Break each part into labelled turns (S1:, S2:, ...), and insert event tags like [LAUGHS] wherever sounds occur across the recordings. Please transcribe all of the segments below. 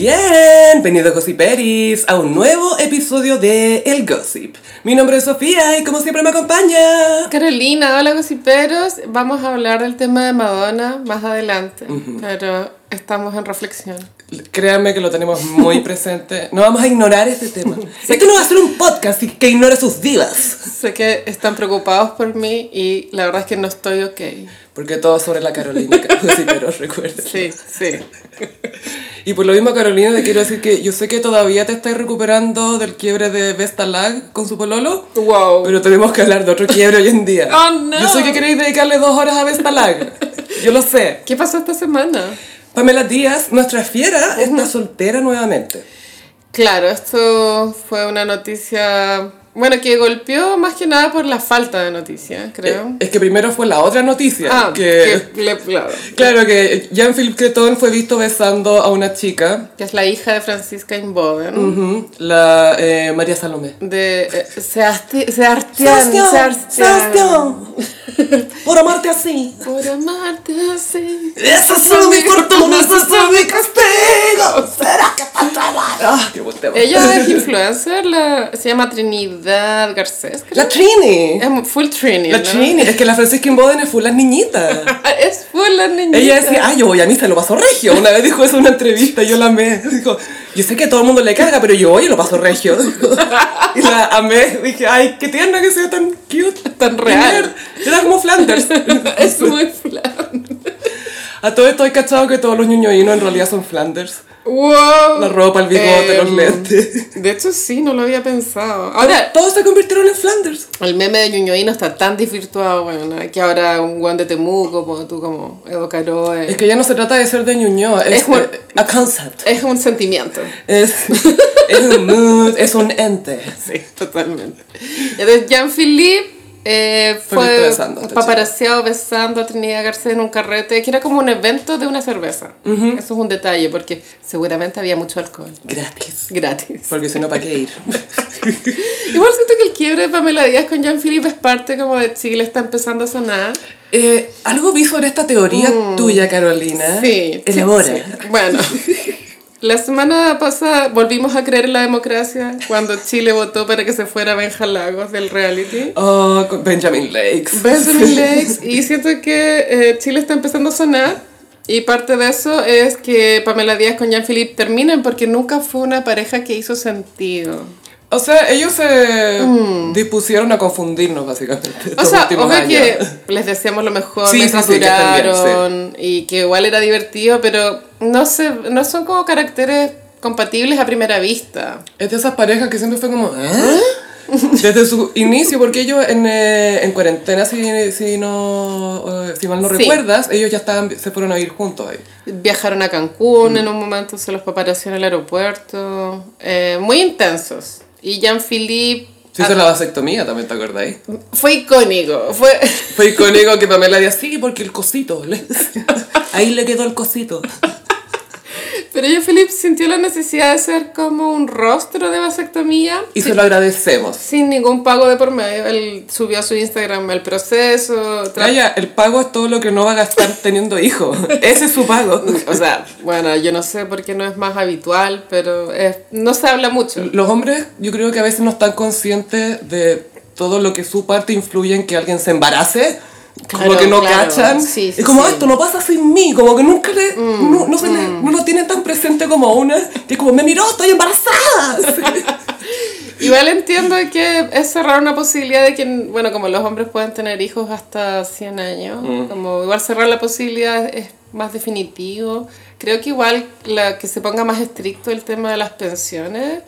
S1: Bienvenido Gossiperis a un nuevo episodio de El Gossip. Mi nombre es Sofía y como siempre me acompaña.
S2: Carolina, hola gossiperos. Vamos a hablar del tema de Madonna más adelante, pero estamos en reflexión.
S1: Créanme que lo tenemos muy [LAUGHS] presente. No vamos a ignorar este tema. Esto no va a ser un podcast que ignore sus divas.
S2: Sé que están preocupados por mí y la verdad es que no estoy ok.
S1: Porque todo sobre la Carolina, [LAUGHS] [LAUGHS] Gossiperos, recuerden.
S2: Sí, sí.
S1: Y por lo mismo, Carolina, te quiero decir que yo sé que todavía te estás recuperando del quiebre de Vesta Lag con su pololo.
S2: Wow.
S1: Pero tenemos que hablar de otro quiebre hoy en día.
S2: Oh, no.
S1: Yo sé que queréis dedicarle dos horas a Vesta Lag. Yo lo sé.
S2: ¿Qué pasó esta semana?
S1: Pamela Díaz, nuestra fiera, está soltera nuevamente.
S2: Claro, esto fue una noticia, bueno, que golpeó más que nada por la falta de noticias, creo.
S1: Es que primero fue la otra noticia.
S2: ah,
S1: que,
S2: que le- claro.
S1: Claro que Jean-Philippe Creton fue visto besando a una chica,
S2: Que es la hija de Francisca Inboden.
S1: ujú, la eh, María Salomé.
S2: De eh, Sebastián. Sebastián.
S1: por amarte así.
S2: Por amarte así.
S1: Esas son mis fortunas, esos son mis castigos. [LAUGHS] ¿Será que pasará? Ah.
S2: Ella es influencer, la, se llama Trinidad Garcés. creo.
S1: La Trini.
S2: Es full Trini.
S1: La
S2: ¿no?
S1: Trini. Es que la Francisca Inboden es full las niñitas. [LAUGHS]
S2: Es full la niñita.
S1: Ella decía, ay, yo voy a misa, lo paso regio. Una vez dijo eso en una entrevista, yo la amé. Dijo, yo sé que a todo el mundo le carga, pero yo voy y lo paso regio. [LAUGHS] Y la amé. Dije, ay, qué tierna que sea tan cute. [LAUGHS]
S2: Tan real.
S1: Era como Flanders.
S2: es muy flan.
S1: A todo esto hay cachado que todos los ñoñoínos en realidad son Flanders.
S2: Wow.
S1: La ropa, el bigote, los
S2: Em,
S1: lentes.
S2: De hecho, sí, no lo había pensado. Ahora,
S1: Todos se convirtieron en Flanders.
S2: el meme de Ñuñoíno está tan desvirtuado, bueno, que ahora un guan de Temuco, como tú, como Edo Caroe.
S1: Es que ya no se trata de ser de Ñuñoa, es,
S2: Es
S1: eh, a concept.
S2: Es un sentimiento.
S1: Es, es un mood, es un ente.
S2: Sí, totalmente. Entonces, Jean-Philippe eh,
S1: Fue
S2: paparaseado besando a Trinidad Garcés en un carrete que era como un evento de una cerveza. Eso es un detalle porque seguramente había mucho alcohol.
S1: Gratis.
S2: Gratis.
S1: Porque si no, ¿para qué ir? [LAUGHS]
S2: Igual siento que el quiebre de Pamela Díaz con Jean-Philippe es parte como de Chile, está empezando a sonar.
S1: Eh, algo vi sobre esta teoría tuya, Carolina.
S2: Mm. Sí.
S1: Elabora.
S2: sí, sí. Bueno. [LAUGHS] La semana pasada volvimos a creer en la democracia cuando Chile votó para que se fuera Benja Lagos del reality.
S1: Oh, con Benjamin Lakes.
S2: Benjamin Lakes y siento que eh, Chile está empezando a sonar y parte de eso es que Pamela Díaz con Jean-Philippe terminan porque nunca fue una pareja que hizo sentido.
S1: O sea, ellos se dispusieron a confundirnos, básicamente.
S2: Mm. O sea, obvio
S1: años.
S2: que les deseamos lo mejor,
S1: Sí,
S2: mientras
S1: sí, sí, que bien,
S2: y que igual era divertido, pero no, se, no son como caracteres compatibles a primera vista.
S1: Es de esas parejas que siempre fue como, ¿eh? Desde su inicio, porque ellos en, eh, en cuarentena, si, si, no, eh, si mal no
S2: Sí.
S1: recuerdas, ellos ya estaban, se fueron a vivir juntos ahí.
S2: Viajaron a Cancún en un momento, se los paparazzió en el aeropuerto, eh, muy intensos. Y Jean-Philippe
S1: Se hizo la vasectomía, también te acordáis.
S2: fue icónico, fue...
S1: Fue icónico que Pamela decía, sí, porque el cosito. le. [LAUGHS] Ahí le quedó el cosito.
S2: Pero Jean-Philippe sintió la necesidad de ser como un rostro de vasectomía.
S1: Y se lo agradecemos.
S2: Sin ningún pago de por medio. Él subió a su Instagram el proceso.
S1: Vaya, el pago es todo lo que no va a gastar teniendo hijos. [LAUGHS] Ese es su pago.
S2: O sea, bueno, yo no sé por qué no es más habitual, pero es- no se habla mucho.
S1: Los hombres, yo creo que a veces no están conscientes de todo lo que su parte influye en que alguien se embarace. Como
S2: Claro,
S1: que no
S2: claro.
S1: cachan.
S2: Sí, sí,
S1: es como,
S2: sí. Mm,
S1: esto no pasa sin mí. Como que nunca le. no, no, se le- no lo tienen tan presente como una. Que es como, me miró, estoy embarazada. [LAUGHS]
S2: Igual entiendo que es cerrar una posibilidad de que, bueno, como los hombres pueden tener hijos hasta 100 años, como igual cerrar la posibilidad es más definitivo. Creo que igual la que se ponga más estricto el tema de las pensiones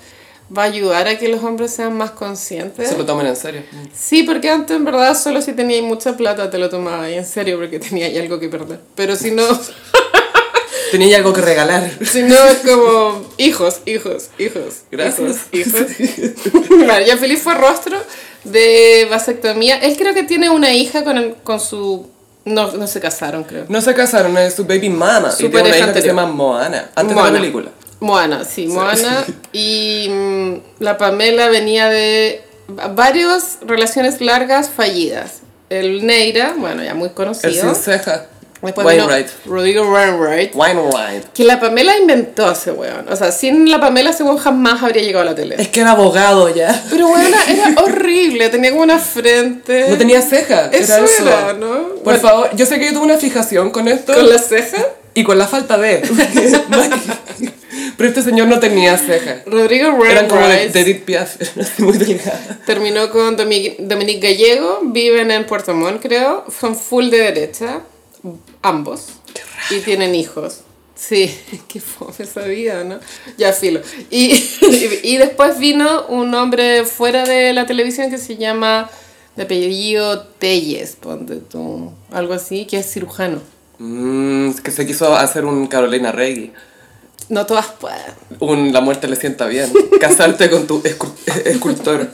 S2: va a ayudar a que los hombres sean más conscientes.
S1: se lo tomen en serio.
S2: Sí, porque antes en verdad solo si tenías mucha plata te lo tomabas en serio porque tenías algo que perder. Pero si no, [LAUGHS]
S1: Tenía algo que regalar.
S2: si no es como hijos, hijos, hijos.
S1: Gracias.
S2: Hijos, hijos. [LAUGHS] [LAUGHS] Ya Feliz fue rostro de vasectomía. Él creo que tiene una hija con, el- con su... No, no se casaron, creo.
S1: No se casaron, es su baby mama.
S2: Su
S1: y tiene una hija que se
S2: anterior.
S1: llama Moana. Antes de
S2: Moana.
S1: la película.
S2: Moana, sí, Moana. [LAUGHS] Y mm, la Pamela venía de varias relaciones largas fallidas. El Neira, bueno, ya muy
S1: El
S2: conocido.
S1: sin ceja.
S2: Después
S1: Wainwright.
S2: Rodrigo Wainwright.
S1: Wainwright.
S2: Que la Pamela inventó a ese weón. O sea, sin la Pamela ese weón jamás habría llegado a la tele.
S1: Es que era abogado ya.
S2: Pero weón, [LAUGHS] era horrible. Tenía como una frente.
S1: No tenía ceja.
S2: Eso
S1: era eso.
S2: era, ¿no?
S1: Por
S2: Bueno.
S1: favor, yo sé que yo tuve una fijación con esto.
S2: Con la ceja.
S1: Y con la falta de. [LAUGHS] Pero este señor no tenía ceja.
S2: Rodrigo
S1: Eran como de, Edith Piaf, [LAUGHS] muy delgada.
S2: terminó con Domi- Dominique Gallego. Viven en Puerto Montt, creo. Son full de derecha. Ambos. Y tienen hijos. Sí, [LAUGHS] qué fome esa vida, ¿no? Ya filo. Y, [LAUGHS] y después vino un hombre fuera de la televisión que se llama de apellido Telles, ponte tú, algo así, que es cirujano.
S1: Mm, que se quiso hacer un Carolina Reggie.
S2: No todas pueden.
S1: Un La muerte le sienta bien. [LAUGHS] Casarte con tu escu- escultor.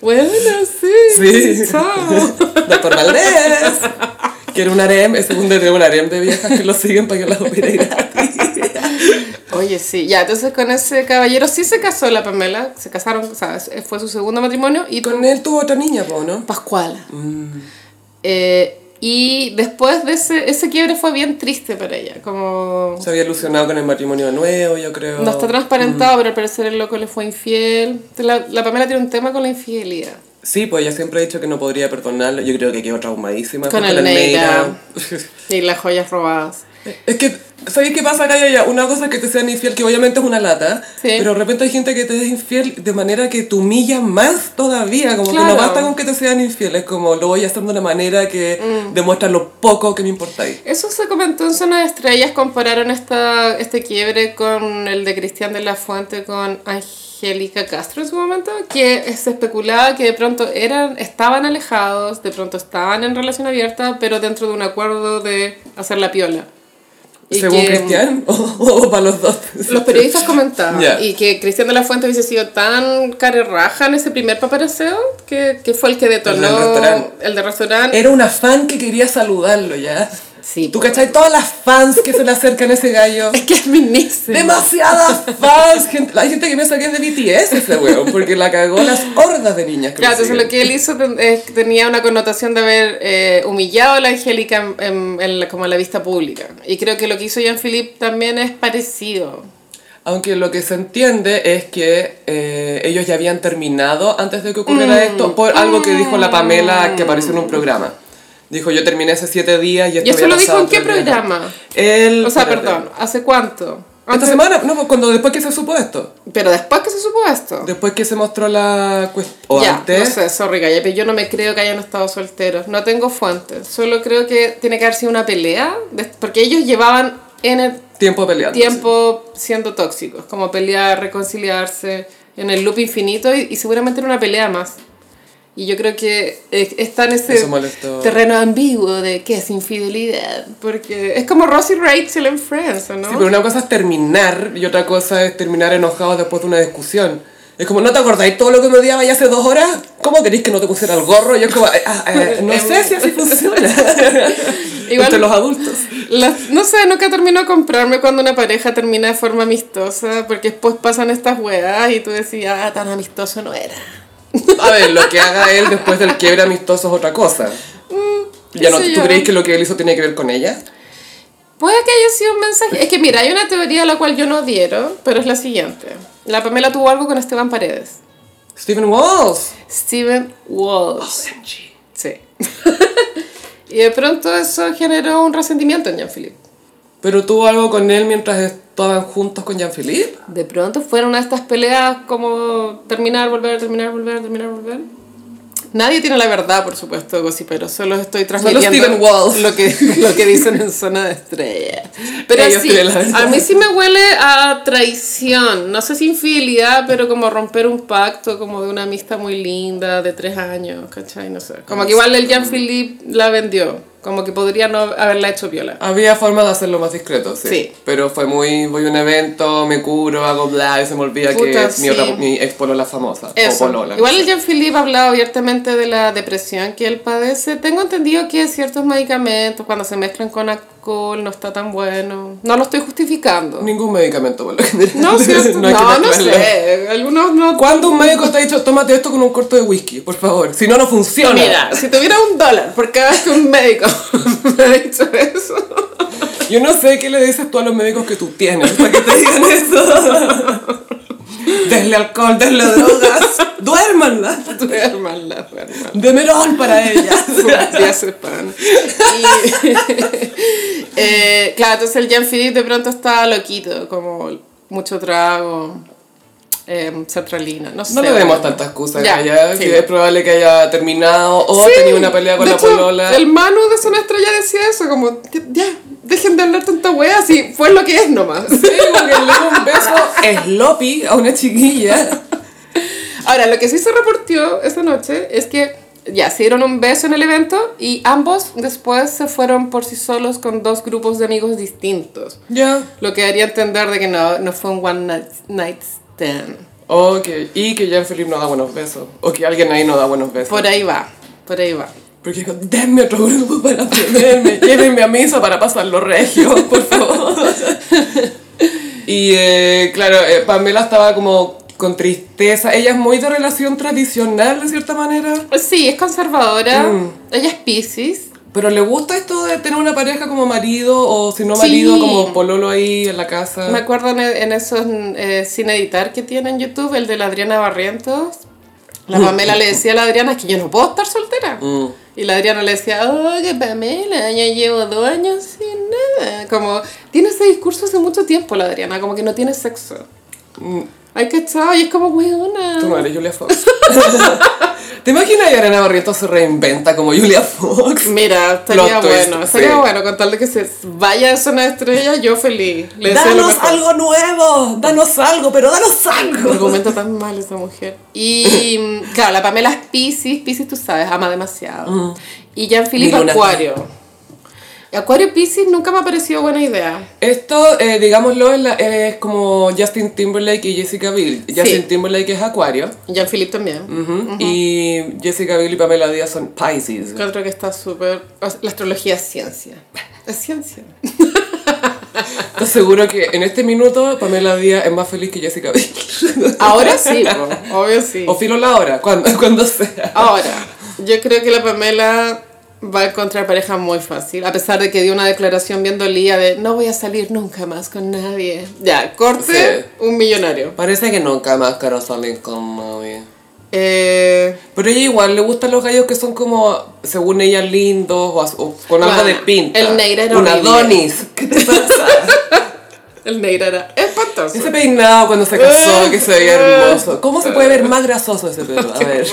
S2: Bueno, sí.
S1: Sí.
S2: Chao. [LAUGHS]
S1: Doctor Valdés. Quiere un harem, es un de un harem de viejas que lo siguen para que las opere gratis. [LAUGHS]
S2: Oye, sí, ya, entonces con ese caballero sí se casó la Pamela, se casaron, o sea, fue su segundo matrimonio y
S1: Con él tuvo otra niña, ¿no?
S2: Pascuala.
S1: Mm.
S2: Eh, y después de ese, ese quiebre fue bien triste para ella, como...
S1: Se había ilusionado con el matrimonio nuevo, yo creo.
S2: No está
S1: Mm.
S2: transparentado, pero al parecer el loco le fue infiel. La, la Pamela tiene un tema con la infidelidad.
S1: Sí, pues ella siempre ha dicho que no podría perdonarlo. Yo creo que quedó traumadísima.
S2: Con
S1: pues,
S2: el
S1: Neira.
S2: Y las joyas robadas.
S1: Es que, ¿sabes qué pasa acá? Ya, ya, Una cosa es que te sean infiel, que obviamente es una lata,
S2: Sí.
S1: pero de repente hay gente que te es infiel de manera que te humilla más todavía, como que no
S2: Claro.
S1: basta con que te sean infieles, como lo voy a hacer de una manera que
S2: Mm.
S1: demuestra lo poco que me importáis.
S2: Eso se comentó en Zona de Estrellas, compararon esta, este quiebre con el de Cristian de la Fuente con Angélica Castro en su momento, que se especulaba que de pronto eran, estaban alejados, de pronto estaban en relación abierta, pero dentro de un acuerdo de hacer la piola.
S1: Según Cristian, [LAUGHS] o, o para los dos.
S2: Los periodistas comentaban y que Cristian de la Fuente hubiese sido tan carerraja en ese primer paparaseo que, que fue el que detonó
S1: El del restaurante.
S2: el de restaurante.
S1: Era una fan que quería saludarlo ya.
S2: Sí,
S1: ¿Tú cachai? Todas las fans que se le acercan a ese gallo. [LAUGHS]
S2: Es que es minísimo.
S1: Demasiadas fans. Gente, hay gente que piensa que es de BTS ese weón, porque la cagó las hordas de niñas que
S2: Claro, entonces lo que él hizo ten- eh, tenía una connotación de haber eh, humillado a la Angélica en, en- en la- como a la vista pública. Y creo que lo que hizo Jean-Philippe también es parecido.
S1: Aunque lo que se entiende es que eh, ellos ya habían terminado antes de que ocurriera
S2: Mm.
S1: esto por algo que dijo la Pamela que apareció en un programa. Dijo, yo terminé hace siete días y esto
S2: ¿Y eso lo dijo en qué
S1: tres días".
S2: programa?
S1: El,
S2: O sea,
S1: espérate.
S2: perdón, ¿hace cuánto?
S1: Esta
S2: Antes-
S1: semana, no, pues cuando después que se supo esto.
S2: Pero después que se supo esto.
S1: Después que se mostró la cuestión. O
S2: ya,
S1: antes.
S2: no sé, sorry, Gaya, pero yo no me creo que hayan estado solteros. No tengo fuentes. Solo creo que tiene que haber sido una pelea. de- porque ellos llevaban en el
S1: Tiempo peleando.
S2: tiempo siendo tóxicos. Como pelear, reconciliarse, en el loop infinito y, y seguramente en una pelea más. Y yo creo que eh, está en ese terreno ambiguo de qué es infidelidad. Porque es como Ross y Rachel en Friends, ¿o ¿no?
S1: Sí, pero una cosa es terminar y otra cosa es terminar enojados después de una discusión. Es como, ¿no te acordáis todo lo que me odiaba ya hace dos horas? ¿Cómo queréis que no te pusiera el gorro? Y es como, "Ah, ah, [LAUGHS] no sé si así funciona. [LAUGHS]
S2: Igual-
S1: Entre los adultos.
S2: Las- no sé, nunca termino de comprarme cuando una pareja termina de forma amistosa, porque después pasan estas weas y tú decías, ah, tan amistoso no era.
S1: A ver, lo que haga él después del quiebre amistoso es otra cosa. ya no,
S2: Mm, qué sé
S1: ¿Tú
S2: yo.
S1: creéis que lo que él hizo tiene que ver con ella?
S2: Puede que haya sido un mensaje. Es que mira, hay una teoría a la cual yo no adhiero, pero es la siguiente. La Pamela tuvo algo con Esteban Paredes.
S1: Stephen Walls.
S2: Steven Walls. Sí. [LAUGHS] y de pronto eso generó un resentimiento en Jean-Philippe.
S1: Pero tuvo algo con él mientras estaban juntos con Jean-Philippe.
S2: De pronto fueron una de estas peleas como terminar, volver, terminar, volver, terminar, volver. Nadie tiene la verdad, por supuesto, pero solo estoy transmitiendo
S1: Walls.
S2: lo que, lo que dicen en Zona de Estrellas. Pero
S1: Ellos
S2: sí, a mí sí me huele a traición. No sé si infidelidad, pero como romper un pacto como de una amistad muy linda de tres años, ¿cachai? No sé. Como que igual el Jean-Philippe la vendió. Como que podría no haberla hecho viola.
S1: Había forma de hacerlo más discreto, sí.
S2: Sí.
S1: Pero fue muy, voy a un evento, me curo, hago bla, y se me olvida
S2: Puta,
S1: que
S2: sí.
S1: mi, otra, mi ex polola famosa. O
S2: Eso.
S1: polola.
S2: Igual el Jean-Philippe ha hablado abiertamente de la depresión que él padece. Tengo entendido que ciertos medicamentos, cuando se mezclan con, alcohol no está tan bueno. No lo estoy justificando.
S1: Ningún medicamento, por lo general.
S2: No, [LAUGHS] ¿cierto? no, no
S1: mezclarlo.
S2: sé. Algunos no.
S1: ¿Cuándo un médico te ha dicho, tómate esto con un corto de whisky, por favor? Si no, no funciona.
S2: Mira, si tuviera un dólar por cada vez que un médico [LAUGHS] me ha dicho eso.
S1: Yo no sé qué le dices tú a los médicos que tú tienes para que te digan eso. [LAUGHS] [LAUGHS] Denle alcohol, denle drogas, [LAUGHS] duérmanla.
S2: Duérmanla, duérmanla.
S1: Demerol para ella. [LAUGHS]
S2: Y, eh, claro, entonces el Jean-Philippe de pronto estaba loquito, como mucho trago, eh, sertralina, no sé.
S1: No le demos tantas excusas
S2: Ya,
S1: a
S2: sí.
S1: que es probable que haya terminado o
S2: Sí,
S1: tenía una pelea con
S2: de
S1: la
S2: hecho,
S1: polola.
S2: El Manu de Zona Estrella decía eso, como, ya, dejen de hablar tanta wea, así fue lo que es nomás.
S1: Sí, porque le dio un beso sloppy a una chiquilla.
S2: Ahora, lo que sí se reportó esa noche es que ya se dieron un beso en el evento y ambos después se fueron por sí solos con dos grupos de amigos distintos.
S1: Ya.
S2: Lo que haría entender de que no, no fue un one night, night stand.
S1: Ok, y que Jean-Philippe no da buenos besos. O que alguien ahí no da buenos besos.
S2: Por ahí va, por ahí va.
S1: Porque dijo, denme otro grupo para ponerme, [LAUGHS] llévenme a misa para pasarlo regio, por favor. y eh, claro, eh, Pamela estaba como con tristeza. Ella es muy de relación tradicional, de cierta manera.
S2: Sí, es conservadora,
S1: Mm.
S2: ella es Pisces.
S1: Pero le gusta esto de tener una pareja como marido, o si no
S2: Sí.
S1: marido, como pololo ahí en la casa.
S2: Me acuerdo en, en esos eh, sin editar que tiene en YouTube, el de la Adriana Barrientos. La Pamela le decía a la Adriana que yo no puedo estar soltera.
S1: Mm.
S2: Y la Adriana le decía, oye Pamela, ya llevo dos años sin nada. Como, tiene ese discurso hace mucho tiempo la Adriana, como que no tiene sexo.
S1: Mm.
S2: Ay, que y es como, weona.
S1: Tu madre, Julia Fox. [LAUGHS] ¿Te imaginas que Arena Barrientos se reinventa como Julia Fox?
S2: Mira, estaría
S1: Plot twist,
S2: bueno, estaría
S1: sí.
S2: bueno, con tal de que se vaya de zona de estrella, yo feliz. Le
S1: ¡Danos algo nuevo! ¡Danos algo, pero danos algo!
S2: Argumenta tan mal esa mujer. Y mm, [COUGHS] claro, la Pamela es Pisces, Pisces tú sabes, ama demasiado. Y Jean-Philippe Acuario. Acuario Pisces nunca me ha parecido buena idea.
S1: Esto, eh, digámoslo, es, la- es como Justin Timberlake y Jessica Biel. Justin
S2: Sí.
S1: Timberlake es Acuario.
S2: Jean-Philippe también.
S1: Y Jessica Biel y Pamela Díaz son Pisces.
S2: Encuentro que está súper... La astrología es ciencia. Es ciencia. [LAUGHS]
S1: Estoy seguro que en este minuto Pamela Díaz es más feliz que Jessica Biel. [LAUGHS]
S2: Ahora sí, po, [LAUGHS] obvio sí.
S1: O filo la hora, cuando, cuando sea.
S2: Ahora, yo creo que la Pamela va a encontrar pareja muy fácil, a pesar de que dio una declaración bien dolida de no voy a salir nunca más con nadie. Ya, corte,
S1: Sí.
S2: un millonario.
S1: Parece que nunca más quiero salir con nadie.
S2: Eh,
S1: Pero ella igual le gustan los gallos que son como, según ella, lindos o, con algo
S2: Bueno,
S1: de pinta.
S2: el Neira era
S1: Un. Adonis. [LAUGHS] ¿Qué te pasa?
S2: el Neira era espantoso.
S1: Ese peinado cuando se casó, que se veía [LAUGHS] hermoso. ¿Cómo se puede ver [LAUGHS] más grasoso ese pelo? A ver.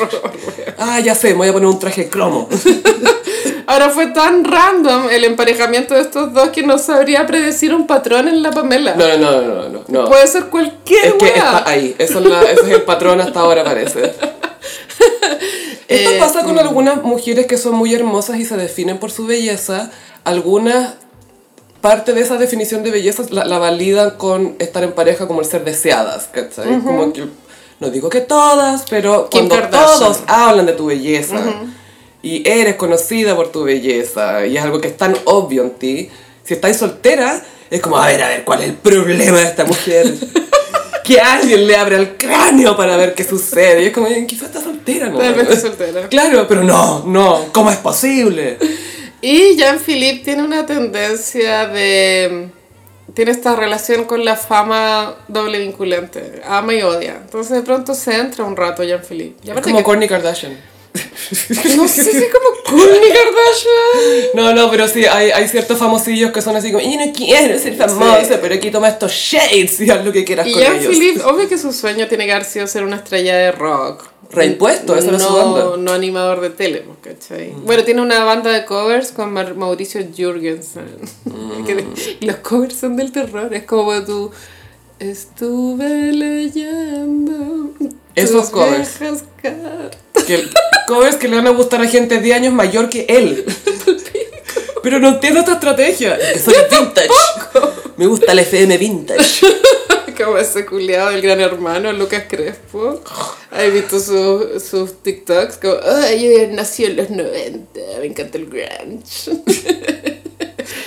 S1: Ah, ya sé, me voy a poner un traje cromo.
S2: Ahora fue tan random el emparejamiento de estos dos que no sabría predecir un patrón en la Pamela.
S1: No, no, no, no, no. no.
S2: Puede ser cualquier
S1: Es que
S2: wea.
S1: está ahí. Eso es, la- ese es el patrón hasta ahora, parece. [LAUGHS] Esto
S2: Eh,
S1: pasa con algunas mujeres que son muy hermosas y se definen por su belleza. Algunas, parte de esa definición de belleza la, la validan con estar en pareja como el ser deseadas, ¿cachai? Como que, no digo que todas, pero
S2: Kim
S1: cuando
S2: Kardashian.
S1: todos hablan de tu belleza y eres conocida por tu belleza y es algo que es tan obvio en ti, si estás soltera, es como, a ver, a ver, ¿cuál es el problema de esta mujer? [LAUGHS] que alguien le abra el cráneo para ver qué sucede. Y es como, quizás está soltera, ¿no?
S2: Está soltera. [LAUGHS]
S1: Claro, pero no, no, ¿cómo es posible?
S2: Y Jean-Philippe tiene una tendencia de... Tiene esta relación con la fama doble vinculante. Ama y odia. Entonces de pronto se entra un rato Jean-Philippe.
S1: Como
S2: que-
S1: Kourtney Kardashian.
S2: No sé si es como Kourtney [LAUGHS] Kardashian.
S1: No, no, pero sí, hay, hay ciertos famosillos que son así como, yo no quiero ser famosa,
S2: Sí.
S1: pero aquí toma estos shades y haz lo que quieras
S2: Y
S1: con ellos.
S2: Jean-Philippe, obvio que su sueño tiene que haber sido ser una estrella de rock.
S1: Reimpuesto, era
S2: no,
S1: su banda.
S2: No animador de tele, pues, ¿cachai? Bueno, tiene una banda de covers con Mauricio Jürgensen.
S1: Mm. [LAUGHS]
S2: Los covers son del terror, es como tú... Estuve leyendo...
S1: Esos covers.
S2: viejas cartas".
S1: Que covers que le van a gustar a gente 10 años mayor que él. [LAUGHS] Pero no entiendo esta estrategia. Es que soy [LAUGHS] vintage. Me gusta el FM vintage. [LAUGHS]
S2: Como ese culiado del gran hermano, Lucas Crespo. ¿Has visto su- sus TikToks? Como, ay, yo nací en los 90, me encanta el grunge.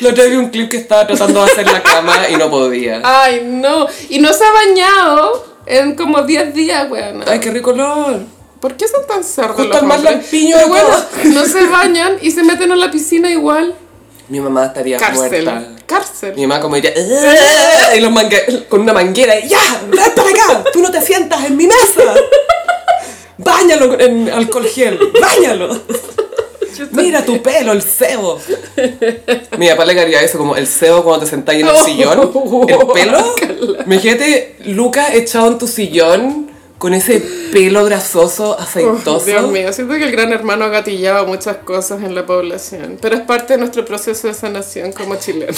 S1: Lo otro día vi un clip que estaba tratando de hacer la cama y no podía.
S2: Ay, no. Y no se ha bañado en como 10 días, weón.
S1: Ay, qué rico olor.
S2: ¿Por qué son tan cerdos
S1: Justo
S2: los
S1: más
S2: hombres?
S1: lampiño
S2: Pero
S1: de
S2: bueno,
S1: todos.
S2: no se [LAUGHS] bañan y se meten en la piscina igual.
S1: Mi mamá estaría
S2: Cárcel.
S1: muerta.
S2: Cárcel.
S1: Mi mamá como diría, "Ah", y los mangue- con una manguera, y, ya, ven para acá, tú no te sientas en mi mesa. [LAUGHS] Báñalo en alcohol gel, báñalo. Mira tu pelo, el cebo. Mi papá le haría eso, como el cebo cuando te sentás en el
S2: Oh,
S1: sillón. El [LAUGHS] pelo. Imagínate Luca echado en tu sillón con ese pelo grasoso,
S2: Oh,
S1: aceitoso.
S2: Dios mío, siento que el gran hermano ha gatillado muchas cosas en la población, pero es parte de nuestro proceso de sanación como chilenos.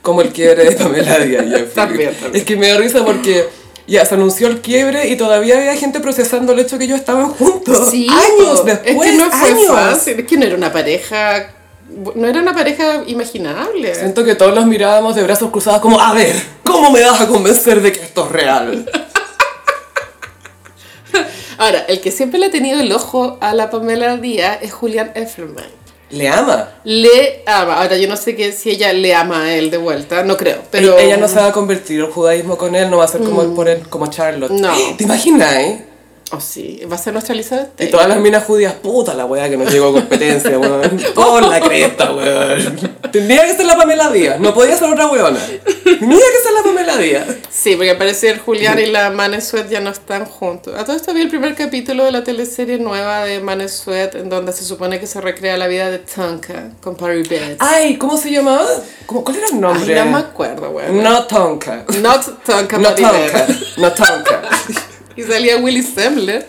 S1: Como el quiebre de Pamela Díaz. [LAUGHS]
S2: También, también.
S1: Es que me da risa porque ya se anunció el quiebre y todavía había gente procesando el hecho que ellos estaban juntos. años
S2: po.
S1: después.
S2: Es que no fue
S1: años.
S2: fácil, es que no era una pareja, no era una pareja imaginable.
S1: Siento que todos los mirábamos de brazos cruzados como, a ver, ¿cómo me vas a convencer de que esto es real? [LAUGHS]
S2: Ahora, el que siempre le ha tenido el ojo a la Pamela Díaz es Julián Efferman.
S1: Le ama.
S2: Le ama. Ahora, yo no sé que si ella le ama a él de vuelta, no creo, pero...
S1: Ella no se va a convertir el judaísmo con él, no va a ser como, por él, como Charlotte.
S2: No.
S1: ¿Te imaginas, eh?
S2: Oh, sí, va a ser nuestra Elizabeth
S1: Y todas las minas judías, puta la weá que nos llegó a competencia, weón. [LAUGHS] Por la cresta, weón. Tendría que ser la Pamela Díaz, no podía ser otra weona. [LAUGHS] Tenía que ser la Pamela Díaz.
S2: Sí, porque parece el Julián y la [LAUGHS] Manesuet ya no están juntos. A todo esto vi el primer capítulo de la teleserie nueva de Manesuet, en donde se supone que se recrea la vida de Tonka con Parry Betts.
S1: Ay, ¿cómo se llamaba? ¿Cómo, ¿Cuál era el
S2: Ay,
S1: nombre?
S2: no me acuerdo, weón.
S1: No Tonka.
S2: Not Tonka
S1: No Tonka. No Tonka. [LAUGHS]
S2: Y salía Willy Sembler,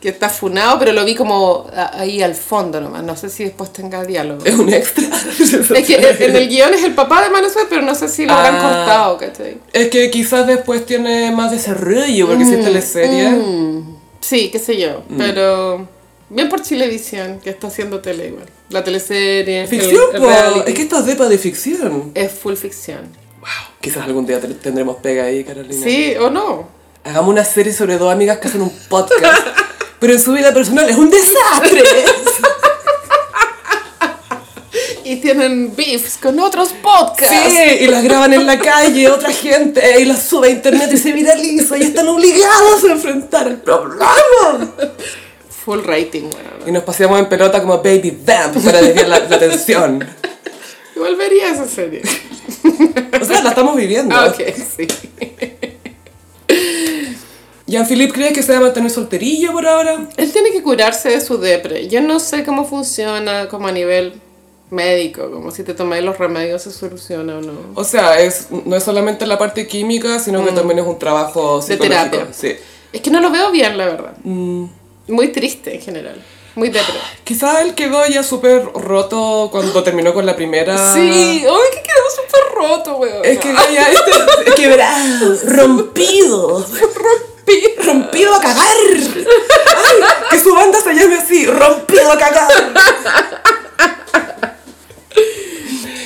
S2: que está funado, pero lo vi como ahí al fondo nomás. No sé si después tenga diálogo.
S1: Es un extra. [LAUGHS]
S2: Es que en el guion es el papá de Manesuet, pero no sé si lo habrán
S1: Ah.
S2: cortado, ¿cachai?
S1: Es que quizás después tiene más desarrollo porque si es teleserie.
S2: Mm, sí, qué sé yo,
S1: Mm.
S2: pero bien por Chilevisión, que está haciendo tele igual. La teleserie, el-
S1: Ficción,
S2: el reality.
S1: Es que esto es depa de ficción.
S2: es full ficción.
S1: Wow. Quizás algún día te- tendremos pega ahí, Carolina.
S2: Sí o no.
S1: Hagamos una serie sobre dos amigas que hacen un podcast. pero en su vida personal es un desastre.
S2: Y tienen beefs con otros podcasts.
S1: Sí, y las graban en la calle, otra gente, y las sube a internet y se viraliza y están obligados a enfrentar el problema.
S2: Full rating, bueno.
S1: Y nos paseamos en pelota como Baby Vamp para desviar la, la atención.
S2: Igual vería esa serie.
S1: O sea, la estamos viviendo.
S2: Ah, ok, sí.
S1: Jean-Philippe, ¿crees que se va a mantener solterillo por ahora?
S2: Él tiene que curarse de su depre. Yo no sé cómo funciona como a nivel médico, como si te tomáis los remedios se soluciona o no.
S1: O sea, es, no es solamente la parte química, sino que también es un trabajo
S2: Mm. De
S1: psicológico.
S2: terapia.
S1: Sí.
S2: Es que no lo veo bien, la verdad.
S1: Mm.
S2: Muy triste en general. Muy depre.
S1: Quizás él quedó ya súper roto cuando terminó con la primera.
S2: Sí, ay, que quedó súper roto, weón.
S1: Es que ya este, [LAUGHS] quebrado, rompido,
S2: rompí.
S1: Rompido a cagar. Ay, que su banda se llame así, rompido a cagar.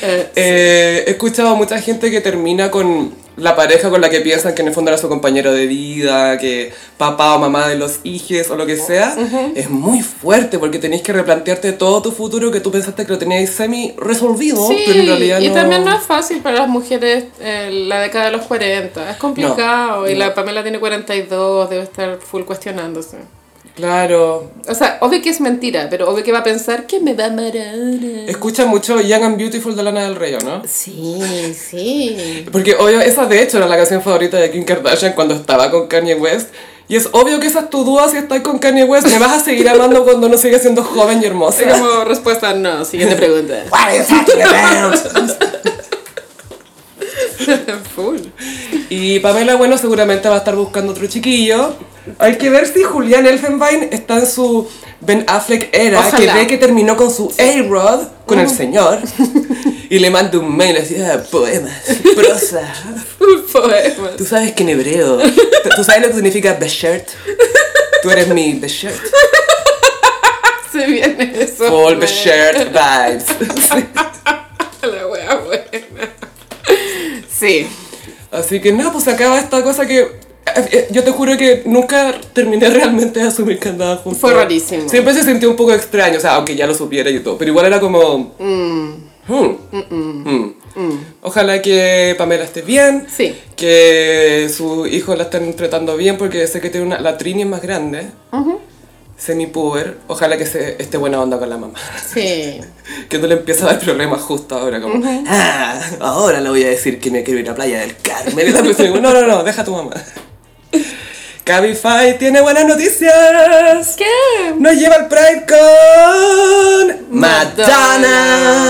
S2: Eh,
S1: he escuchado a mucha gente que termina con la pareja con la que piensan que en el fondo era su compañero de vida, que papá o mamá de los hijos o lo que sea. Es muy fuerte porque tenéis que replantearte todo tu futuro que tú pensaste que lo teníais semi resolvido,
S2: Sí,
S1: pero en realidad
S2: y también no es fácil para las mujeres eh, la década de los 40. Es complicado. Y la Pamela tiene 42, debe estar full cuestionándose.
S1: Claro.
S2: O sea, obvio que es mentira, pero obvio que va a pensar que me va a amar ahora.
S1: Escucha mucho Young and Beautiful de Lana del Rey, ¿o ¿no?
S2: Sí, sí.
S1: Porque obvio, esa de hecho era la canción favorita de Kim Kardashian cuando estaba con Kanye West. Y es obvio que esa es tu duda si estás con Kanye West. Me vas a seguir amando cuando no sigas siendo joven y hermosa.
S2: Así como respuesta no. Siguiente pregunta. [LAUGHS]
S1: What are you talking about?
S2: full.
S1: Y Pamela, bueno, seguramente va a estar buscando otro chiquillo. Hay que ver si Julián Elfenbein está en su Ben Affleck era,
S2: Ojalá.
S1: que ve que terminó con su A-Rod, con el señor, [LAUGHS] y le manda un mail así, ah, poemas, prosa.
S2: Poemas.
S1: Tú sabes que en hebreo, tú sabes lo que significa Beshert. Tú eres mi Beshert. [LAUGHS]
S2: Se viene eso.
S1: Full Beshert vibes. [LAUGHS]
S2: La wea buena. Sí.
S1: Así que no, pues acaba esta cosa que yo te juro que nunca terminé [LAUGHS] realmente de asumir que andaban juntos.
S2: Fue rarísimo.
S1: Siempre se sintió un poco extraño, o sea, aunque ya lo supiera y todo, pero igual era como... Hmm. Hmm. Ojalá que Pamela esté bien.
S2: Sí.
S1: Que sus hijos la estén tratando bien porque sé que tiene una... La Trini es más grande. Semi-puber. Ojalá que se, esté buena onda con la mamá.
S2: Sí. [LAUGHS]
S1: que no le empieza a dar problemas justo ahora. Como, ah, ahora le voy a decir que me quiero ir a Playa del Carmen. Y la [LAUGHS] persona no, no, no, deja a tu mamá. Cabify tiene buenas noticias.
S2: ¿Qué?
S1: Nos lleva al Pride con Madonna.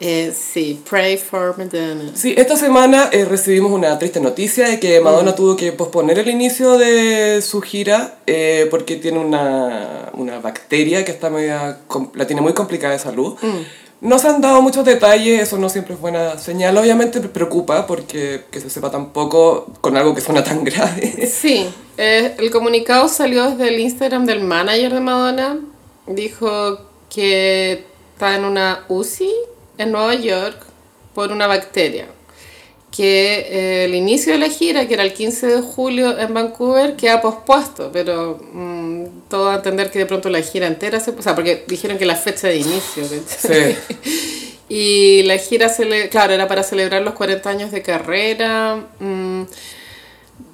S2: Eh, sí, pray for Madonna.
S1: Sí, esta semana eh, recibimos una triste noticia de que Madonna tuvo que posponer el inicio de su gira eh, porque tiene una, una bacteria que está media, la tiene muy complicada de salud. No se han dado muchos detalles, eso no siempre es buena señal. Obviamente me preocupa porque que se sepa tan poco con algo que suena tan grave.
S2: Sí, eh, el comunicado salió desde el Instagram del manager de Madonna. Dijo que está en una UCI en Nueva York por una bacteria. Que eh, el inicio de la gira, que era el 15 de julio en Vancouver, queda pospuesto, pero mm, todo a entender que de pronto la gira entera se... O sea, porque dijeron que la fecha de inicio.
S1: Sí. [LAUGHS]
S2: Y la gira, cele- claro, era para celebrar los 40 años de carrera. mm,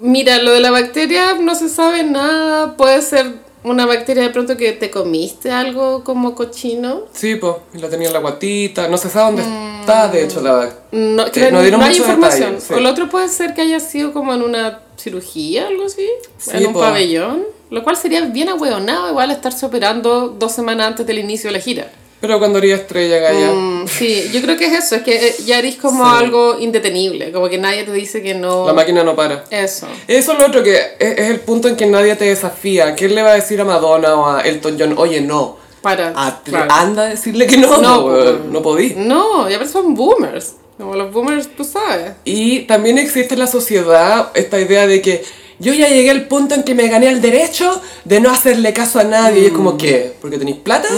S2: Mira, lo de la bacteria no se sabe nada. Puede ser una bacteria de pronto que te comiste algo como cochino.
S1: Sí, pues, la tenía en la guatita, no se sabe dónde está, de hecho, la bacteria.
S2: No,
S1: Sí, no
S2: hay información.
S1: detalle, sí.
S2: O lo otro puede ser que haya sido como en una cirugía, algo así,
S1: Sí,
S2: en un
S1: po.
S2: pabellón. Lo cual sería bien ahueonado igual estarse operando dos semanas antes del inicio de la gira.
S1: Pero cuando haría estrella, Gaya.
S2: Mm, sí, yo creo que es eso, es que eh, ya eres como
S1: Sí.
S2: algo indetenible, como que nadie te dice que no...
S1: La máquina no para.
S2: Eso.
S1: Eso es lo otro que es, es el punto en que nadie te desafía. ¿Quién le va a decir a Madonna o a Elton John, oye, no?
S2: Para.
S1: A-
S2: claro.
S1: Anda a decirle que no,
S2: No,
S1: no, no podí.
S2: No, ya son boomers. Como los boomers, tú sabes.
S1: Y también existe en la sociedad esta idea de que yo ya llegué al punto en que me gané el derecho de no hacerle caso a nadie. Y es como, ¿qué? ¿Porque tenéis plata?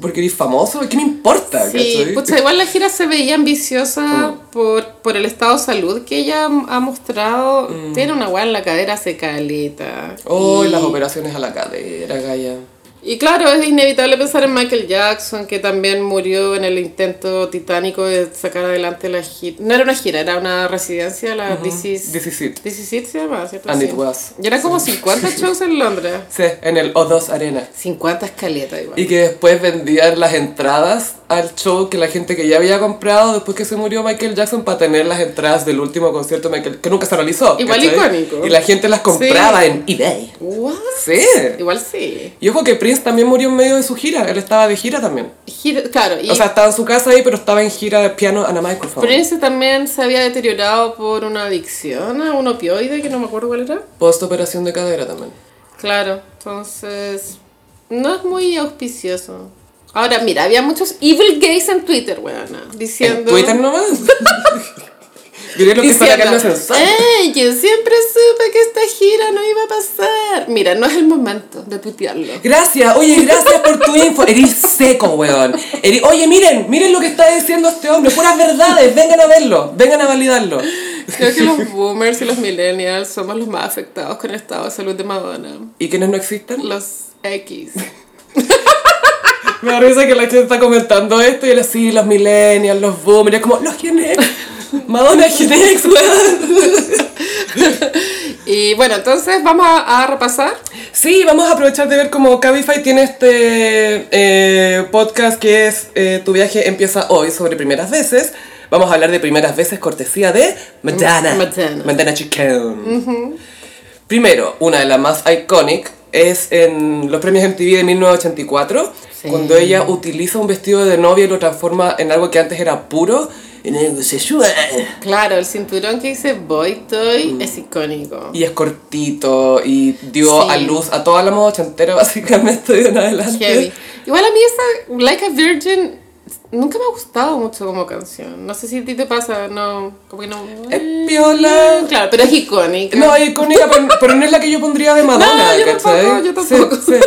S1: ¿Porque eres famoso? ¿Qué me importa?
S2: Mm. Sí, pucha, igual la gira se veía ambiciosa
S1: Mm.
S2: por, por el estado de salud que ella ha mostrado.
S1: Mm.
S2: Tiene una weá en la cadera secaleta.
S1: Oh,
S2: y,
S1: las operaciones a la cadera, Gaya.
S2: Y claro, es inevitable pensar en Michael Jackson, que también murió en el intento titánico de sacar adelante la gira. No era una gira, era una residencia, la This Is-
S1: This is it.
S2: This Is It se llama, ¿cierto?
S1: And
S2: Sí.
S1: it was.
S2: Y eran como 50 [LAUGHS] shows en Londres.
S1: Sí, en el O2 Arena.
S2: 50 escaletas igual.
S1: Y que después vendían las entradas al show que la gente que ya había comprado después que se murió Michael Jackson para tener las entradas del último concierto Michael, que nunca se realizó.
S2: Igual
S1: ¿cachai?
S2: icónico.
S1: Y la gente las compraba
S2: Sí.
S1: en eBay.
S2: What?
S1: Sí.
S2: Igual sí.
S1: Y ojo que Prince también murió en medio de su gira, él estaba de gira también.
S2: Gira- claro, y
S1: O sea, estaba en su casa ahí, pero estaba en gira de piano a la microphone.
S2: Prince también se había deteriorado por una adicción a un opioide que no me acuerdo cuál era.
S1: Post operación de cadera también.
S2: Claro, entonces no es muy auspicioso. Ahora, mira, había muchos evil gays en Twitter, weona, diciendo...
S1: ¿En Twitter nomás? [LAUGHS] Diré lo que está
S2: Diciendo,
S1: el ascensor.
S2: ¡Ey! Yo siempre supe que esta gira no iba a pasar. Mira, no es el momento de tuitearlo.
S1: Gracias, oye, gracias por tu info. Eres seco, weón. Oye, miren, miren lo que está diciendo este hombre. Puras verdades, vengan a verlo, vengan a validarlo.
S2: Creo que los boomers y los millennials somos los más afectados con el estado de salud de Madonna.
S1: ¿Y quienes no existen?
S2: Los X. [LAUGHS]
S1: Me da risa que la gente está comentando esto y él así, los millennials, los boomers, como, los Gen X. [LAUGHS] Madonna es Gen X, weón. [LAUGHS]
S2: Y bueno, entonces vamos a, a repasar.
S1: Sí, vamos a aprovechar de ver cómo Cabify tiene este eh, podcast que es eh, Tu viaje empieza hoy sobre primeras veces. Vamos a hablar de primeras veces cortesía de Madonna.
S2: Madonna.
S1: Madonna Chicken. Primero, una de las más iconic es en los premios MTV de 1984,
S2: Sí.
S1: cuando ella utiliza un vestido de novia y lo transforma en algo que antes era puro, en algo sexual.
S2: Claro, el cinturón que dice Boy Toy es icónico.
S1: Y es cortito y dio
S2: Sí.
S1: a luz a toda la moda ochentera [LAUGHS] básicamente de en adelante.
S2: Heavy. Igual a mí esa Like a Virgin nunca me ha gustado mucho como canción. No sé si a ti te pasa, no, como que no.
S1: Es piola.
S2: Claro, pero es icónica.
S1: No, es icónica, pero, pero no es la que yo pondría de [LAUGHS] Madonna,
S2: No, yo
S1: ¿cachai?
S2: tampoco, yo tampoco.
S1: Sí, sí.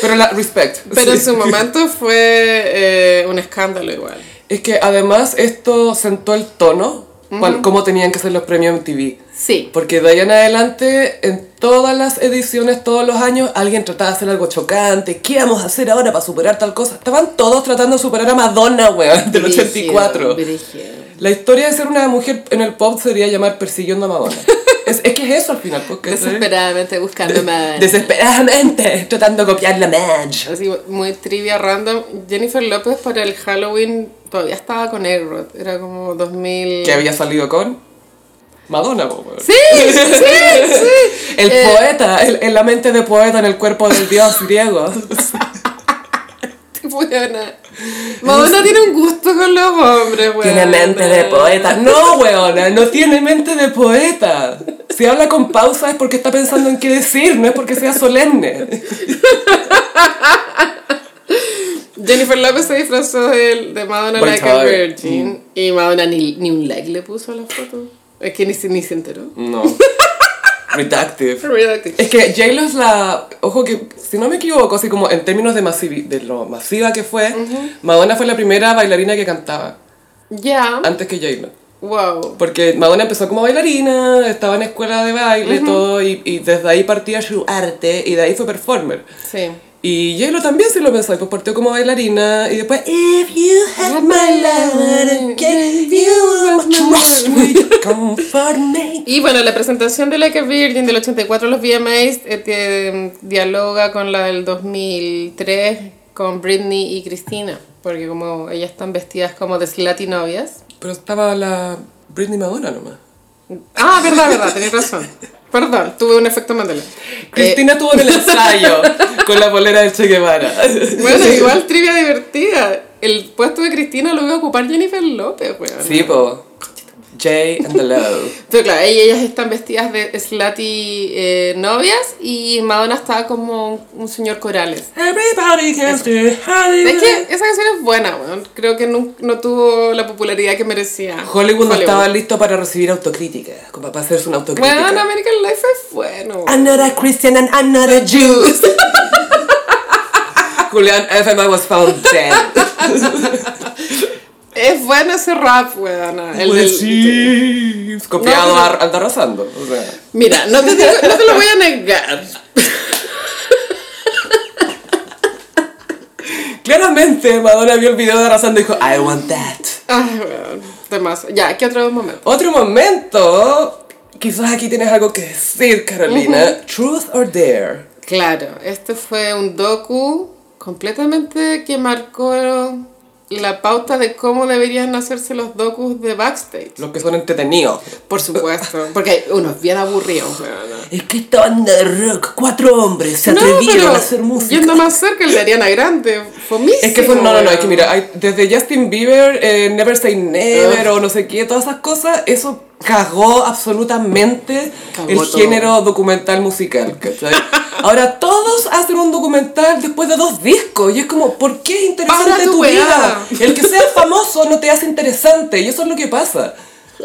S1: Pero la respect.
S2: pero en su momento fue eh, un escándalo igual.
S1: Es que además esto sentó el tono cuál- cómo tenían que ser los premios MTV.
S2: Sí.
S1: Porque de ahí en adelante, en todas las ediciones, todos los años, alguien trataba de hacer algo chocante. ¿Qué vamos a hacer ahora para superar tal cosa? Estaban todos tratando de superar a Madonna, weón, del
S2: Brígido,
S1: 84.
S2: brígido.
S1: La historia de ser una mujer en el pop sería llamar Persiguiendo a Madonna. [LAUGHS] es, es que es eso al final, porque
S2: Desesperadamente buscando más.
S1: Desesperadamente, tratando de copiar la Madge.
S2: Así, muy trivia random. Jennifer López para el Halloween todavía estaba con Errol. Era como 2000.
S1: Que había salido con Madonna, po, weón.
S2: Sí, sí, sí. [LAUGHS]
S1: El
S2: Eh,
S1: poeta, el- en la mente de poeta en el cuerpo del dios griego. [LAUGHS]
S2: Buena. [LAUGHS] Madonna tiene un gusto con los hombres, weón.
S1: Tiene mente de poeta. No, weona, no tiene mente de poeta. Si habla con pausa es porque está pensando en qué decir, no es porque sea solemne.
S2: Jennifer López se disfrazó de, de Madonna
S1: Buen
S2: Like a. Virgin. Y Madonna ni, ni un like le puso a la foto. Es que ni, se- ni se enteró.
S1: No. [LAUGHS] Redactive.
S2: Redacted.
S1: Es que J-Lo es la. Ojo que, si no me equivoco, así como en términos de, masivi- de lo masiva que fue, Madonna fue la primera bailarina que cantaba,
S2: Ya.
S1: antes que J-Lo.
S2: Wow.
S1: Porque Madonna empezó como bailarina, estaba en escuela de baile, todo, y, y desde ahí partía su arte, y de ahí fue performer.
S2: Sí.
S1: Y J-Lo también si lo pensó, pues partió como bailarina, y después, If you had my love again, you me. [LAUGHS]
S2: Y bueno, la presentación de Like a Virgin del 84 los VMAs eh, mm, dialoga con la del 2003 con Britney y Cristina, porque como ellas están vestidas como de slutty novias.
S1: Pero estaba la Britney Madonna nomás.
S2: Ah, verdad, verdad, tenés razón. [LAUGHS] Perdón, tuve un efecto Mandela. Eh,
S1: Cristina estuvo en el [LAUGHS] ensayo con la polera del Che Guevara.
S2: bueno, igual trivia divertida. El puesto de Cristina lo iba a ocupar Jennifer López, weón.
S1: Sí, po. Jay and the Love. [LAUGHS]
S2: Pero claro, ella- ellas están vestidas de slutty eh, novias y Madonna está como un, un señor Corales.
S1: Everybody can still
S2: Es que esa canción es buena, weón. Creo que no, no tuvo la popularidad que merecía.
S1: Hollywood no estaba listo para recibir autocrítica, como para hacerse una autocrítica.
S2: Bueno, American Life es bueno.
S1: I'm not a Christian and I'm not a Jew. [LAUGHS] Julian FM was found dead. [LAUGHS]
S2: Es bueno ese rap, weón. El
S1: Pues
S2: del-
S1: sí. Copiado
S2: No,
S1: a. O sea.
S2: Mira, no te, digo- no te lo voy a negar.
S1: Claramente Madonna vio el video de Arrasando y dijo, I want that.
S2: Ay, weón. Demás. Ya, ¿qué otro momento?
S1: Otro momento. Quizás aquí tienes algo que decir, Carolina. Truth or Dare.
S2: Claro, este fue un docu completamente que marcó la pauta de cómo deberían hacerse los docus de backstage.
S1: Los que son entretenidos.
S2: Por supuesto, [LAUGHS] porque hay unos bien aburridos. weón.
S1: Es que esta banda de rock, cuatro hombres, se
S2: No,
S1: atrevieron a hacer música.
S2: yendo más cerca, el de Ariana Grande, fomísimo.
S1: Es que fue, no, no, no, es que mira, hay- desde Justin Bieber, eh, Never Say Never o no sé qué, todas esas cosas, eso cagó absolutamente
S2: Cagó
S1: el
S2: todo.
S1: género documental musical, ¿cachai? [LAUGHS] Ahora todos hacen un documental después de dos discos y es como, ¿por qué es interesante
S2: tu
S1: tu vida? El que sea famoso no te hace interesante y eso es lo que pasa.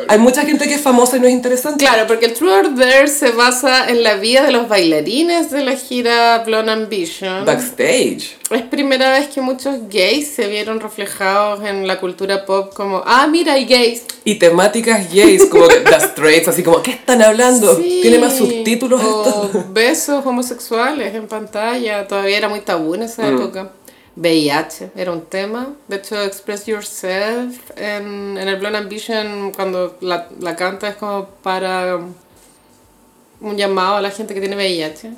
S1: Hay mucha gente que es famosa y no es interesante.
S2: Claro, porque el True or Dare se basa en la vida de los bailarines de la gira Blonde Ambition.
S1: Backstage.
S2: Es primera vez que muchos gays se vieron reflejados en la cultura pop como, ah, mira, hay gays.
S1: Y temáticas gays, como The Straits, así como, ¿qué están hablando?
S2: Sí.
S1: ¿Tiene más subtítulos esto?
S2: O besos homosexuales en pantalla. Todavía era muy tabú en esa época. VIH era un tema. De hecho, Express Yourself en, en el Blonde Ambition, cuando la, la canta, es como para un llamado a la gente que tiene VIH.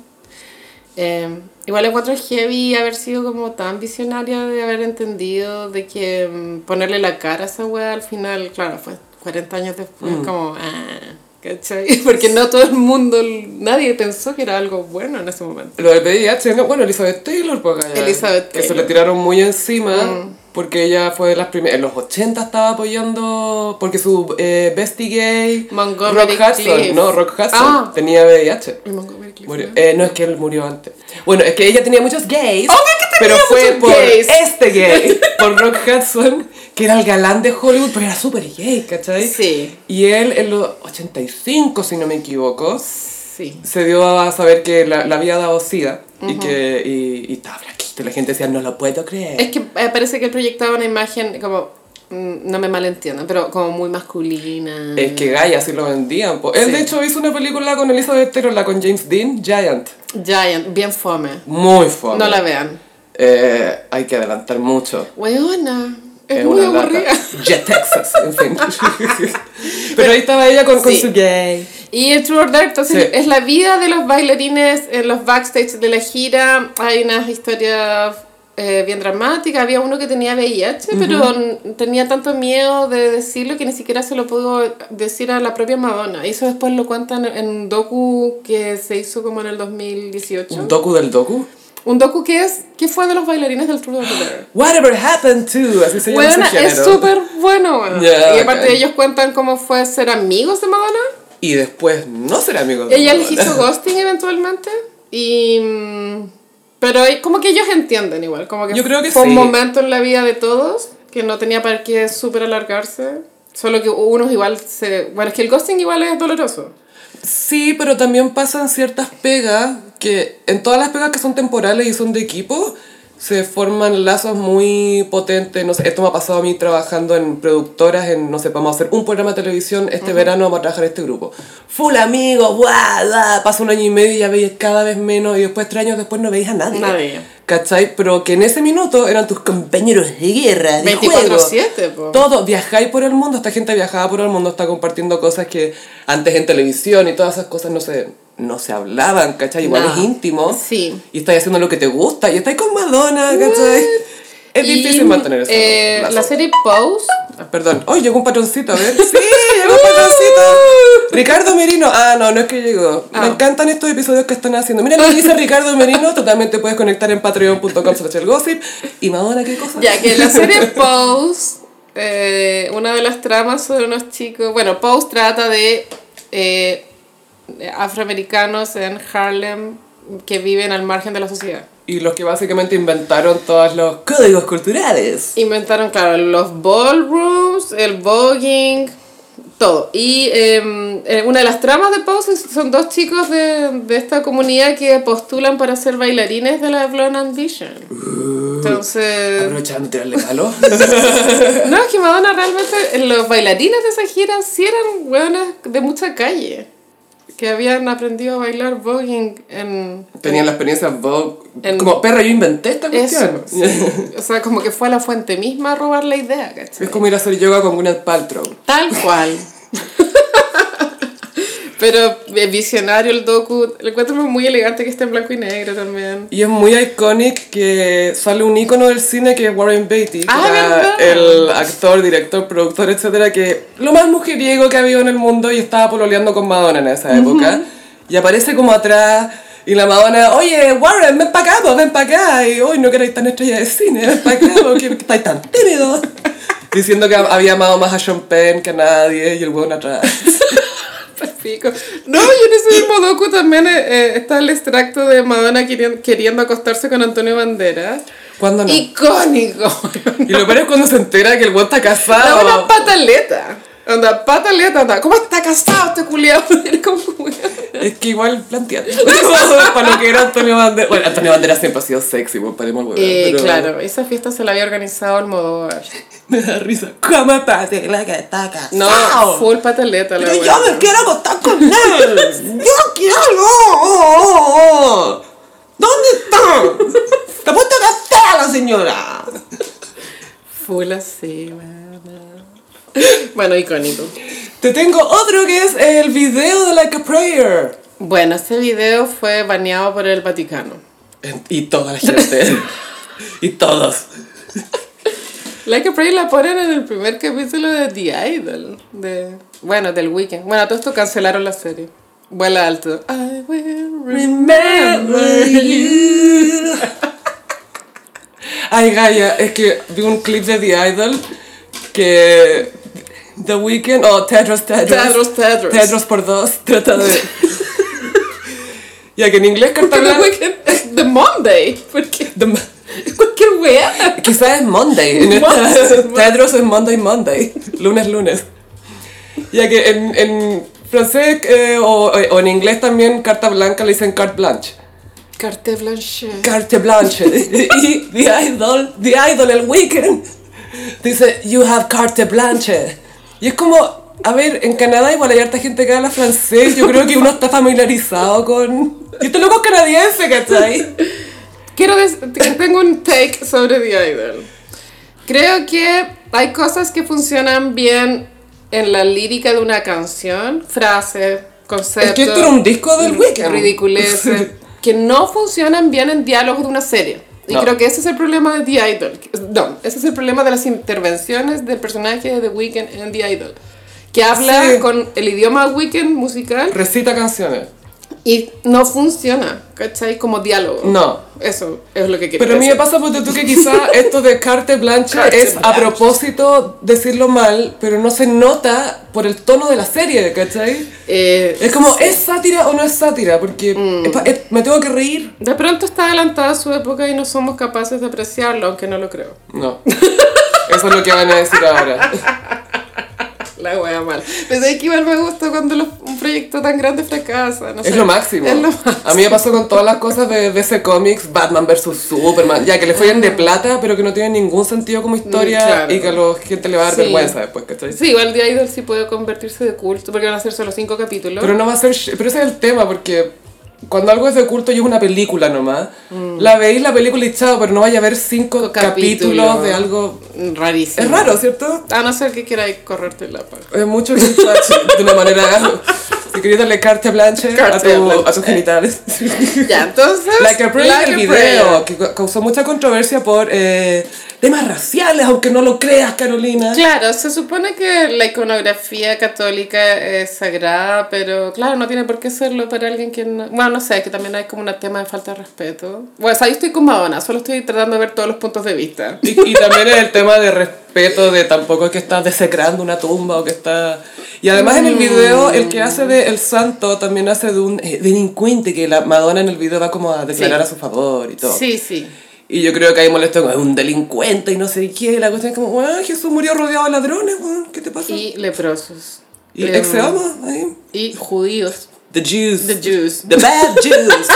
S2: Eh, igual encuentro heavy haber sido como tan visionaria de haber entendido de que mm, ponerle la cara a esa wea al final, claro, fue 40 años después, como, ah, ¿cachai? [LAUGHS] Porque no todo el mundo, nadie pensó que era algo bueno en ese momento.
S1: Lo del VIH, no, bueno, Elizabeth Taylor, pues,
S2: Elizabeth
S1: que se le tiraron muy encima, porque ella fue de las primeras, en los 80 estaba apoyando, porque su eh, bestie gay,
S2: Montgomery
S1: Rock Hudson,
S2: Cliff.
S1: no, Rock Hudson,
S2: Ah.
S1: tenía VIH.
S2: Clift,
S1: Murió.
S2: ¿no?
S1: Eh, no es que él murió antes. Bueno, es que ella tenía muchos gays,
S2: Obvio que tenía
S1: pero fue por
S2: gays.
S1: este gay, [LAUGHS] por Rock Hudson, que era el galán de Hollywood, pero era súper gay, ¿cachai?
S2: Sí,
S1: Y él en los 85, si no me equivoco,
S2: sí.
S1: se dio a saber que la, la había dado SIDA y que y, y estaba la gente decía, no lo puedo creer.
S2: Es que eh, parece que él proyectaba una imagen como mm, no me malentiendan, pero como muy masculina.
S1: Es que Gaia así lo vendían. po. Él
S2: Sí.
S1: de hecho hizo una película con Elizabeth Taylor, la con James Dean, Giant.
S2: Giant, bien fome.
S1: Muy fome.
S2: No la vean.
S1: Eh, hay que adelantar mucho.
S2: Weona, es, muy aburrida. [LAUGHS]
S1: Jet Texas, en fin. [LAUGHS] Pero ahí estaba ella con, con
S2: Sí.
S1: su gay.
S2: Y el True or Dare, entonces
S1: Sí.
S2: es la vida de los bailarines en los backstage de la gira. Hay unas historias eh, bien dramáticas. Había uno que tenía VIH, pero n- tenía tanto miedo de decirlo que ni siquiera se lo pudo decir a la propia Madonna. Y eso después lo cuentan en un docu que se hizo como en el 2018.
S1: Un docu del docu.
S2: Un docu que es, ¿qué fue de los bailarines del True or Dare?
S1: Whatever happened to, así se llama
S2: Bueno,
S1: ese
S2: es súper bueno. bueno. [LAUGHS]
S1: Ya,
S2: y aparte
S1: ok.
S2: ellos cuentan cómo fue ser amigos de Madonna.
S1: Y después no ser amigos. de
S2: Ella les
S1: Madonna.
S2: hizo ghosting eventualmente. Y. mm, Pero como que ellos entienden igual. Como que
S1: Yo creo que
S2: fue
S1: sí.
S2: un momento en la vida de todos que no tenía para qué súper alargarse. Solo que unos igual se. Bueno, es que el ghosting igual es doloroso.
S1: Sí, pero también pasan ciertas pegas que en todas las pegas que son temporales y son de equipo se forman lazos muy potentes. No sé, esto me ha pasado a mí trabajando en productoras, en, no sé, vamos a hacer un programa de televisión, este verano vamos a trabajar este grupo. Full amigos, guau, guau, pasa un año y medio y ya veis cada vez menos y después tres años después no veis a nadie.
S2: Nadie.
S1: ¿Cachai? Pero que en ese minuto eran tus compañeros de guerra, de
S2: 24/7, po.
S1: juego. Todo, viajáis por el mundo, esta gente viajaba por el mundo, está compartiendo cosas que antes en televisión y todas esas cosas no se, no se hablaban, ¿cachai? Igual
S2: No.
S1: es íntimo.
S2: Sí.
S1: Y estáis haciendo lo que te gusta y estáis con Madonna, ¿cachai? Es
S2: Y,
S1: difícil mantener eso.
S2: eh, la serie Pose.
S1: Perdón. ¡Ay, llegó un patroncito! A ver. ¡Sí! ¡Llegó un patroncito! [LAUGHS] Ricardo Merino. Ah, no, no es que llegó. Me
S2: Ah.
S1: encantan estos episodios que están haciendo. Mira lo que dice Ricardo Merino. [LAUGHS] Totalmente puedes conectar en patreon.com slash el gossip. Y Madonna, ¿qué cosa?
S2: Ya que la [LAUGHS] serie Pose, eh, una de las tramas sobre unos chicos. Bueno, Pose trata de eh, afroamericanos en Harlem que viven al margen de la sociedad.
S1: Y los que básicamente inventaron todos los códigos culturales.
S2: Inventaron, claro, los ballrooms, el voguing, todo. Y eh, eh, una de las tramas de Pose son dos chicos de, de esta comunidad que postulan para ser bailarines de la Blonde Ambition. Entonces...
S1: Aprovechando tirarle palo. [LAUGHS]
S2: No, es que Madonna realmente, los bailarines de esa gira sí eran hueonas de mucha calle. Que habían aprendido a bailar voguing en...
S1: Tenían la experiencia Vogue.
S2: En-
S1: Como perra, yo inventé esta
S2: Eso,
S1: cuestión.
S2: sí. O sea, como que fue a la fuente misma a robar la idea, ¿cachai?
S1: Es como ir a hacer yoga con Gwyneth Paltrow.
S2: Tal cual. [LAUGHS] Pero eh, visionario el docu. Lo encuentro muy elegante que esté en blanco y negro también.
S1: Y es muy iconic que sale un ícono del cine que es Warren Beatty,
S2: Ah,
S1: el actor, director, productor, etcétera, que lo más mujeriego que ha habido en el mundo y estaba pololeando con Madonna en esa época. Y aparece como atrás y la Madonna, oye, Warren, ven para acá, pues, ven para acá. Y hoy no queréis tan estrella de cine, ven para acá, porque estáis tan tímido. [LAUGHS] Diciendo que había amado más a Sean Penn que a nadie y el hueón atrás. [LAUGHS]
S2: Pico. No, y en ese mismo docu también eh, eh, está el extracto de Madonna queriendo, queriendo acostarse con Antonio Banderas.
S1: ¿Cuándo no? Y,
S2: Icónico.
S1: lo peor es cuando se entera que el hueón está
S2: La
S1: casado.
S2: buena pataleta. Onda, pataleta, onda. ¿Cómo está casado este culiado? [LAUGHS]
S1: Es que igual planteado. [LAUGHS] para lo que era Antonio Banderas. Bueno, Antonio Banderas siempre ha sido sexy, pues paremos huevón.
S2: Eh,
S1: pero
S2: claro, esa fiesta se la había organizado el Modóvar.
S1: Me da risa. ¿Cómo pase la que está casado?
S2: No, full pataleta la
S1: Pero yo me quiero acostar con él. Yo quiero. ¿Dónde está? Te puesto fea la señora.
S2: Full así, weón. [LAUGHS] Bueno, icónico.
S1: Te tengo otro que es el video de Like a Prayer.
S2: Bueno, este video fue baneado por el Vaticano.
S1: Y toda la gente. [LAUGHS] y todos.
S2: Like a Prayer la ponen en el primer capítulo de The Idol. De, bueno, del Weekend. Bueno, todo esto cancelaron la serie. Vuela alto. I will remember you. [LAUGHS]
S1: Ay, Gaia, es que vi un clip de The Idol que The Weeknd, o Tedros Tedros.
S2: Tedros, Tedros.
S1: Tedros por dos, [LAUGHS] trata de... ya que en inglés canta
S2: The Weekend The Monday. Porque
S1: The- [LAUGHS]
S2: cualquier wea.
S1: Quizás es Monday. [LAUGHS] En esta, Tedros es Monday, Monday. Lunes, lunes. Ya que en, en francés eh, o, o en inglés también carta blanca le dicen carte blanche.
S2: Carte Blanche.
S1: Carte blanche. y The Idol, The Idol, el weekend. Dice, you have carte blanche. Y es como, a ver, en Canadá igual hay harta gente que habla francés. Yo creo que uno está familiarizado con... Y este loco canadiense, ¿cachai?
S2: Quiero tengo un take sobre The Idol. Creo que hay cosas que funcionan bien en la lírica de una canción, frase, concepto.
S1: Es que esto era un disco del Weeknd.
S2: Ridiculeces, [LAUGHS] que no funcionan bien en diálogos de una serie. Y
S1: No.
S2: creo que ese es el problema de The Idol. No, ese es el problema de las intervenciones del personaje de The Weeknd en The Idol. Que habla
S1: Sí.
S2: con el idioma Weeknd musical
S1: Recita canciones.
S2: Y no funciona, ¿cachai? Como diálogo.
S1: No.
S2: Eso es lo que quiero
S1: Pero a mí me pasa porque tú que quizá [LAUGHS] esto de carte blanche
S2: Carte
S1: es a propósito decirlo mal, pero no se nota por el tono de la serie, ¿cachai?
S2: Eh,
S1: Es como, ¿es sátira o no es sátira? Porque
S2: Mm.
S1: es es- me tengo que reír.
S2: De pronto está adelantada su época y no somos capaces de apreciarlo, aunque no lo creo.
S1: No. Eso es lo que van a decir ahora. [LAUGHS]
S2: La wea mal. Pensé que igual me gusta cuando los- un proyecto tan grande fracasa. No
S1: Es
S2: sé.
S1: lo máximo.
S2: Es lo máximo.
S1: A mí me pasó con todas las cosas de DC Comics, Batman vs Superman, ya que le follan de plata, pero que no tienen ningún sentido como historia
S2: Mm, claro.
S1: y que a la gente le va a dar
S2: Sí.
S1: vergüenza después, ¿cachai?
S2: Sí, igual The Idol sí puede convertirse de culto porque van a ser solo cinco capítulos.
S1: Pero no va a ser. Pero ese es el tema, porque cuando algo es de culto y es una película nomás, la veis la película y chao, pero no vaya a ver cinco
S2: Capítulos.
S1: capítulos de algo.
S2: Rarísimo.
S1: Es raro, ¿cierto?
S2: A no ser que queráis correrte la paja.
S1: Es mucho de una manera. Si querías darle carte blanche a, tu- a tus genitales.
S2: Ya, entonces.
S1: Like a Prayer,
S2: Like
S1: el video,
S2: Prayer.
S1: que ca- causó mucha controversia por eh, temas raciales, aunque no lo creas, Carolina.
S2: Claro, se supone que la iconografía católica es sagrada, pero claro, no tiene por qué serlo para alguien que no... Bueno, no sé, que también hay como un tema de falta de respeto. Bueno, o sea, yo estoy con Madonna, solo estoy tratando de ver todos los puntos de vista.
S1: Y, y también es el tema de respeto, de tampoco es que estás desecrando una tumba o que está... Y además en el video, el que hace de El Santo también hace de un eh, delincuente que la Madonna en el video va como a declarar
S2: Sí.
S1: a su favor y todo.
S2: Sí, sí.
S1: Y yo creo que ahí molesto como, es un delincuente y no sé qué. Y la cuestión es como, weón, Jesús murió rodeado de ladrones, weón, ¿qué te pasa?
S2: Y leprosos.
S1: Y ahí.
S2: Y judíos.
S1: The Jews.
S2: The Jews.
S1: The bad Jews.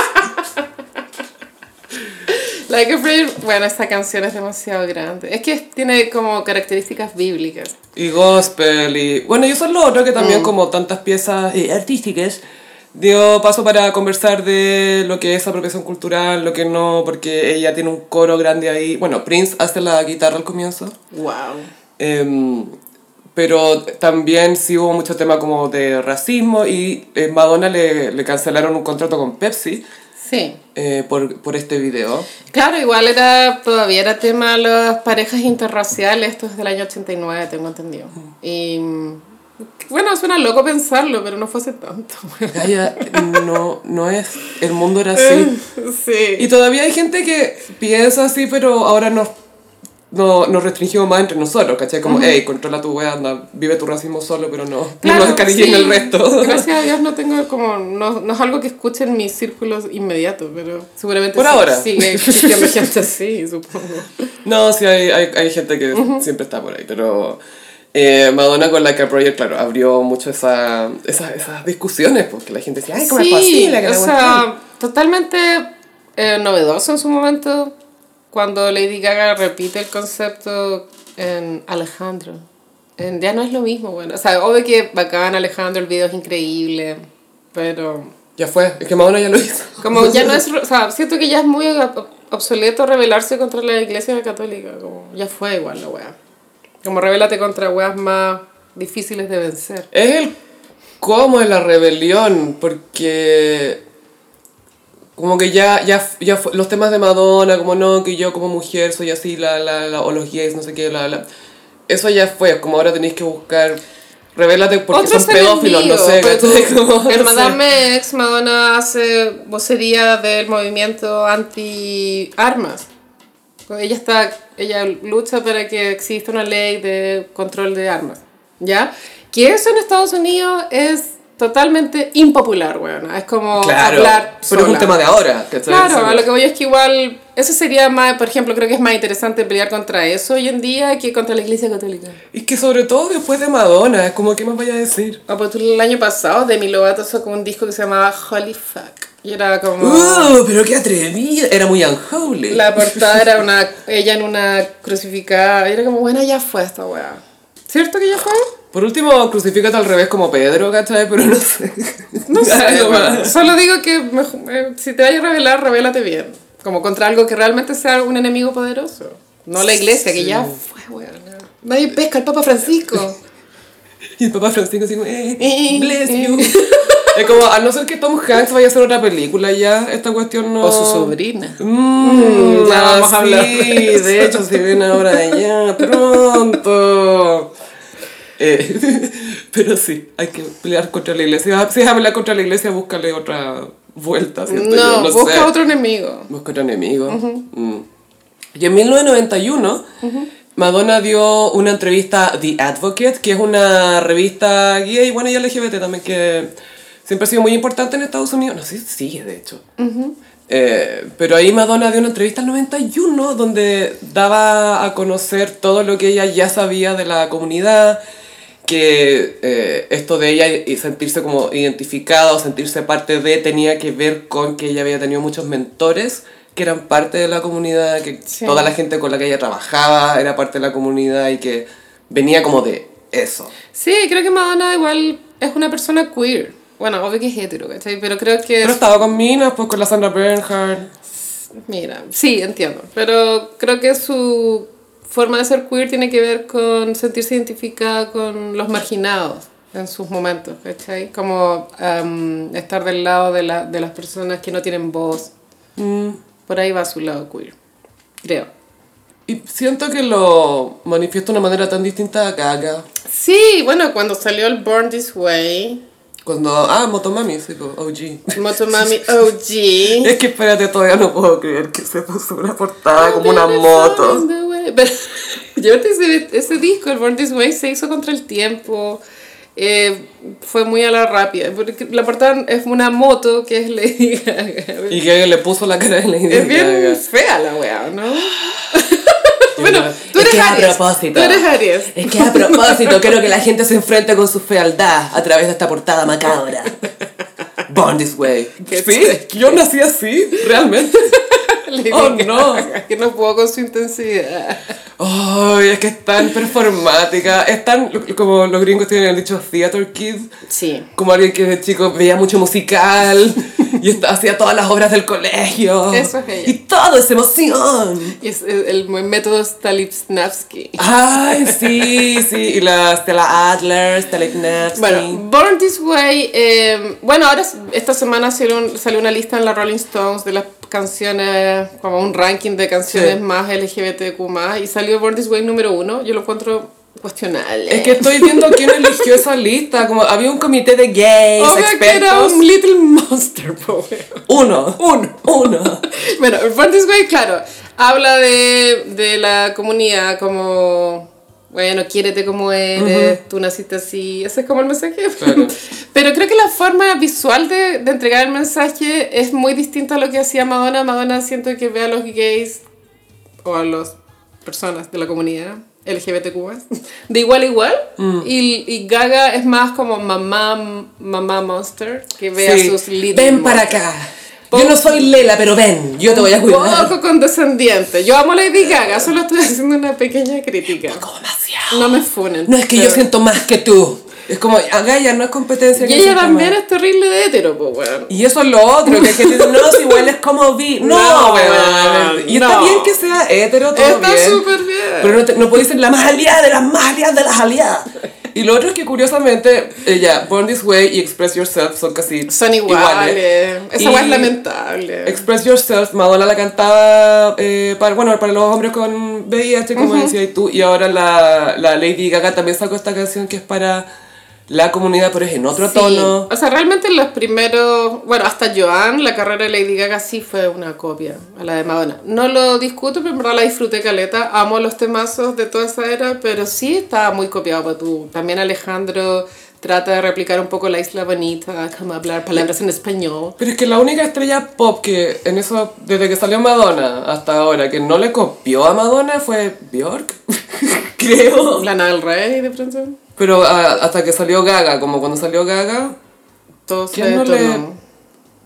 S2: Like a Prayer, bueno, esta canción es demasiado grande. Es que tiene como características bíblicas.
S1: y gospel y bueno y eso es lo otro que también como tantas piezas eh, artísticas dio paso para conversar de lo que es apropiación cultural lo que no porque ella tiene un coro grande ahí bueno Prince hace la guitarra al comienzo
S2: Wow.
S1: em, pero también sí hubo mucho tema como de racismo y eh, Madonna le, le cancelaron un contrato con Pepsi
S2: Sí.
S1: eh, por, por este video
S2: Claro, igual era, todavía era tema las parejas interraciales, esto es del año 89, tengo entendido. Y bueno, suena loco pensarlo, pero no fue hace tanto.
S1: Gaya, no, no es el mundo era así [LAUGHS]
S2: sí.
S1: Y todavía hay gente que piensa así, pero ahora nos, no, nos restringimos más entre nosotros, ¿cachai? Como, hey, controla tu wea, anda, vive tu racismo solo, pero no, no nos
S2: sí.
S1: el resto. [LAUGHS]
S2: Gracias a Dios no [LAUGHS] tengo como, no, no es algo que escuche en mis círculos inmediatos, pero seguramente
S1: Por
S2: sí-
S1: ahora.
S2: sigue existiendo gente así, supongo.
S1: No, sí, hay, hay, hay gente que siempre está por ahí, pero eh, Madonna con Like a Project, claro, abrió mucho esa, esa, esas discusiones, porque la gente decía, ay, ¿cómo es posible que
S2: o
S1: la
S2: sea, totalmente eh, novedoso en su momento cuando Lady Gaga repite el concepto en Alejandro. En- ya no es lo mismo, bueno. O sea, obvio que bacán Alejandro, el video es increíble, pero
S1: Ya fue, es que Madonna ya lo hizo.
S2: como ya no es, [LAUGHS] o sea, siento que ya es muy ob- obsoleto rebelarse contra la iglesia católica, como ya fue igual la wea. Como rebélate contra weas más difíciles de vencer.
S1: Es el cómo es la rebelión, porque como que ya, ya, ya los temas de Madonna, como no, que yo como mujer soy así, la, la, la, o los gays, no sé qué, la, la. Eso ya fue, como ahora tenéis que buscar, revélate porque
S2: Otros
S1: son pedófilos, no
S2: enemigos,
S1: sé,
S2: pero En [LAUGHS]
S1: no sé.
S2: Madame X, Madonna hace vocería del movimiento anti-armas. Ella, está, ella lucha para que exista una ley de control de armas, ¿ya? Que eso en Estados Unidos es totalmente impopular, weón. Es como
S1: Claro,
S2: hablar
S1: pero es un tema de ahora. ¿cachai?
S2: Claro, a lo que voy es que igual, eso sería más, por ejemplo, creo que es más interesante pelear contra eso hoy en día que contra la iglesia católica.
S1: Y que sobre todo después de Madonna, es como, ¿qué más vaya a decir?
S2: Ah, pues el año pasado Demi Lovato sacó un disco que se llamaba Holy Fuck. Y era como...
S1: ¡Uh! Pero qué atrevida. Era muy unholy.
S2: La portada era una, [LAUGHS] ella en una crucificada. Y era como, bueno, ya fue esta weá. ¿Cierto que ya fue?
S1: Por último, crucifícate al revés como Pedro, ¿cachai? Pero no sé.
S2: No sé. [LAUGHS] Solo digo que mejor- eh, si te vayas a revelar, revélate bien. Como contra algo que realmente sea un enemigo poderoso. No la iglesia, que ya fue, weón. Nadie pesca al Papa Francisco. [LAUGHS]
S1: Y el papá Francisco así como, eh,
S2: Eh,
S1: bless
S2: eh.
S1: you. [LAUGHS] Es como, a no ser que Tom Hanks vaya a hacer otra película ya, esta cuestión no...
S2: O su sobrina.
S1: Mmm,
S2: ya vamos a hablar
S1: Sí,
S2: de
S1: de hecho, si viene ahora ya, pronto. Eh, [LAUGHS] pero sí, hay que pelear contra la iglesia. Si a pelear contra la iglesia, búscale otra vuelta, ¿cierto?
S2: No,
S1: Yo
S2: busca
S1: sé.
S2: otro enemigo.
S1: Busca otro enemigo. Mm. Y en 1991, Madonna dio una entrevista a The Advocate, que es una revista gay, bueno, y LGBT también, que siempre ha sido muy importante en Estados Unidos. No sé si sigue, de hecho. Eh, pero ahí Madonna dio una entrevista al 91 donde daba a conocer todo lo que ella ya sabía de la comunidad, que eh, esto de ella y sentirse como identificada o sentirse parte de tenía que ver con que ella había tenido muchos mentores que eran parte de la comunidad, que
S2: Sí.
S1: toda la gente con la que ella trabajaba era parte de la comunidad y que venía como de eso.
S2: Sí, creo que Madonna igual es una persona queer. Bueno, obvio que es hetero, ¿cachai? Pero creo que...
S1: Pero estaba con minas, pues con la Sandra Bernhard.
S2: Mira, sí, entiendo. Pero creo que su forma de ser queer tiene que ver con sentirse identificada con los marginados en sus momentos, ¿cachai? Como em, estar del lado de, la, de las personas que no tienen voz. Por ahí va su lado queer, creo.
S1: Y siento que lo manifiesta de una manera tan distinta a Gaga.
S2: Sí, bueno, cuando salió el Born This Way,
S1: Cuando, ah, Motomami, sí, OG.
S2: Motomami [LAUGHS] OG.
S1: Es que espérate, todavía no puedo creer que se puso una portada como una moto.
S2: Pero, [LAUGHS] llévate ese, ese disco, el Born This Way, se hizo contra el tiempo. eh, fue muy a la rápida. Porque la portada es una moto que es Lady Gaga.
S1: Y que le puso la cara de Lady
S2: Es bien
S1: Gaga.
S2: fea la weá, ¿no? [LAUGHS] [LAUGHS] bueno, tú
S1: Es
S2: eres
S1: que a
S2: Aries.
S1: propósito.
S2: Tú eres Aries.
S1: Es que a propósito, quiero que la gente se enfrente con su fealdad a través de esta portada macabra. Born this way. Sí, yo nací así, realmente. [LAUGHS]
S2: Lady
S1: Oh, no.
S2: Gaga, [LAUGHS] Que no puedo con su intensidad.
S1: Ay, es que es tan performática. Es tan, como los gringos tienen el dicho theater kid.
S2: Sí.
S1: Como alguien que de chico veía mucho musical [LAUGHS] y hacía todas las obras del colegio.
S2: Eso es ella.
S1: Y todo es emoción.
S2: Y es el, el método Stanislavski.
S1: Ay, sí, sí. Y la Stella Adler, Stella Ignatski.
S2: Bueno, Born This Way, eh, bueno, ahora esta semana salió, un- salió una lista en la Rolling Stones de las canciones, como un ranking de canciones
S1: Sí.
S2: más LGBTQ+, y salió Born This Way número uno, yo lo encuentro cuestionable.
S1: Es que estoy viendo quién eligió esa lista. Como había un comité de gays,
S2: Obvio que era
S1: expertos.
S2: un Little Monster, po, weón.
S1: Uno. Uno. Uno. [LAUGHS]
S2: Bueno, Born This Way, claro, habla de, de la comunidad como, bueno, quiérete como eres, tú naciste así, ese es como el mensaje.
S1: Claro. [LAUGHS]
S2: Pero creo que la forma visual de, de entregar el mensaje es muy distinta a lo que hacía Madonna. Madonna siento que ve a los gays o a las personas de la comunidad LGBTQ [LAUGHS] de igual a igual.
S1: Mm.
S2: Y, y Gaga es más como mamá, mamá monster que ve
S1: Sí.
S2: a sus little
S1: Ven para
S2: monsters.
S1: acá. Yo no soy Lela, pero ven, yo te voy a cuidar.
S2: poco condescendiente. Yo amo Lady Gaga, solo estoy haciendo una pequeña crítica.
S1: Como demasiado.
S2: No me funen.
S1: No es que yo siento más que tú. Es como, a Gaia no es competencia.
S2: Y ella también es terrible de hetero, pues, weón.
S1: Y eso es lo otro, que gente dice, no, si igual es como vi. [LAUGHS] No,
S2: No,
S1: weón. Y está bien que sea hetero, todo
S2: Está
S1: bien.
S2: súper bien.
S1: Pero no, te- no puedes ser la más aliada de las más aliadas de las aliadas. Y lo otro es que curiosamente, ella, Born This Way y Express Yourself son casi
S2: Son iguales. Esa
S1: Y
S2: weá es lamentable.
S1: Express Yourself, Madonna la cantaba eh, para, bueno, para los hombres con VIH, como decías tú, y ahora la, la Lady Gaga también sacó esta canción que es para la comunidad, pero es en otro
S2: Sí.
S1: tono.
S2: O sea, realmente los primeros, bueno, hasta Joan, la carrera de Lady Gaga sí fue una copia a la de Madonna. No lo discuto, pero en verdad la disfruté caleta. Amo los temazos de toda esa era, pero sí estaba muy copiado para tú. También Alejandro trata de replicar un poco la isla bonita, como hablar palabras en español.
S1: Pero es que la única estrella pop que en eso, desde que salió Madonna hasta ahora, que no le copió a Madonna fue Bjork, [LAUGHS] creo.
S2: Lana del Rey, de pronto.
S1: Pero ah, hasta que salió Gaga, como cuando salió Gaga,
S2: Todo
S1: ¿quién no, le.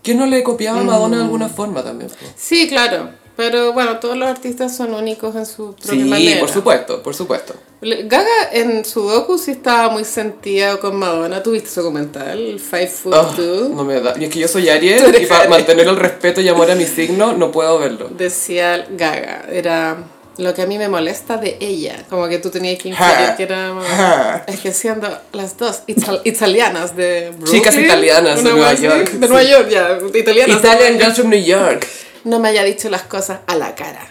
S1: ¿quién no le copiaba a Madonna de alguna forma también?
S2: Sí, claro. Pero bueno, todos los artistas son únicos en su propia
S1: Sí,
S2: manera.
S1: por supuesto, por supuesto.
S2: Gaga en su docu sí estaba muy sentida con Madonna. ¿Tuviste su documental? El Five Foot
S1: Ah,
S2: Two.
S1: no me da. Y es que yo soy Ariel y para mantener el respeto y amor a mi signo no puedo verlo.
S2: Decía Gaga. Era lo que a mí me molesta de ella. Como que tú tenías que inferir que era... Es que siendo las dos ital- italianas de Brooklyn.
S1: Chicas italianas de Nueva York,
S2: De. Nueva York, ya. Italianas.
S1: Italian Girls from New York.
S2: no me haya dicho las cosas a la cara.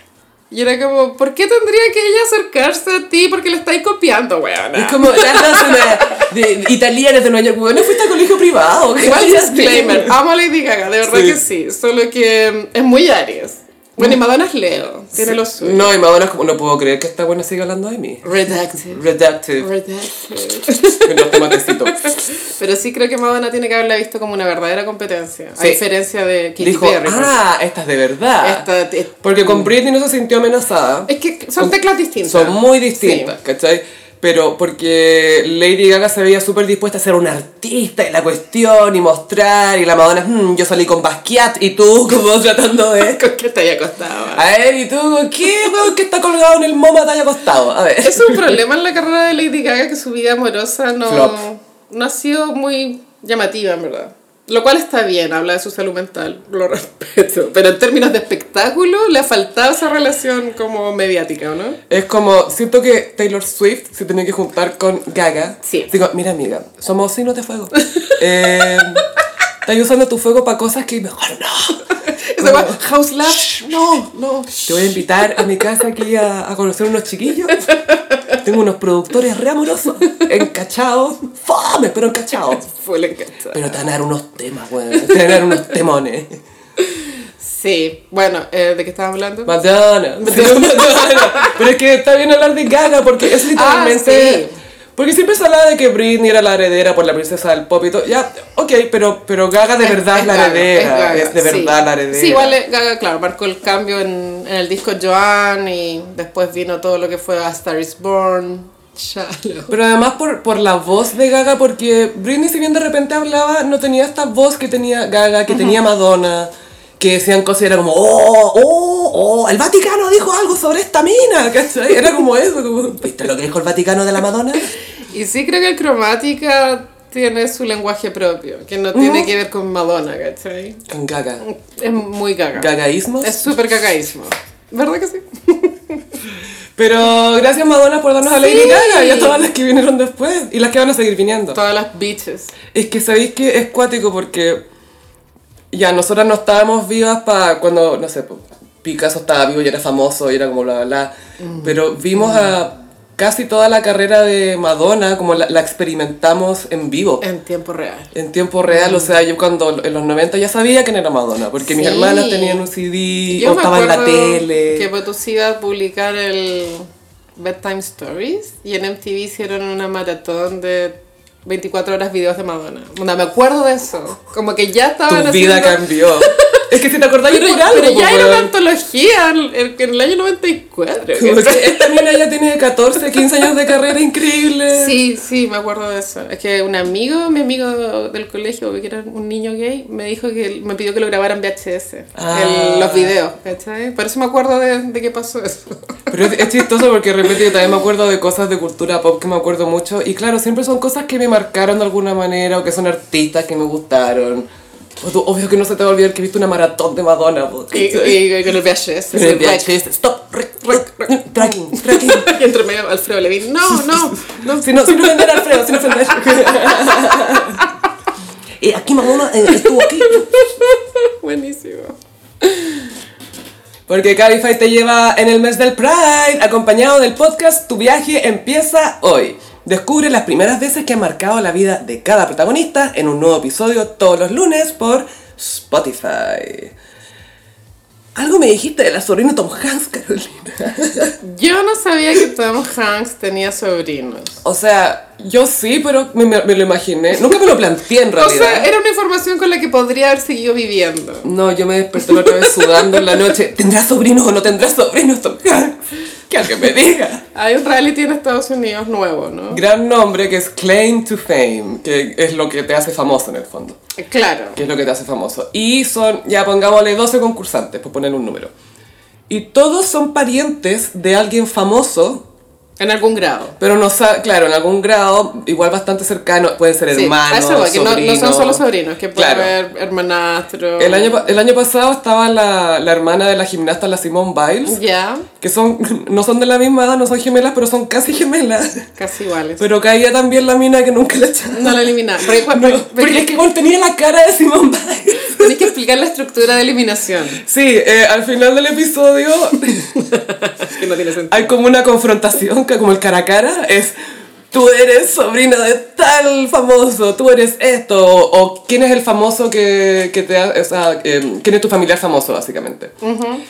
S2: Y era como, ¿por qué tendría que ella acercarse a ti? Porque le estáis copiando, weona.
S1: Es como las dos de, italianas de Nueva York. Bueno, fuiste a colegio privado. ¿qué
S2: Igual [LAUGHS] disclaimer, amo a Lady Gaga, de verdad
S1: Sí.
S2: que sí. Solo que es muy Aries. Bueno, y Madonna es Leo, tiene lo suyo.
S1: No, y Madonna es como, no puedo creer que esta buena siga hablando de mí.
S2: Redacted.
S1: Redacted.
S2: Redacted. [LAUGHS]
S1: Los tomatecitos.
S2: Pero sí creo que Madonna tiene que haberla visto como una verdadera competencia. A
S1: Sí.
S2: diferencia de Katy
S1: Dijo,
S2: Perry.
S1: ah, esta es de verdad.
S2: Esta- es-
S1: Porque con Britney no se sintió amenazada.
S2: Es que son teclas distintas.
S1: Son muy distintas, ¿cachai? Pero porque Lady Gaga se veía súper dispuesta a ser una artista y la cuestión y mostrar y la Madonna, "Mm, yo salí con Basquiat y tú [LAUGHS] como tratando de... [LAUGHS]
S2: ¿Con qué te haya costado?
S1: A ver, ¿y tú con qué? weón, que está colgado en el MoMA te haya costado? A ver.
S2: Es un [LAUGHS] problema en la carrera de Lady Gaga que su vida amorosa no,
S1: Flop.
S2: no ha sido muy llamativa, en verdad. Lo cual está bien, habla de su salud mental, lo [LAUGHS] respeto. Pero en términos de espectáculo, le ha faltado esa relación como mediática, ¿o no?
S1: Es como, siento que Taylor Swift se tiene que juntar con Gaga.
S2: Sí.
S1: Digo, mira amiga, somos signos de fuego. [LAUGHS] eh, estás usando tu fuego para cosas que mejor no. [LAUGHS]
S2: House Love, no, no.
S1: Te voy a invitar a mi casa aquí a, a conocer unos chiquillos. Tengo unos productores re amorosos, encachados, fome, pero encachados.
S2: Fue le encanta.
S1: Pero te van a dar unos temas, weón. Te van a dar unos temones.
S2: Sí, bueno, eh, ¿de qué estabas hablando?
S1: Madonna. Madonna. [LAUGHS] Pero es que está bien hablar de Gaga porque es literalmente...
S2: Ah, sí.
S1: Porque siempre se hablaba de que Britney era la heredera por la princesa del pop y todo. Ya, ok, pero, pero Gaga de verdad es, la
S2: Gaga,
S1: heredera.
S2: Gaga,
S1: Es, de
S2: sí.
S1: verdad la heredera.
S2: Sí, igual Gaga, claro, marcó el cambio en, en el disco Joan y después vino todo lo que fue A Star is Born. [LAUGHS] Chalo.
S1: Pero además por, por la voz de Gaga, porque Britney si bien de repente hablaba, no tenía esta voz que tenía Gaga, que tenía Madonna, que decían cosas y era como, oh, oh, oh, el Vaticano dijo algo sobre esta mina, ¿cachai? Era como eso, como, ¿viste lo que dijo el Vaticano de la Madonna?
S2: Y sí creo que el Cromática tiene su lenguaje propio, que no tiene que ver con Madonna, ¿cachai?
S1: Con Gaga.
S2: Es muy gaga.
S1: Gagaísmos.
S2: Es súper gagaísimo. ¿Verdad que sí? [LAUGHS]
S1: Pero gracias Madonna por darnos a Lady
S2: Sí.
S1: Gaga y a todas las que vinieron después y las que van a seguir viniendo.
S2: Todas las bitches.
S1: Es que sabéis que es cuático porque ya nosotras no estábamos vivas para cuando, no sé, Picasso estaba vivo y era famoso y era como bla bla bla. Pero vimos a casi toda la carrera de Madonna, como la, la experimentamos en vivo.
S2: En tiempo real.
S1: En tiempo real, o sea, yo cuando en los 90 ya sabía quién era Madonna, porque mis hermanas tenían un CD,
S2: Yo
S1: o
S2: me
S1: estaba en la tele.
S2: Que pues, tú ibas a publicar el Bedtime Stories y en MTV hicieron una maratón de 24 horas videos de Madonna. Onda, me acuerdo de eso. Como que ya estaban
S1: Tu vida
S2: haciendo-
S1: cambió. [LAUGHS] es que si te acordás
S2: Pero,
S1: por algo,
S2: pero ya era una antología en, en el año 94.
S1: Como
S2: ¿cachai?
S1: que esta mina ya tiene 14, 15 años de carrera increíble.
S2: Sí, sí, me acuerdo de eso. Es que un amigo, mi amigo del colegio, que era un niño gay, me dijo que me pidió que lo grabara en VHS,
S1: Ah.
S2: el- los videos, ¿cachai? Por eso me acuerdo de, de qué pasó eso.
S1: Pero es, es chistoso porque de repente yo también me acuerdo de cosas de cultura pop que me acuerdo mucho. Y claro, siempre son cosas que me marcaron de alguna manera o que son artistas que me gustaron. Tú, obvio que no se te va a olvidar que viste una maratón de Madonna.
S2: Y, y con el VHS.
S1: En el
S2: rec,
S1: VHS, stop, rec, rec, tracking, tracking. [LAUGHS]
S2: Y entre medio Alfredo Levin, no, no, no.
S1: Si no, sin ofender a Alfredo, sin ofender. y [LAUGHS] aquí Madonna eh, estuvo aquí.
S2: Buenísimo.
S1: Porque Cabify te lleva en el mes del Pride, acompañado del podcast Tu viaje empieza hoy. Descubre las primeras veces que han marcado la vida de cada protagonista en un nuevo episodio todos los lunes por Spotify. Algo me dijiste de la sobrina Tom Hanks, Carolina. [LAUGHS]
S2: Yo no sabía que Tom Hanks tenía sobrinos.
S1: O sea, yo sí, pero me, me- me lo imaginé. Nunca me lo planteé en [LAUGHS]
S2: O
S1: realidad.
S2: sea, era una información con la que podría haber seguido viviendo.
S1: No, yo me desperté la otra vez sudando en la noche. ¿Tendrás sobrinos o no tendrás sobrinos, Tom Hanks? Que alguien me diga.
S2: Hay un reality en Estados Unidos nuevo, ¿no?
S1: Gran nombre que es Claim to Fame, que es lo que te hace famoso en el fondo.
S2: Claro.
S1: que es lo que te hace famoso. Y son, ya pongámosle 12 concursantes, por poner un número. Y todos son parientes de alguien famoso,
S2: En algún grado.
S1: pero no sa- claro, en algún grado, igual bastante cercano, pueden ser
S2: Sí,
S1: hermanos,
S2: eso que no, no son solo sobrinos, que puede
S1: Claro.
S2: haber hermanastro.
S1: El año, el año pasado estaba la, la hermana de la gimnasta, la Simone Biles,
S2: Ya,
S1: que son, [LAUGHS] no son de la misma edad, no son gemelas, pero son casi gemelas.
S2: casi iguales.
S1: Pero caía también la mina que nunca la echaron.
S2: No la eliminaron. Porque, porque,
S1: No, porque es que tenía la cara de Simone Biles. [LAUGHS]
S2: tenés que explicar la estructura de eliminación.
S1: Sí, eh, al final del episodio [LAUGHS]
S2: Que no tiene sentido.
S1: hay como una confrontación, como el cara a cara, es tú eres sobrina de tal famoso, tú eres esto, o, o quién es el famoso que, que te ha, o sea, eh, quién es tu familiar famoso, básicamente.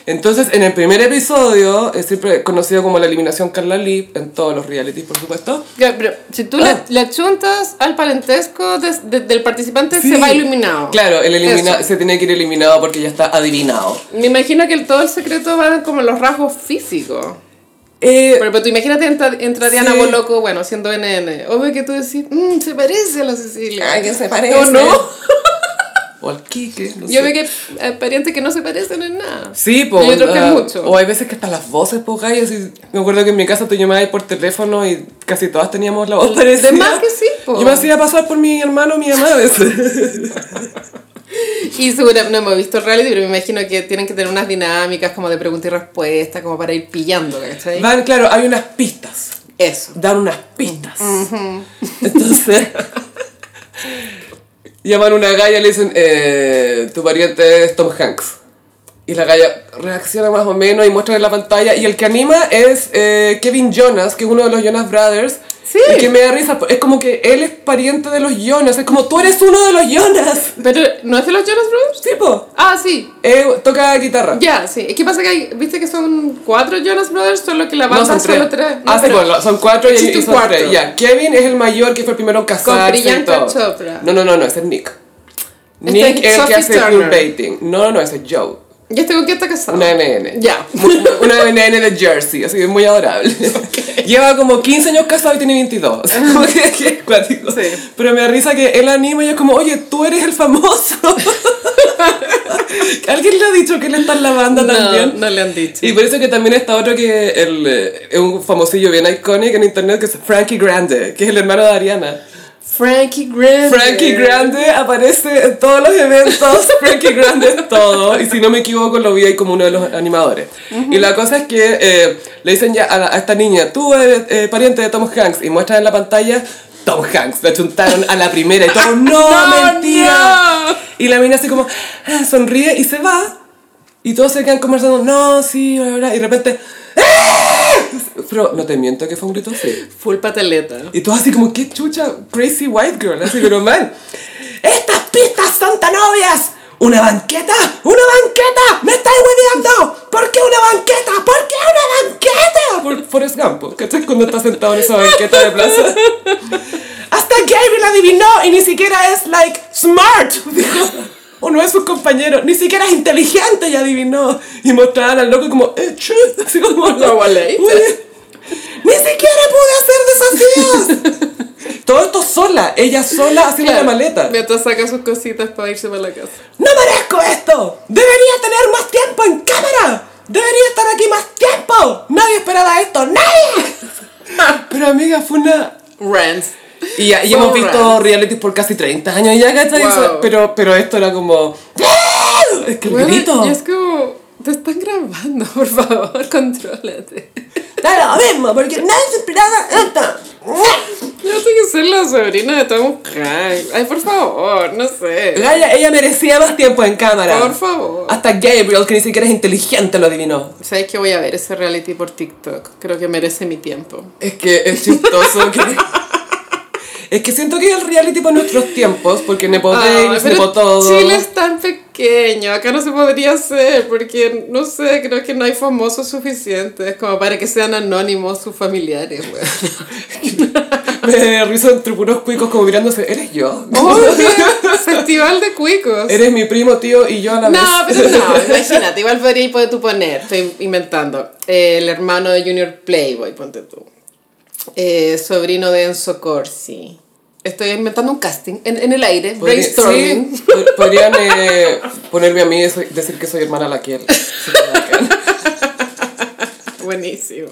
S1: Entonces, en el primer episodio, es siempre conocido como la eliminación Carla Lee, en todos los realities, por supuesto.
S2: Ya, pero si tú
S1: Ah.
S2: le, achuntas al parentesco de- de- del participante,
S1: Sí.
S2: se va eliminado.
S1: Claro, el elimina se tiene que ir eliminado porque ya está adivinado.
S2: Me imagino que el- todo el secreto va como los rasgos físicos.
S1: Eh,
S2: Pero, pero tú imagínate entra, entra Diana
S1: Sí.
S2: Boloco, bueno, siendo NN. Obvio que tú decís, "Mm, se parece a la Cecilia.
S1: Ay, que se parece.
S2: ¿O no?
S1: o al Kike, no
S2: Yo
S1: sé.
S2: veo que hay parientes que no se parecen en nada.
S1: Sí, pues.
S2: Y otros que mucho.
S1: O hay veces que hasta las voces, pues, gallas. y Me acuerdo que en mi casa tú llamabas por teléfono y casi todas teníamos la voz parecida.
S2: De más que sí, po.
S1: Yo me hacía pasar por mi hermano o mi mamá a veces. [LAUGHS]
S2: Y seguramente no hemos visto el reality, pero me imagino que tienen que tener unas dinámicas como de pregunta y respuesta, como para ir pillando, ¿cachai?
S1: Dan, claro, hay unas pistas.
S2: Eso.
S1: Dan unas pistas. Entonces. [LAUGHS] llaman a una galla y le dicen, eh, tu pariente es Tom Hanks. Y la galla reacciona más o menos y muestra en la pantalla. Y el que anima es eh, Kevin Jonas, que es uno de los Jonas Brothers.
S2: Sí.
S1: Y que me da risa. Es como que él es pariente de los Jonas. Es como tú eres uno de los Jonas.
S2: Pero, ¿no es de los Jonas Brothers?
S1: Tipo,
S2: Ah, sí.
S1: eh, toca guitarra.
S2: Ya, sí. Es que pasa que hay, viste que son cuatro Jonas Brothers, solo que la
S1: No,
S2: banda
S1: son tres.
S2: solo tres. No,
S1: ah, sí, lo- son cuatro y, y son
S2: cuarto.
S1: tres. Ya, Kevin es el mayor que fue el primero en casarse todo.
S2: Chopra.
S1: No, no, no, no, ese es Nick.
S2: Este
S1: Nick
S2: es
S1: es el que
S2: Sophie
S1: hace
S2: Turner.
S1: queerbaiting. No, no, no, ese es Joe.
S2: ¿Y este con quién está casado?
S1: Una NN.
S2: Ya.
S1: Una NN de Jersey, así que es muy adorable. Lleva como 15 años casado y tiene 22. O sea, como que, que es cuático.
S2: Sí.
S1: Pero me da risa que él anima y es como, oye, tú eres el famoso. [LAUGHS] ¿Alguien le ha dicho que él está en la banda también?
S2: No, no le han dicho.
S1: Y por eso que también está otro que eh, es un famosillo bien icónico en internet que es Frankie Grande, que es el hermano de Ariana.
S2: Frankie Grande.
S1: Frankie Grande aparece en todos los eventos, [LAUGHS] Frankie Grande es todo, y si no me equivoco lo vi ahí como uno de los animadores. Y la cosa es que eh, le dicen ya a, la- a esta niña, tú eres eh, pariente de Tom Hanks, y muestran en la pantalla Tom Hanks, le chuntaron a la primera y todo, [LAUGHS] no,
S2: No,
S1: mentira.
S2: no.
S1: Y la mina así como, ah, sonríe y se va, y todos se quedan conversando, no, sí, bla, bla, bla", y de repente. Pero no te miento que fue un grito así.
S2: Full pateleta.
S1: Y todo así como, qué chucha, crazy white girl, así, pero mal. ¡Estas pistas son tan obvias! ¿Una banqueta? ¡Una banqueta! ¡Me estáis hueveando! ¿Por qué una banqueta? ¿Por qué una banqueta? Por Forrest Gump, ¿cachai? Cuando está sentado en esa banqueta de plaza. Hasta Gabriel adivinó y ni siquiera es, like, smart, dijo. Uno de sus compañeros, ni siquiera es inteligente y adivinó. Y mostraban al loco como, eh, así como,
S2: No, vale.
S1: "Uy, ni siquiera pude hacer desafíos. [LAUGHS] Todo esto sola, ella sola haciendo la maleta.
S2: Mientras saca sus cositas para irse para la casa.
S1: ¡No merezco esto! ¡Debería tener más tiempo en cámara! ¡Debería estar aquí más tiempo! ¡Nadie esperaba esto! ¡Nadie! [LAUGHS] Pero amiga, fue una... Y, y hemos
S2: un
S1: visto realities por casi 30 años ya, ¿cachai?
S2: Wow.
S1: Eso- Pero, pero esto era como... Es que el
S2: Bueno,
S1: grito...
S2: y es como, te están grabando, [LAUGHS] por favor, contrólate.
S1: Da lo mismo, porque nadie se esperaba esto.
S2: Yo tengo que ser la sobrina de Tom Hanks. Ay, por favor, no sé.
S1: Gaia, ella merecía más tiempo en cámara.
S2: Por favor.
S1: Hasta Gabriel, que ni siquiera es inteligente, lo adivinó.
S2: ¿Sabes que voy a ver ese reality por TikTok? Creo que merece mi tiempo.
S1: Es que es chistoso que... [LAUGHS] Es que siento que es el reality para nuestros tiempos, porque Nepo
S2: Ah,
S1: Days,
S2: pero
S1: Nepo todo.
S2: Chile es tan pequeño, acá no se podría hacer, porque no sé, creo que no hay famosos suficientes como para que sean anónimos sus familiares, weón. [LAUGHS]
S1: Me risa entre puros cuicos como mirándose, ¿eres yo?
S2: Festival de cuicos.
S1: Eres mi primo, tío, y yo a la
S2: No,
S1: vez.
S2: pero no, [LAUGHS] imagínate, igual podrías tú poner, estoy inventando, el hermano de Junior Playboy, ponte tú. Eh, sobrino de Enzo Corsi. Estoy inventando un casting en, en el aire,
S1: Podría-
S2: brainstorming. [LAUGHS]
S1: sí, podrían eh, ponerme a mí y decir que soy hermana Laquiel. [LAUGHS]
S2: Buenísimo.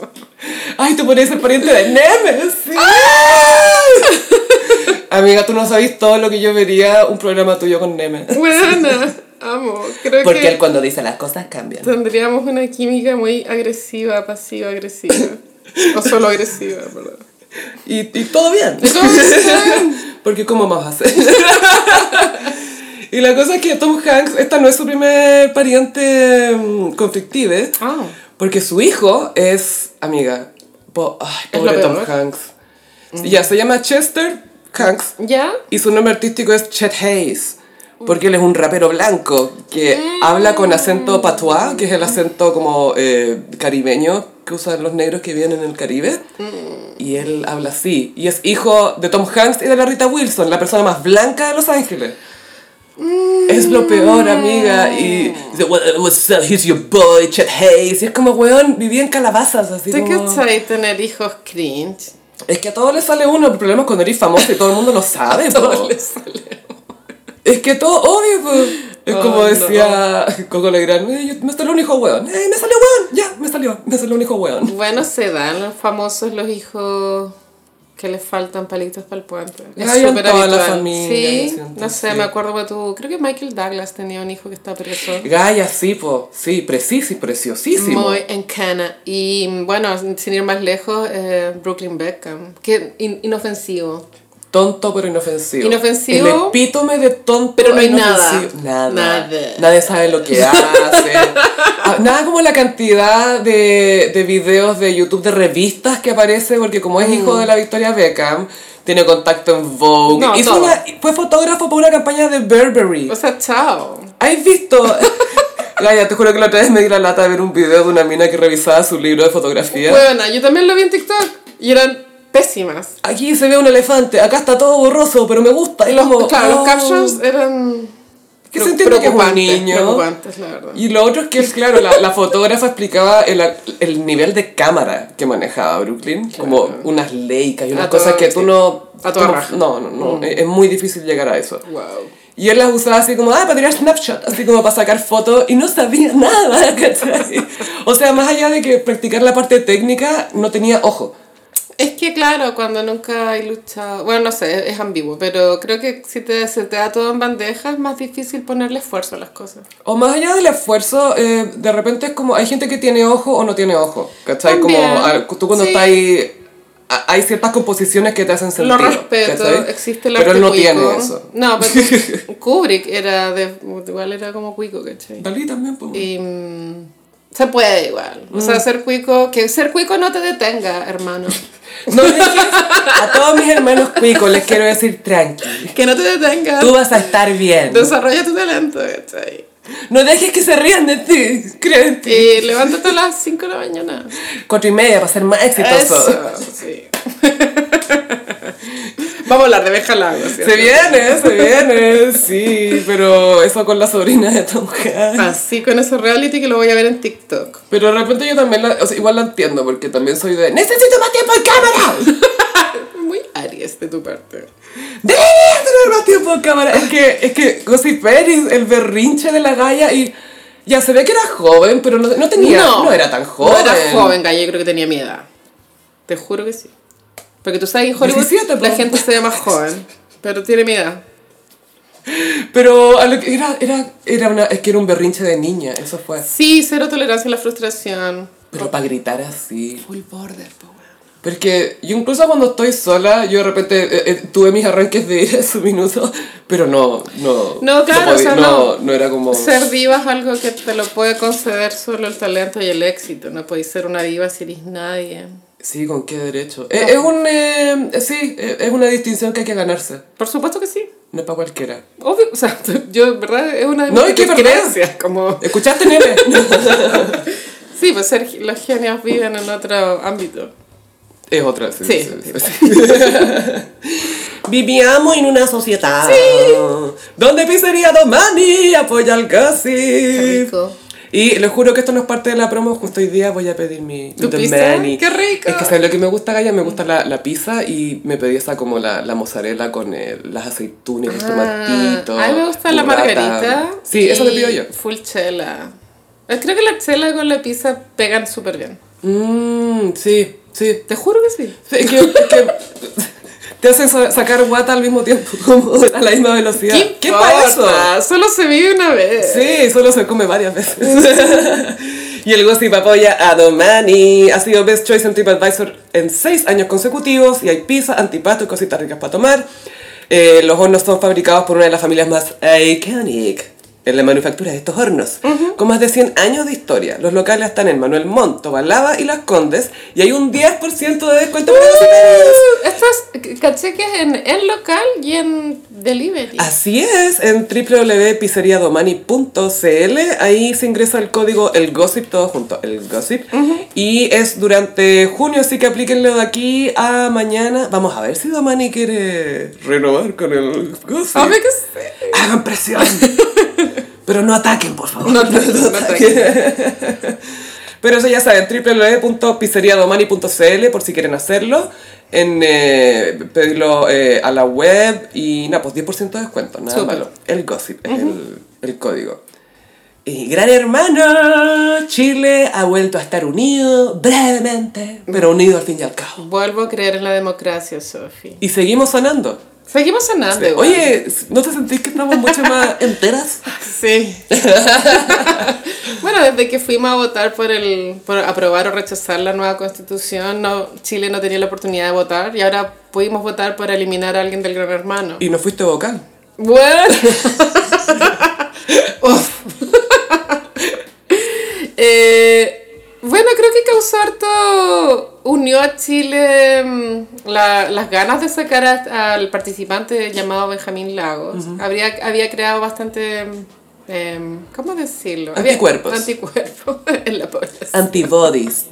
S1: Ay, tú podrías ser pariente de Nemes. sí. Amiga, tú no sabes todo lo que yo vería un programa tuyo con Nemes.
S2: Buena, amo. Creo
S1: Porque
S2: que
S1: él cuando dice las cosas cambian.
S2: tendríamos una química muy agresiva, pasiva-agresiva. O solo agresiva, ¿verdad?
S1: Y, y todo bien. [LAUGHS]
S2: Todo bien. [LAUGHS]
S1: Porque ¿cómo más ser? [LAUGHS] y la cosa es que Tom Hanks, esta no es su primer pariente mm, conflictivo, ¿eh?
S2: Ah.
S1: Porque su hijo es, amiga, po- ay,
S2: Es
S1: pobre
S2: lo
S1: Tom. Hanks. Ya, se llama Chester Hanks
S2: ¿Ya?
S1: y su nombre artístico es Chet Hayes. Porque él es un rapero blanco que habla con acento patois, que es el acento como eh, caribeño que usan los negros que viven en el Caribe. Y él habla así. Y es hijo de Tom Hanks y de la Rita Wilson, la persona más blanca de Los Ángeles. Es lo peor, amiga. Y dice, "What- what's up, here's your boy, Chet Hayes. Y es como, weón, vivía en calabazas, así
S2: ¿Te
S1: como...
S2: cachai tener hijos cringe?
S1: Es que a todos les sale uno, el problema es cuando eres famoso y todo el mundo lo sabe, [LAUGHS] po.
S2: Todo le sale.
S1: Es que todo, obvio, pues. Es
S2: Oh,
S1: como decía Coco Legrand, "Eh, me salió un hijo weón. ¡Eh, me salió weón! Ya, me salió, me salió un hijo weón.
S2: Bueno, se dan los famosos los hijos que les faltan palitos para el puente. Es súper
S1: toda la
S2: habitual.
S1: familia,
S2: Sí,
S1: siento,
S2: no sé,
S1: sí.
S2: me acuerdo que tú, creo que Michael Douglas tenía un hijo que está preso.
S1: Gaya, sí, po. Sí, preciso y preciosísimo.
S2: Muy en cana. Y bueno, sin ir más lejos, eh, Brooklyn Beckham. Que in- inofensivo.
S1: Tonto pero inofensivo.
S2: Inofensivo.
S1: El epítome de tonto
S2: Pero no
S1: e
S2: hay nada.
S1: inofensivo. Nada.
S2: Nada.
S1: Nadie sabe lo que [LAUGHS] hace. Ah, Nada como la cantidad de, de videos de YouTube de revistas que aparece, porque como es hijo de la Victoria Beckham, tiene contacto en Vogue.
S2: Mm. No,
S1: Hizo una- fue fotógrafo para una campaña de Burberry.
S2: O sea, chao.
S1: ¿Has visto? [LAUGHS] Gaya, te juro que la otra vez me di la lata de ver un video de una mina que revisaba su libro de fotografía.
S2: Bueno, yo también lo vi en TikTok y eran pésimas.
S1: Aquí se ve un elefante, acá está todo borroso, pero me gusta. Y
S2: Los,
S1: como,
S2: claro, los
S1: oh.
S2: captions eran
S1: Que se entiende que es un niño.
S2: La.
S1: Y lo otro es que, claro, la, la fotógrafa explicaba el, el nivel de cámara que manejaba Brooklyn, como unas leicas y unas
S2: A
S1: cosas
S2: toda-
S1: que tú no...
S2: A toda
S1: como-
S2: raja. Mm.
S1: No, no, no, es, es muy difícil llegar a eso.
S2: Wow.
S1: Y él las usaba así como, ah, para tirar snapshot, así como para sacar fotos, y no sabía [LAUGHS] nada, ¿cachai? O sea, más allá de que practicar la parte técnica, no tenía ojo.
S2: Es que claro, cuando nunca hay luchado, bueno, no sé, es ambiguo, pero creo que si te, se te da todo en bandeja es más difícil ponerle esfuerzo a las cosas.
S1: O más allá del esfuerzo, eh, de repente es como, hay gente que tiene ojo o no tiene ojo, ¿cachai? Como
S2: También.
S1: ah, tú cuando
S2: Sí.
S1: estás ahí, a- hay ciertas composiciones que te hacen sentido.
S2: Lo respeto,
S1: ¿cachai?
S2: existe el
S1: Pero él no tiene eso.
S2: No, pero [LAUGHS] Kubrick era de, igual era como cuico, ¿cachai?
S1: Dalí también, pues.
S2: Y mm, se puede igual. O
S1: Mm.
S2: sea, ser cuico, que ser cuico no te detenga, hermano. [LAUGHS]
S1: No dejes, a todos mis hermanos cuicos les quiero decir tranqui.
S2: Que no te detenga.
S1: Tú vas a estar bien.
S2: Desarrolla tu talento, ¿cachai?
S1: No dejes que se rían de ti, cree en ti.
S2: Y levántate a las 5 de la mañana.
S1: Cuatro y media para ser más exitoso.
S2: Eso, sí. [LAUGHS] Vamos a hablar de ¿cierto?
S1: Se viene, se viene, sí, pero eso con la sobrina de Tom Hanks.
S2: Así con ese reality que lo voy a ver en TikTok.
S1: Pero de repente yo también, la, o sea, igual la entiendo, porque también soy de ¡Necesito más tiempo en cámara! [LAUGHS]
S2: Muy Aries de tu parte.
S1: ¡Deberías tener más tiempo en cámara! Es que, es que Gossip Peris, el berrinche de la galla y... Ya se ve que era joven, pero no, no tenía, no, era tan joven.
S2: No era joven, Gaya, yo creo que tenía mi edad. Te juro que sí. Porque tú sabes que en Hollywood
S1: 17, po.
S2: la gente se ve más joven. Pero tiene mi edad.
S1: Pero era, era, era una, es que era un berrinche de niña, eso fue.
S2: Sí, cero tolerancia a la frustración.
S1: Pero para gritar así.
S2: Full border, po.
S1: Porque yo incluso cuando estoy sola, yo de repente eh, eh, tuve mis arranques de ir a su minuto, pero no, no.
S2: No, claro,
S1: podía-
S2: o sea,
S1: no,
S2: no.
S1: no era como...
S2: Ser diva es algo que te lo puede conceder solo el talento y el éxito. No podéis ser una diva si eres nadie.
S1: Sí, ¿con qué derecho? Es, es un... eh, sí, es es una distinción que hay que ganarse.
S2: Por supuesto que sí.
S1: No es para cualquiera.
S2: Obvio, o sea, [LAUGHS] yo, ¿verdad? Es una de
S1: No,
S2: mis
S1: es que
S2: creencias, como...
S1: ¿Escuchaste, nene? [LAUGHS]
S2: Sí, pues ser, los genios viven en otro ámbito.
S1: es otra, sí.
S2: Sí, [LAUGHS]
S1: Vivíamos en una sociedad donde Pizzería Domani apoya al gossip.
S2: rico.
S1: Y les juro que esto no es parte de la promo, justo hoy día voy a pedir mi
S2: ¿Tu? ¡Qué rico!
S1: Es que ¿sabes lo que me gusta, Gaya? Me gusta la, la pizza y me pedí esa como la, la mozzarella con el- las aceitunas, el tomatito.
S2: Ah, a mí me gusta la margarita.
S1: Sí, eso te pido yo.
S2: Full chela. Eh, Creo que la chela con la pizza pegan súper bien.
S1: Mmm, sí, sí.
S2: Te juro que sí.
S1: Sí, Es que, es que [LAUGHS] te hacen sa- sacar guata al mismo tiempo, [LAUGHS] como a la misma velocidad.
S2: ¿Qué,
S1: pasa?
S2: Solo se vive una vez.
S1: Sí, solo se come varias veces. [LAUGHS] y el Gossip apoya a Domani. Ha sido Best Choice en TripAdvisor en seis años consecutivos. Y hay pizza, antipasto y cositas ricas para tomar. Eh, los hornos son fabricados por una de las familias más iconic en la manufactura de estos hornos, con más de 100 años de historia. Los locales están en Manuel Montt, Tobalaba y Las Condes, y hay un 10% de descuento para gossiperos.
S2: Esto es, caché que es en el local y en delivery.
S1: Así es, en www.pizzeriadomani.cl ahí se ingresa el código el gossip todo junto, el gossip y es durante junio, así que aplíquenlo de aquí a mañana. Vamos a ver si Domani quiere renovar con el gossip.
S2: Obvio que sí.
S1: Hagan presión. [LAUGHS] Pero no ataquen, por favor. [LAUGHS]
S2: No, no, no, no, tranquila.
S1: Pero eso ya saben, www.pizzeriadomani.cl por si quieren hacerlo. En eh, pedirlo eh, a la web y nada, pues 10% de descuento, nada
S2: Súper.
S1: malo. El gossip es el, el código. Y gran hermano, Chile ha vuelto a estar unido brevemente, pero unido al fin y al cabo.
S2: Vuelvo a creer en la democracia, Sofi.
S1: Y seguimos sanando.
S2: Seguimos sanando. igual.
S1: Oye, ¿no te sentís que estamos mucho más [LAUGHS] enteras?
S2: Sí. [LAUGHS] bueno, desde que fuimos a votar por el por aprobar o rechazar la nueva constitución, no, Chile no tenía la oportunidad de votar y ahora pudimos votar para eliminar a alguien del Gran Hermano.
S1: Y no fuiste vocal.
S2: Bueno. [LAUGHS] Eh, bueno, creo que causó harto. unió a Chile mm, la- las ganas de sacar a- al participante llamado Benjamín Lagos. Habría, había creado bastante. em, ¿Cómo decirlo? Había-
S1: Anticuerpos.
S2: Anticuerpos [LAUGHS] en la población.
S1: Antibodies.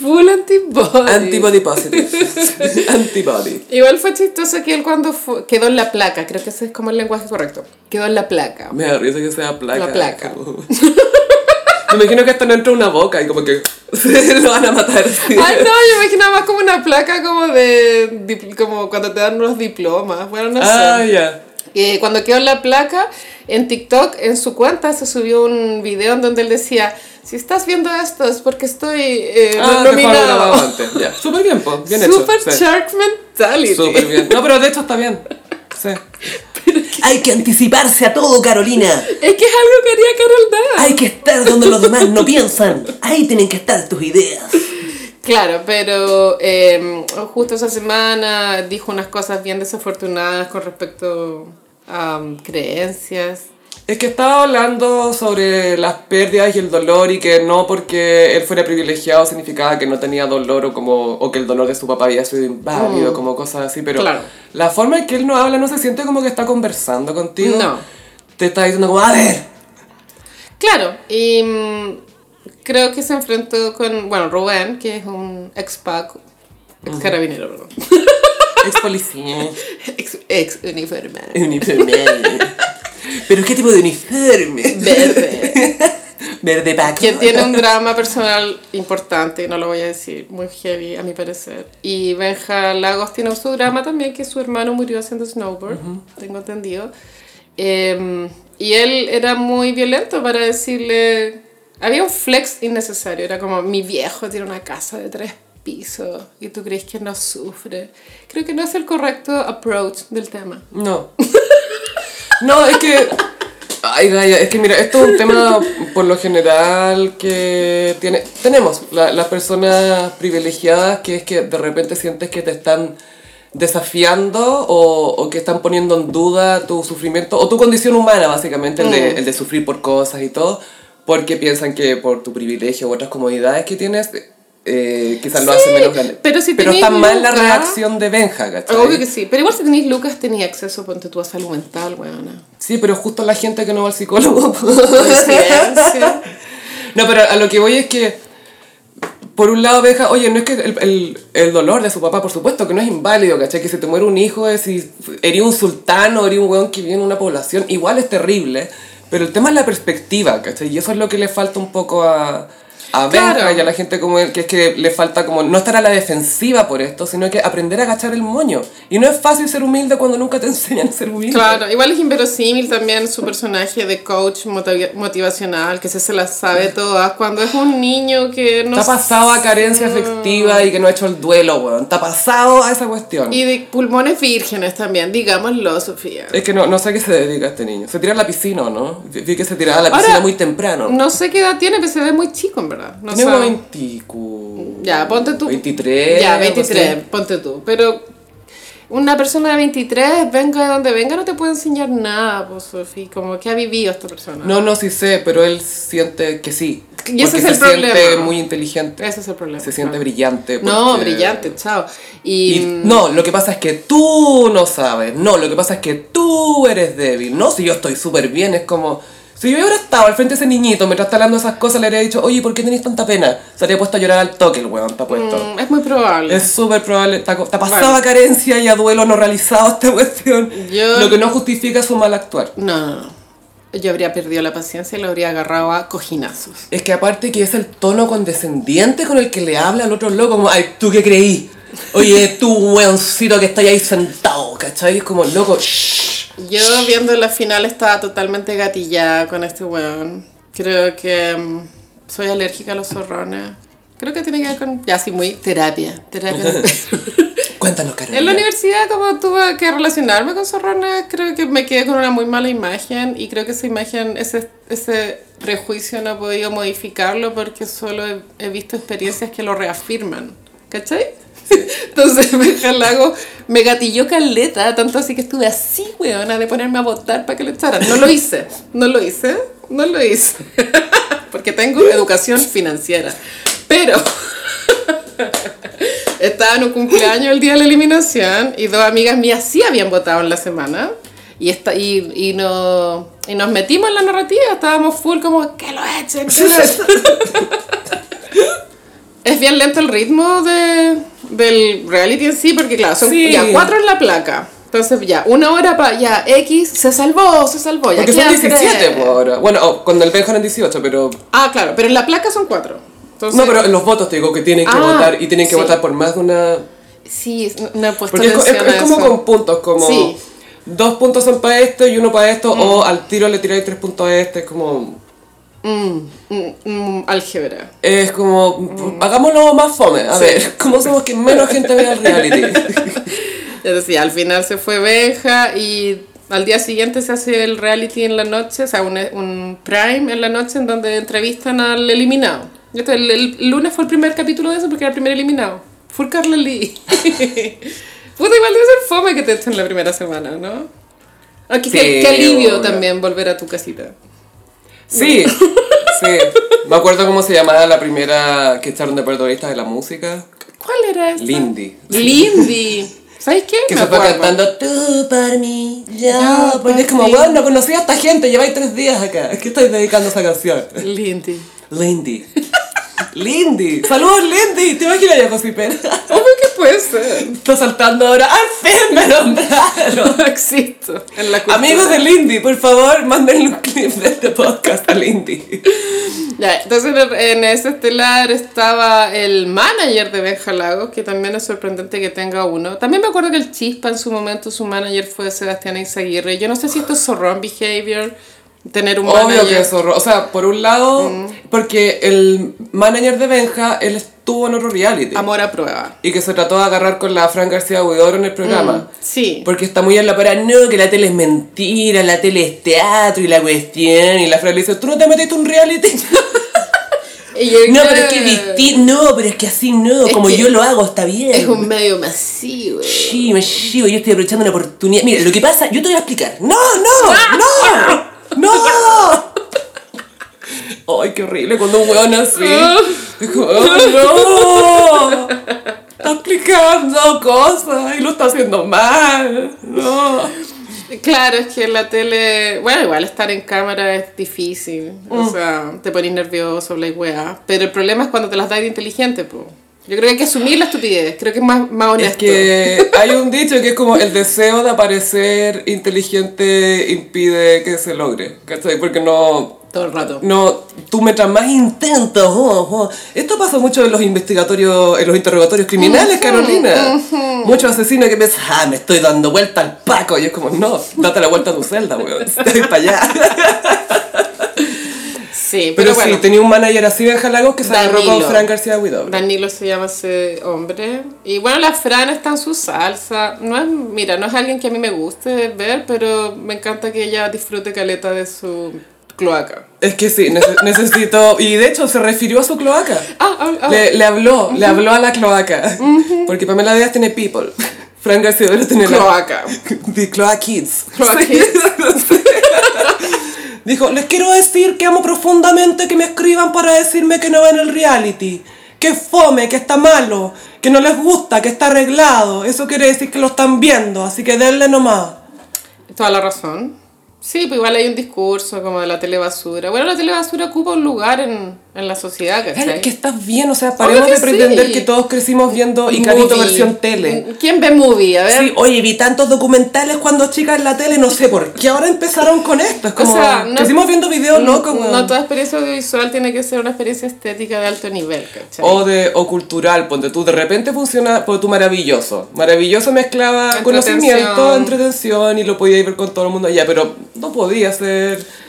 S2: Full antibody.
S1: Antibody positive. [LAUGHS] Antibody.
S2: Igual fue chistoso que él cuando fu- quedó en la placa, creo que ese es como el lenguaje correcto. Quedó en la placa.
S1: Me da risa que sea placa.
S2: La placa. [LAUGHS]
S1: Me imagino que esto no entra una boca y como que [LAUGHS] lo van a matar. sí.
S2: Ay, no, yo me imaginaba más como una placa como de. como cuando te dan los diplomas. Bueno, no sé.
S1: Ah, ya.
S2: Eh, cuando quedó la placa, en TikTok, en su cuenta, se subió un video en donde él decía: Si estás viendo esto es porque estoy eh,
S1: Ah,
S2: nominado.
S1: Súper bien, pues. Bien hecho.
S2: Super
S1: sí.
S2: shark mentality.
S1: Súper bien. No, pero de hecho está bien.
S3: Hay que anticiparse a todo, Carolina.
S2: Es que es algo que haría Carol Dance.
S3: Hay que estar donde los demás no piensan. Ahí tienen que estar tus ideas.
S2: Claro, pero eh, justo esa semana dijo unas cosas bien desafortunadas con respecto a um, creencias.
S1: Es que estaba hablando sobre las pérdidas y el dolor y que no porque él fuera privilegiado significaba que no tenía dolor o como o que el dolor de su papá había sido inválido, como cosas así, pero
S2: Mm. Claro.
S1: la forma en que él no habla no se siente como que está conversando contigo.
S2: No.
S1: Te está diciendo como, a ver,
S2: Claro, y mm, creo que se enfrentó con, bueno, Rubén, que es un ex PAC, ex carabinero, perdón.
S1: ex policía. [LAUGHS]
S2: ex, ex uniforme.
S3: Uniforme. ¿Pero qué tipo de uniforme?
S2: Verde. [LAUGHS]
S3: Verde Paco.
S2: que tiene un drama personal importante, no lo voy a decir, muy heavy a mi parecer. Y Benja Lagos tiene su drama también, que su hermano murió haciendo snowboard, tengo entendido. Eh, y él era muy violento para decirle... Había un flex innecesario, era como, mi viejo tiene una casa de tres pisos y tú crees que no sufre. Creo que no es el correcto approach del tema.
S1: No. [LAUGHS] No, es que. Ay, Gaya, es que mira, esto es un tema por lo general que tiene, tenemos la- las personas privilegiadas que es que de repente sientes que te están desafiando o, o que están poniendo en duda tu sufrimiento o tu condición humana básicamente, el, de, el de sufrir por cosas y todo, porque piensan que por tu privilegio u otras comodidades que tienes eh, quizás lo hace menos grande.
S2: pero si
S1: pero está mal la reacción de Benja, ¿cachai?
S2: Obvio que sí, pero igual si tenéis lucas tenía acceso, ponte tú a salud mental, weona.
S1: Sí, pero justo la gente que no va al psicólogo. [LAUGHS] No, pero a lo que voy es que, por un lado, Benja, oye, no es que el, el, el dolor de su papá, por supuesto, que no es inválido, ¿cachai? Que si te muere un hijo, es si eres un sultán o eres un weón que vive en una población, igual es terrible, pero el tema es la perspectiva, ¿cachai? Y eso es lo que le falta un poco a... A
S2: Claro.
S1: y a la gente como él, que es que le falta como no estar a la defensiva por esto, sino que aprender a agachar el moño. Y no es fácil ser humilde cuando nunca te [LAUGHS] enseñan a ser humilde.
S2: Claro, igual es inverosímil también su personaje de coach motiv- motivacional, que se, se las sabe todas, cuando es un niño que no
S1: Está pasado a carencia afectiva y que no ha hecho el duelo, weón. Está pasado a esa cuestión.
S2: Y de pulmones vírgenes también, digámoslo, Sofía.
S1: Es que no, no sé a qué se dedica este niño. Se tira a la piscina, ¿o ¿no? Vi que se tiraba a la
S2: Ahora,
S1: piscina muy temprano.
S2: No sé qué edad tiene, pero se ve muy chico, en verdad. No sabe.
S1: 20 cu-
S2: Ya, ponte tú.
S1: 23.
S2: Ya,
S1: algo
S2: 23,
S1: así.
S2: ponte tú. Pero una persona de 23, venga de donde venga, no te puede enseñar nada, pues, Sofía. Como que ha vivido esta persona.
S1: No, no, sí sé, pero él siente que sí.
S2: Y ese es el
S1: se siente
S2: problema.
S1: muy inteligente.
S2: Ese es el problema.
S1: Se siente
S2: claro.
S1: brillante.
S2: No, brillante, chao.
S1: Y
S2: Y,
S1: no, lo que pasa es que tú no sabes. No, lo que pasa es que tú eres débil. No, si yo estoy súper bien, es como. Si yo hubiera estado al frente de ese niñito mientras está hablando esas cosas, le habría dicho, oye, ¿por qué tenés tanta pena? Se habría puesto a llorar al toque el weón, está puesto.
S2: mm, es muy probable.
S1: Es súper probable, está, está pasada a carencia y a duelo no realizado esta [LAUGHS] cuestión.
S2: Yo-
S1: Lo que no justifica su mal actuar.
S2: No, no, no. Yo habría perdido la paciencia y lo habría agarrado a cojinazos.
S1: Es que aparte que es el tono condescendiente con el que le habla al otro loco, como, ay, ¿tú qué creí? Oye, tú, weoncito que está ahí sentado, ¿cachai? Es como, loco, shh.
S2: Yo viendo la final estaba totalmente gatillada con este weón. Creo que mm, soy alérgica a los zorrones. Creo que tiene que ver con, ya sí, muy terapia. Terapia. de. [LAUGHS] [LAUGHS]
S1: Cuéntanos, Carolina.
S2: en la universidad, como tuve que relacionarme con zorrones, creo que me quedé con una muy mala imagen y creo que esa imagen, ese, ese prejuicio no he podido modificarlo porque solo he, he visto experiencias que lo reafirman. ¿Cachai? [LAUGHS] Entonces [LAUGHS] me jalago, me gatilló caleta, tanto así que estuve así, weona, de ponerme a votar para que lo echaran. No lo hice, no lo hice, no lo hice. [LAUGHS] Porque tengo educación financiera. Pero estaba en un cumpleaños el día de la eliminación y dos amigas mías sí habían votado en la semana. Y, esta, y, y, no, y nos metimos en la narrativa, estábamos full como, que lo echen, que lo echen. Es bien lento el ritmo de, del reality en sí, porque claro, son
S1: Sí.
S2: ya cuatro en la placa. Entonces ya, una hora para ya, X, se salvó, se salvó. Ya
S1: Porque son
S2: quedan
S1: 17
S2: tres.
S1: pues, ahora. Bueno, oh, cuando el Benja eran 18, pero...
S2: Ah, claro, pero en la placa son cuatro. Entonces,
S1: No, pero en los votos te digo que tienen que
S2: Ah,
S1: votar y tienen que
S2: sí.
S1: votar por más de una...
S2: Sí, no- he puesto
S1: Porque es, es- es como
S2: eso.
S1: con puntos, como...
S2: Sí.
S1: Dos puntos son para esto y uno para esto, o al tiro le tiráis tres puntos a este, es como...
S2: Mm, mm, mm, álgebra.
S1: Es como,
S2: Mm.
S1: hagámoslo más fome. A ver, ¿cómo hacemos que menos gente vea el reality? [LAUGHS]
S2: Es decir, al final se fue Benja y al día siguiente se hace el reality en la noche, o sea, un, un prime en la noche en donde entrevistan al eliminado. Entonces, el, el lunes fue el primer capítulo de eso porque era el primer eliminado. Full Carla Lee. [LAUGHS] Puta, igual debe ser fome que te echen la primera semana, ¿no? Aunque
S1: Sí,
S2: qué, qué alivio
S1: obvio.
S2: también volver a tu casita.
S1: Sí, sí. Me acuerdo cómo se llamaba la primera que echaron de protagonista de la música.
S2: ¿Cuál era esa?
S1: Lindy.
S2: Lindy. [LAUGHS] ¿Sabes qué?
S1: Que
S2: Me
S1: se fue
S2: acuerdo.
S1: cantando tú por mí, yo
S2: Yo
S1: por
S2: por
S1: ti. Es como, bueno, no conocía a esta gente, lleváis tres días acá. ¿A qué estáis dedicando esa canción?
S2: Lindy.
S1: Lindy. Lindy. Saludos, Lindy. ¿Te imaginas ya, Josipera?
S2: Obvio que puede ser.
S1: Está saltando ahora. ¡Al fin me nombraron!
S2: No existo en la.
S1: Amigos de Lindy, por favor, mándenle un clip de este podcast a Lindy.
S2: Ya, entonces en ese estelar estaba el manager de Benja Lagos, que también es sorprendente que tenga uno. También me acuerdo que el Chispa en su momento, su manager fue Sebastián Izaguirre. Yo no sé si esto es zorrón behavior, tener un
S1: Obvio
S2: manager.
S1: que es horror. O sea, por un lado, porque el manager de Benja, él estuvo en otro reality.
S2: Amor a prueba.
S1: Y que se trató de agarrar con la Fran García Huidoro en el programa.
S2: Sí.
S1: Porque está muy en la para, no, que la tele es mentira, la tele es teatro y la cuestión. Y la Fran le dice, ¿tú no te metiste un reality? [LAUGHS]
S2: Y yo
S3: No, pero es que distinto. No, pero es que así no. Como yo lo hago, está bien.
S2: Es un medio masivo.
S3: Sí, me chivo, yo estoy aprovechando una oportunidad. Mira, lo que pasa, yo te voy a explicar.
S1: ¡No, no! ¡No! ¡No! [LAUGHS] Ay, qué horrible cuando un weón así. ¡Oh, no! Está explicando cosas y lo está haciendo mal. No.
S2: Claro, es que en la tele, bueno, igual estar en cámara es difícil, o sea, te pones nervioso, la weá, pero el problema es cuando te las das de inteligente, pues. Yo creo que hay que asumir la estupidez, creo que es más, más honesto.
S1: Es que [LAUGHS] hay un dicho que es como el deseo de aparecer inteligente impide que se logre, ¿cachai? Porque no...
S2: Todo el rato.
S1: No, tú mientras más intentas, oh, oh. esto pasa mucho en los investigatorios, en los interrogatorios criminales, Carolina. Muchos asesinos que piensan, ah, me estoy dando vuelta al paco, y es como, no, date la vuelta a tu celda, weón, [LAUGHS] estoy para allá. [LAUGHS]
S2: Sí,
S1: Pero,
S2: pero, bueno.
S1: sí, tenía un manager así de Jalagos que se agarró con. Fran García Huidobro.
S2: Danilo se llama ese hombre. Y bueno, la Fran está en su salsa. No es, mira, no es alguien que a mí me guste ver, pero me encanta que ella disfrute caleta de su cloaca.
S1: Es que sí, nece- [LAUGHS] necesito, y de hecho se refirió a su cloaca.
S2: Ah, ah, ah.
S1: Le, le habló, le habló a la cloaca. Porque Pamela Díaz tiene people. Fran García Huidobro tiene la-
S2: Cloaca. [LAUGHS]
S1: The Cloaca Kids.
S2: Cloaca. [LAUGHS] Kids.
S1: Dijo, les quiero decir que amo profundamente que me escriban para decirme que no ven el reality. Que fome, que está malo, que no les gusta, que está arreglado. Eso quiere decir que lo están viendo, así que denle nomás.
S2: Toda la razón. Sí, pues igual hay un discurso como de la telebasura. Bueno, la telebasura ocupa un lugar en, en la sociedad, ¿cachai?
S1: que estás bien, o sea, paremos de pretender
S2: sí.
S1: que todos crecimos viendo Icarito versión tele.
S2: ¿Quién ve movie? A ver.
S1: Sí, oye, vi tantos documentales cuando chicas en la tele, no sé por qué ahora empezaron con esto. Es como,
S2: O sea, no-
S1: crecimos viendo videos locos, weón.
S2: No toda experiencia audiovisual tiene que ser una experiencia estética de alto nivel, ¿cachai?
S1: O, de, o cultural, ponte tú, de repente funciona, ponte tú maravilloso. Maravilloso mezclaba
S2: Entretención.
S1: conocimiento, entretención y lo podía ver con todo el mundo allá, pero no podía ser...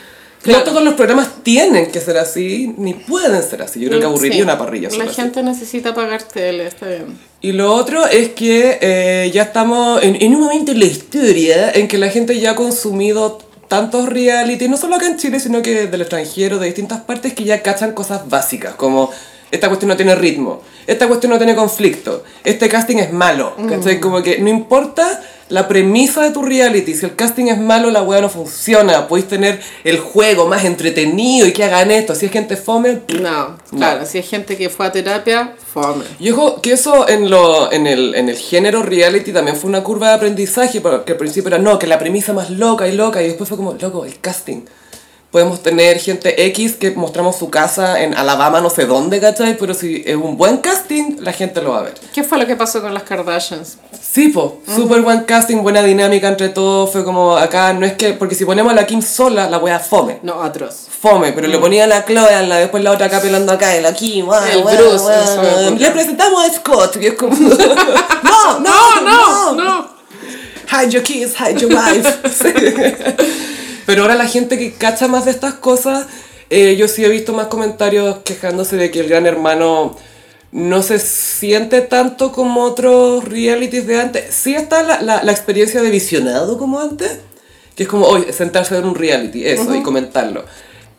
S2: Claro.
S1: No todos los programas tienen que ser así, ni pueden ser así. Yo creo que aburriría
S2: Sí.
S1: una parrilla.
S2: La
S1: solo así.
S2: gente necesita pagar tele, está bien.
S1: Y lo otro es que eh, ya estamos en, en un momento en la historia en que la gente ya ha consumido tantos reality, no solo acá en Chile, sino que del extranjero, de distintas partes, que ya cachan cosas básicas, como esta cuestión no tiene ritmo, esta cuestión no tiene conflicto, este casting es malo, ¿cachai? Como que no importa la premisa de tu reality, si el casting es malo, la weá no funciona, podéis tener el juego más entretenido y que hagan esto, si es gente fome,
S2: No, claro, si hay gente que fue a terapia, fome.
S1: y ojo, que eso en, lo, en, el, en el género reality también fue una curva de aprendizaje, porque al principio era no, que la premisa más loca y loca, y después fue como, loco, el casting. Podemos tener gente X que mostramos su casa en Alabama, no sé dónde, ¿cachai? Pero si es un buen casting, la gente lo va a ver.
S2: ¿Qué fue lo que pasó con las Kardashians?
S1: Sí, po, súper buen casting, buena dinámica entre todos, fue como acá, no es que, porque si ponemos a la Kim sola, la wea fome.
S2: No, atroz.
S1: Fome, pero le ponía a la Chloe, la, después la otra acá pelando acá, y la Kim, guau,
S2: El
S1: guau,
S2: Bruce, época.
S1: Le presentamos a Scott, y es como, [LAUGHS] no, no, no,
S2: no.
S1: hide your kids, hide your wife. [LAUGHS] Pero ahora la gente que cacha más de estas cosas, eh, yo sí he visto más comentarios quejándose de que el gran hermano no se siente tanto como otros realities de antes. Sí está la, la, la experiencia de visionado como antes, que es como, oye, sentarse a ver un reality, eso, y comentarlo.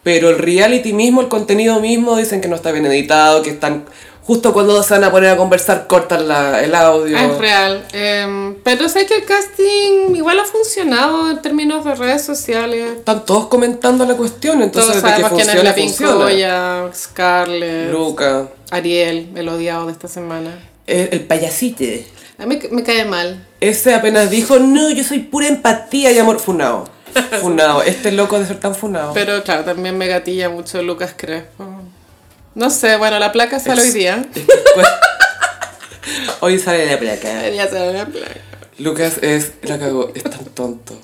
S1: Pero el reality mismo, el contenido mismo, dicen que no está bien editado, que están... Justo cuando se van a poner a conversar, cortan la, el audio.
S2: Es real. Em, pero sé que el casting igual ha funcionado en términos de redes sociales.
S1: Están todos comentando la cuestión, entonces
S2: Todos
S1: de que funciona,
S2: la
S1: funciona.
S2: Pincoya, Scarlett,
S1: Luca.
S2: Ariel, el odiado de esta semana.
S1: El, el payasito.
S2: A mí me cae mal.
S1: Ese apenas dijo, no, yo soy pura empatía y amor. Funado. [LAUGHS] Funado. Este loco de ser tan funado.
S2: Pero claro, también me gatilla mucho Lucas Crespo. No sé, bueno, la placa sale hoy día.
S1: Es que, pues, [LAUGHS] Hoy sale la placa.
S2: Debería ser la placa.
S1: Lucas es, la cagó, es tan tonto.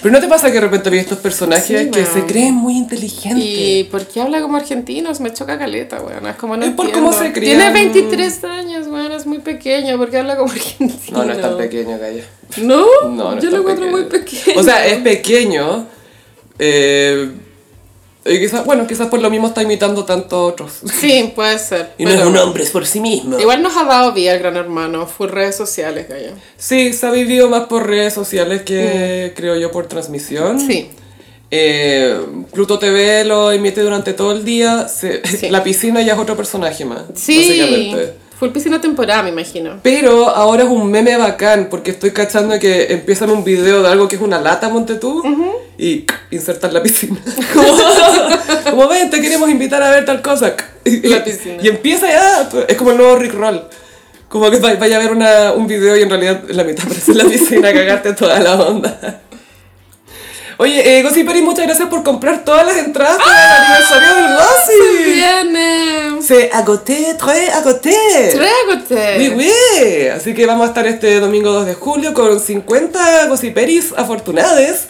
S1: Pero ¿no te pasa que de repente vi estos personajes
S2: Sí,
S1: que se creen muy inteligentes?
S2: ¿Y por qué habla como argentinos? Me choca caleta, weón. Es como no
S1: Es por
S2: entiendo.
S1: cómo se
S2: Tiene
S1: crían.
S2: 23 años, weón. Es muy pequeño. ¿Por qué habla como argentino?
S1: No, no es tan pequeño, calla.
S2: ¿No?
S1: No, no es
S2: Yo
S1: tan
S2: lo encuentro muy pequeño.
S1: O sea, es pequeño. Eh, y quizás, bueno, quizás por lo mismo está imitando tanto a otros.
S2: Sí, puede ser. [LAUGHS]
S3: Y no es un hombre, es por sí mismo.
S2: Igual nos ha dado vida el gran hermano. Fue redes sociales, gallo.
S1: Sí, se ha vivido más por redes sociales que creo yo por transmisión.
S2: Mm. Sí.
S1: Eh, Pluto TV lo emite durante todo el día. se-
S2: Sí. [LAUGHS]
S1: La piscina ya es otro personaje más.
S2: Sí.
S1: Básicamente.
S2: Fue piscina temporada, me imagino.
S1: Pero ahora es un meme bacán porque estoy cachando que empiezan un video de algo que es una lata, monte tú, y insertan la piscina. [LAUGHS] como, como ven, te queremos invitar a ver tal cosa. Y,
S2: La piscina.
S1: y empieza ya, es como el nuevo Rick Roll. Como que vaya a ver una, un video y en realidad en la mitad aparece en la piscina, [LAUGHS] cagarte toda la onda. Oye, eh, Gossiperi, muchas gracias por comprar todas las entradas para el aniversario del
S2: Se
S1: Gossip.
S2: viene.
S1: Se agoté, très agoté.
S2: Trágote.
S1: Oui, oui. Así que vamos a estar este domingo 2 de julio con 50 gossiperis afortunades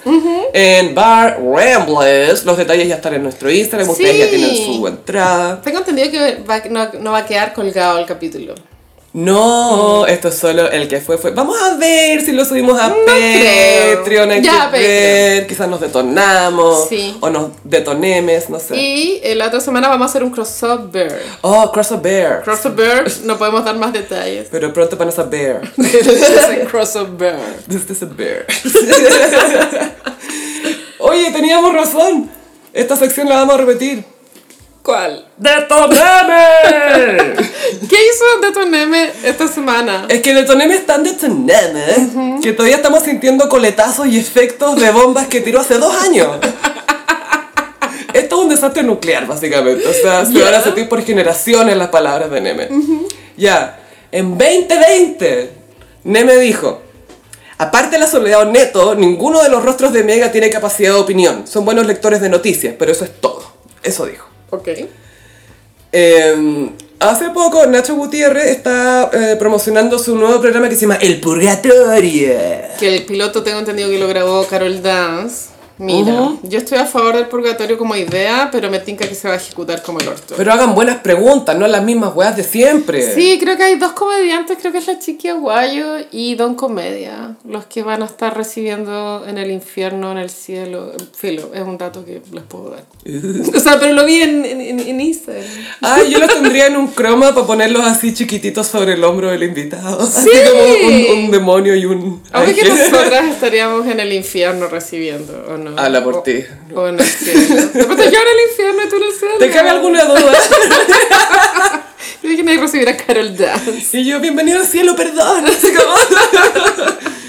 S1: en Bar Rambles. Los detalles ya están en nuestro Instagram, ustedes
S2: Sí.
S1: ya tienen su entrada.
S2: Tengo entendido que va- no, no va a quedar colgado el capítulo.
S1: No, esto es solo el que fue, fue. Vamos a ver si lo subimos a
S2: creo.
S1: Patreon, hay
S2: Ya,
S1: que
S2: Patreon.
S1: ver, quizás nos detonamos,
S2: Sí.
S1: o nos detonemes, no sé.
S2: Y eh, la otra semana vamos a hacer un crossover.
S1: Oh, Cross a Bear.
S2: Crossover, [LAUGHS] no podemos dar más detalles.
S1: Pero pronto van a.
S2: Es [LAUGHS] crossover.
S1: This is a bear. [LAUGHS] Oye, teníamos razón. Esta sección la vamos a repetir.
S2: ¿Cuál?
S1: ¡Detoneme! [LAUGHS]
S2: ¿Qué hizo Detoneme esta semana?
S1: es que Detoneme es tan Detoneme que todavía estamos sintiendo coletazos y efectos de bombas que tiró hace dos años. [LAUGHS] Esto es un desastre nuclear, básicamente. O sea, se
S2: Ya.
S1: van a sentir por generaciones las palabras de Neme. Ya, en 2020, Neme dijo... Aparte de la soledad neto, ninguno de los rostros de Mega tiene capacidad de opinión. Son buenos lectores de noticias, pero eso es todo. Eso dijo.
S2: Ok.
S1: Eh, hace poco Nacho Gutiérrez está eh, promocionando su nuevo programa que se llama El Purgatorio.
S2: Que el piloto tengo entendido que lo grabó Carol Dance. Mira, yo estoy a favor del purgatorio como idea, pero me tinca que se va a ejecutar como el orto.
S1: Pero hagan buenas preguntas, no las mismas weas de siempre.
S2: Sí, creo que hay dos comediantes, creo que es la Chiqui Aguayo y Don Comedia, los que van a estar recibiendo en el infierno, en el cielo. Filo, es un dato que les puedo dar. [LAUGHS] o sea, pero lo vi en, en, en Instagram.
S1: Ah, yo los [LAUGHS] tendría en un croma para ponerlos así chiquititos sobre el hombro del invitado. Así
S2: Sí.
S1: como un, un demonio y un
S2: Aunque nosotras [LAUGHS] estaríamos en el infierno recibiendo, ¿o no?
S1: Ala por
S2: O-
S1: ti.
S2: O en el cielo. De repente yo en el infierno y tú el cielo.
S1: ¿Te cabe alguna duda? [LAUGHS]
S2: Yo dije, nadie recibir a Carol Dance.
S1: Y yo, bienvenido al cielo, perdón. [LAUGHS]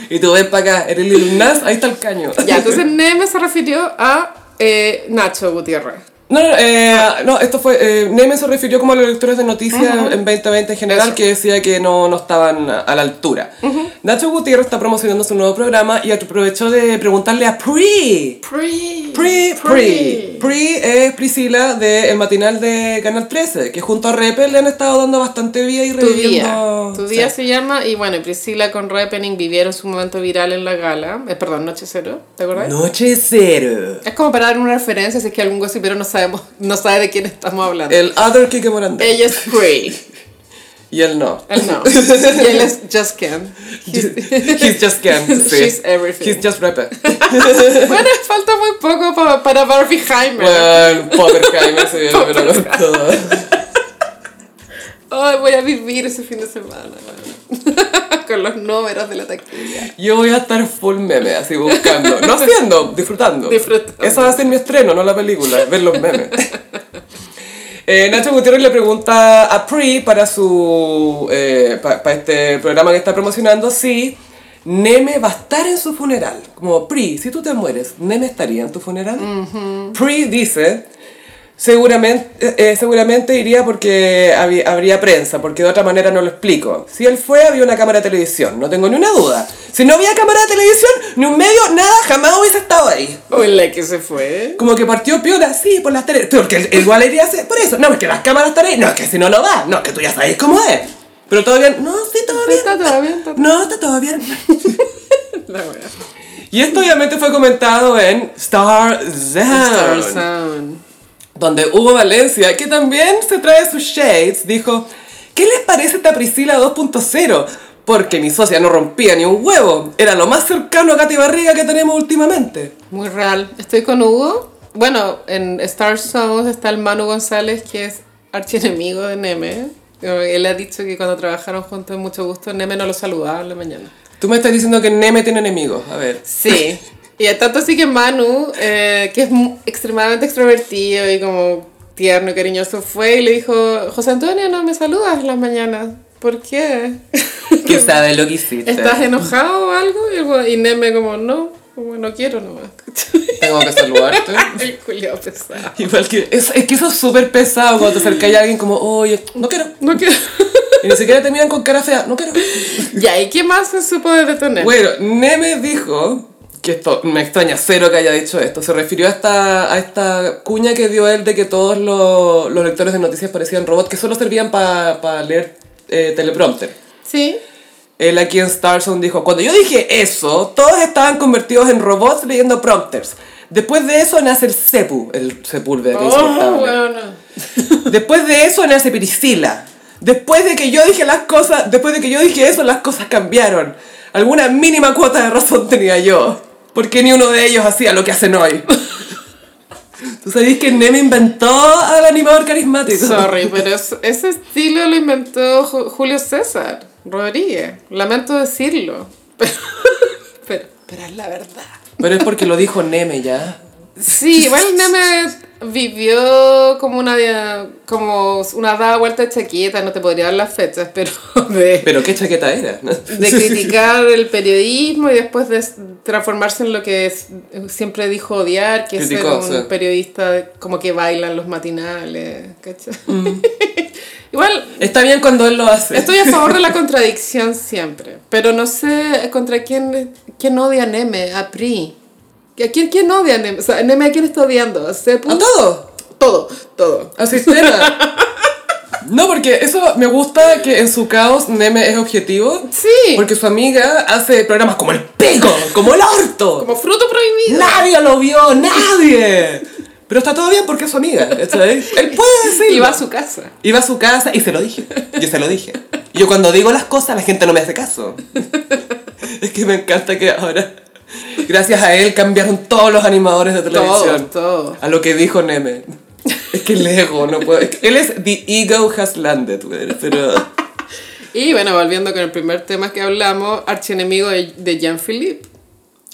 S1: Y tú ven para acá, eres Lil Nas, ahí está el caño.
S2: Ya, entonces Neme se refirió a eh, Nacho Gutiérrez.
S1: No, no, eh, no, esto fue. Eh, Neme se refirió como a los lectores de noticias en 2020 en general,
S2: Eso.
S1: que decía que no, no estaban a la altura. Nacho Gutiérrez está promocionando su nuevo programa y aprovechó de preguntarle a Pri.
S2: Pri.
S1: Pri, Pri. Pri es Priscila del matinal de Canal 13, que junto a Repe le han estado dando bastante vida y
S2: Tu día.
S1: reviviendo.
S2: Tu día
S1: Sí.
S2: se llama, y bueno, Priscila con Repening vivieron su momento viral en la gala. Eh, perdón, Noche Cero, ¿te acuerdas?
S1: Noche cero.
S2: Es como para dar una referencia, si es que algún gossipero no sabemos, no sabe de quién estamos hablando.
S1: El other Kike Morandé.
S2: Ella es Pri.
S1: Y él no.
S2: Él no. Y él es Just Ken.
S1: He's just Ken. [LAUGHS] Sí.
S2: She's everything.
S1: He's just Repe. [LAUGHS]
S2: bueno, falta muy poco pa- para Barbie Heimer.
S1: Bueno, Popperheimer se viene pero con todo.
S2: Ay, voy a vivir ese fin de semana. bueno. Con los números de la taquilla.
S1: Yo voy a estar full meme, así buscando. No [LAUGHS] haciendo, disfrutando.
S2: Disfrutando.
S1: Esa va a ser mi estreno, no la película, ver los memes. [LAUGHS] Eh, Nacho Gutiérrez le pregunta a Pri para su eh, para este programa que está promocionando si Neme va a estar en su funeral. Como Pri, si tú te mueres, ¿Neme estaría en tu funeral? Pri dice, seguramente, eh, seguramente iría porque habí- habría prensa, porque de otra manera no lo explico. Si él fue, había una cámara de televisión, no tengo ni una duda. Si no había cámara de televisión, ni un medio, nada, jamás hubiese estado ahí.
S2: O en la que se fue.
S1: Como que partió piola, sí, por las tele. Porque igual iría a hacer por eso. No, es que las cámaras están ahí. No, es que si no, no va. No, es que tú ya sabes cómo es. Pero todo bien. No, sí, todo bien.
S2: Está todo bien, está todo
S1: No, está todo bien. [LAUGHS]
S2: La wea.
S1: Y esto obviamente fue comentado en Star
S2: Star
S1: Zone.
S2: Sound.
S1: Donde Hugo Valencia, que también se trae sus shades, dijo, ¿qué les parece esta Priscila 2.0? Porque mi socia no rompía ni un huevo. Era lo más cercano a Katy Barriga que tenemos últimamente.
S2: Muy real. Estoy con Hugo. Bueno, en Star Sound está el Manu González, que es archienemigo de Neme. Él ha dicho que cuando trabajaron juntos, mucho gusto, Neme no lo saludaba en la mañana.
S1: Tú me estás diciendo que Neme tiene enemigos. A ver.
S2: Sí. [LAUGHS] Y tanto así que Manu, eh, que es extremadamente extrovertido y como tierno y cariñoso, fue y le dijo, José Antonio, no me saludas en las mañanas. ¿Por qué? [LAUGHS]
S1: ¿Qué sabes lo que hiciste?
S2: ¿Estás enojado o algo? Y, Neme como, no. Como no quiero nomás. [LAUGHS]
S1: Tengo que saludarte. [LAUGHS]
S2: El culiao pesado.
S1: Igual que, es, es que eso es súper pesado cuando te acercas a alguien como, oye, no quiero.
S2: No quiero.
S1: Y ni siquiera te miran con cara fea, no quiero.
S2: Ya, ¿y qué más se supo de detener?
S1: Bueno, Neme dijo, que esto me extraña cero que haya dicho esto, se refirió a esta, a esta cuña que dio él de que todos los, los lectores de noticias parecían robots que solo servían para leer eh, teleprompter.
S2: Sí.
S1: Él aquí en Starson dijo, cuando yo dije eso, todos estaban convertidos en robots leyendo prompters. Después de eso nace el Sepu, el Sepúlveda.
S2: Oh, bueno.
S1: Después de eso nace Priscila. Después de que yo dije las cosas, después de que yo dije eso, las cosas cambiaron. Alguna mínima cuota de razón tenía yo. Porque ni uno de ellos hacía lo que hacen hoy. [LAUGHS] ¿Tú sabías que Neme inventó al animador carismático?
S2: Sorry, [LAUGHS] pero es- ese estilo lo inventó Ju- Julio César Rodríguez. Lamento decirlo. [LAUGHS] Pero, pero, pero es la verdad.
S1: Pero es porque lo dijo Neme ya.
S2: Sí, igual Neme vivió como una, como una dada vuelta de chaqueta, no te podría dar las fechas, pero [LAUGHS] de,
S1: Pero qué chaqueta era. ¿no? [LAUGHS]
S2: de criticar el periodismo y después de transformarse en lo que es- siempre dijo odiar, que es ser un
S1: sí.
S2: periodista como que baila en los matinales, ¿cachai?
S1: Mm. [LAUGHS]
S2: igual
S1: Está bien cuando él lo hace.
S2: estoy a favor de la contradicción siempre, pero no sé contra quién, quién odia Neme, a Pri. ¿A quién, quién odia a Neme? O sea, ¿Neme a quién está odiando? ¿A
S1: todo.
S2: Todo, todo.
S1: A Sistema. [LAUGHS] No, porque eso me gusta que en su caos Neme es objetivo.
S2: Sí.
S1: Porque su amiga hace programas como el pico, como el orto.
S2: Como fruto prohibido.
S1: Nadie lo vio, nadie. Pero está todo bien porque es su amiga. ¿cachai? Él puede decirlo.
S2: Y va a su casa.
S1: Iba a su casa y se lo dije. Yo se lo dije. Yo cuando digo las cosas la gente no me hace caso. [LAUGHS] Es que me encanta que ahora, gracias a él, cambiaron todos los animadores de televisión.
S2: Todo, todo.
S1: A lo que dijo Neme. Es que el ego, no puedo. él es The Ego Has Landed, güey, pero.
S2: Y bueno, volviendo con el primer tema que hablamos, archienemigo de, Jean-Philippe.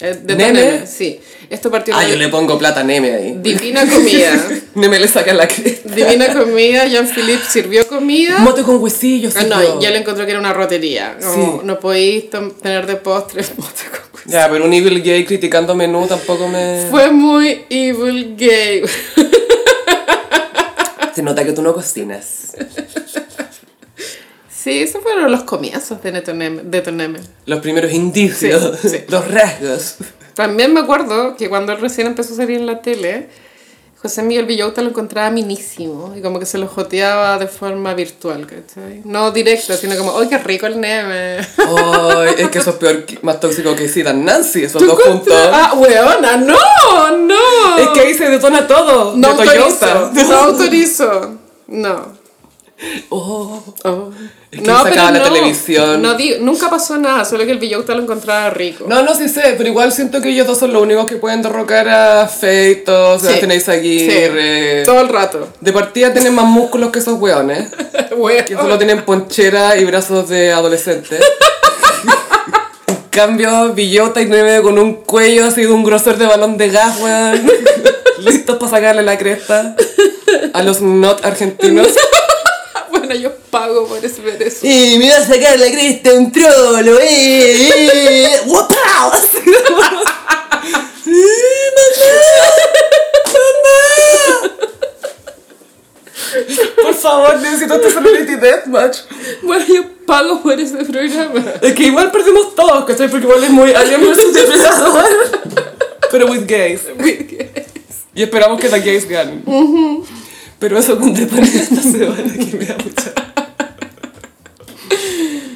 S2: Eh, De
S1: ¿Neme?
S2: Neme, sí. Esto partió
S1: Ah,
S2: de
S1: yo le pongo plata a Neme ahí.
S2: Divina comida. [LAUGHS]
S1: Neme le saca la cresta.
S2: Divina comida, Jean-Philippe sirvió comida.
S1: Mote con huesillos.
S2: Ah, no, ya le encontró que era una rotería. Como,
S1: Sí.
S2: No podéis tener de postre [LAUGHS] mote con.
S1: Ya, pero un evil gay criticando menú tampoco me...
S2: Fue muy evil gay.
S1: Se nota que tú no cocinas.
S2: Sí, esos fueron los comienzos de Netoneme. De.
S1: Los primeros indicios,
S2: Sí, sí. [LAUGHS]
S1: los rasgos.
S2: También me acuerdo que cuando él recién empezó a salir en la tele, José Miguel Villauta lo encontraba minísimo y como que se lo joteaba de forma virtual, ¿cachai? No directa, sino como, ¡ay, qué rico el neme!
S1: Ay, es que eso es peor, más tóxico que Sid Nancy, esos
S2: ¿Tú
S1: dos juntos.
S2: ¡Ah, weona! ¡No! ¡No!
S1: Es que ahí se detona todo.
S2: no
S1: de
S2: autorizo, no autorizo. No.
S1: Oh.
S2: Oh.
S1: Es que sacaba la televisión.
S2: No, nunca pasó nada, solo que el Villauta lo encontraba rico.
S1: No, no, sí sé, pero igual siento que ellos dos son los únicos que pueden derrocar a Feito, Sebastián Izaguirre.
S2: Sí, todo el rato.
S1: De partida tienen más músculos que esos weones. [LAUGHS]
S2: Weona.
S1: Que solo tienen ponchera y brazos de adolescente. [LAUGHS] en cambio, Villota y Neve con un cuello así de un grosor de balón de gas, weón. [LAUGHS] Listos para sacarle la cresta a los not argentinos.
S2: Bueno, yo pago por eso, ver eso.
S3: Y me va a sacar la cresta un trolo, eh, eh. ¡Guapao!
S1: Por favor, necesito este Celebrity Deathmatch.
S2: Bueno, yo pago por ese programa.
S1: Es que igual perdemos todos, ¿cachai? Porque igual es muy Alien vs Depredador. [LAUGHS] Pero with gays. Y esperamos que la gays ganen. Pero eso con Depredador esta semana que me da mucha...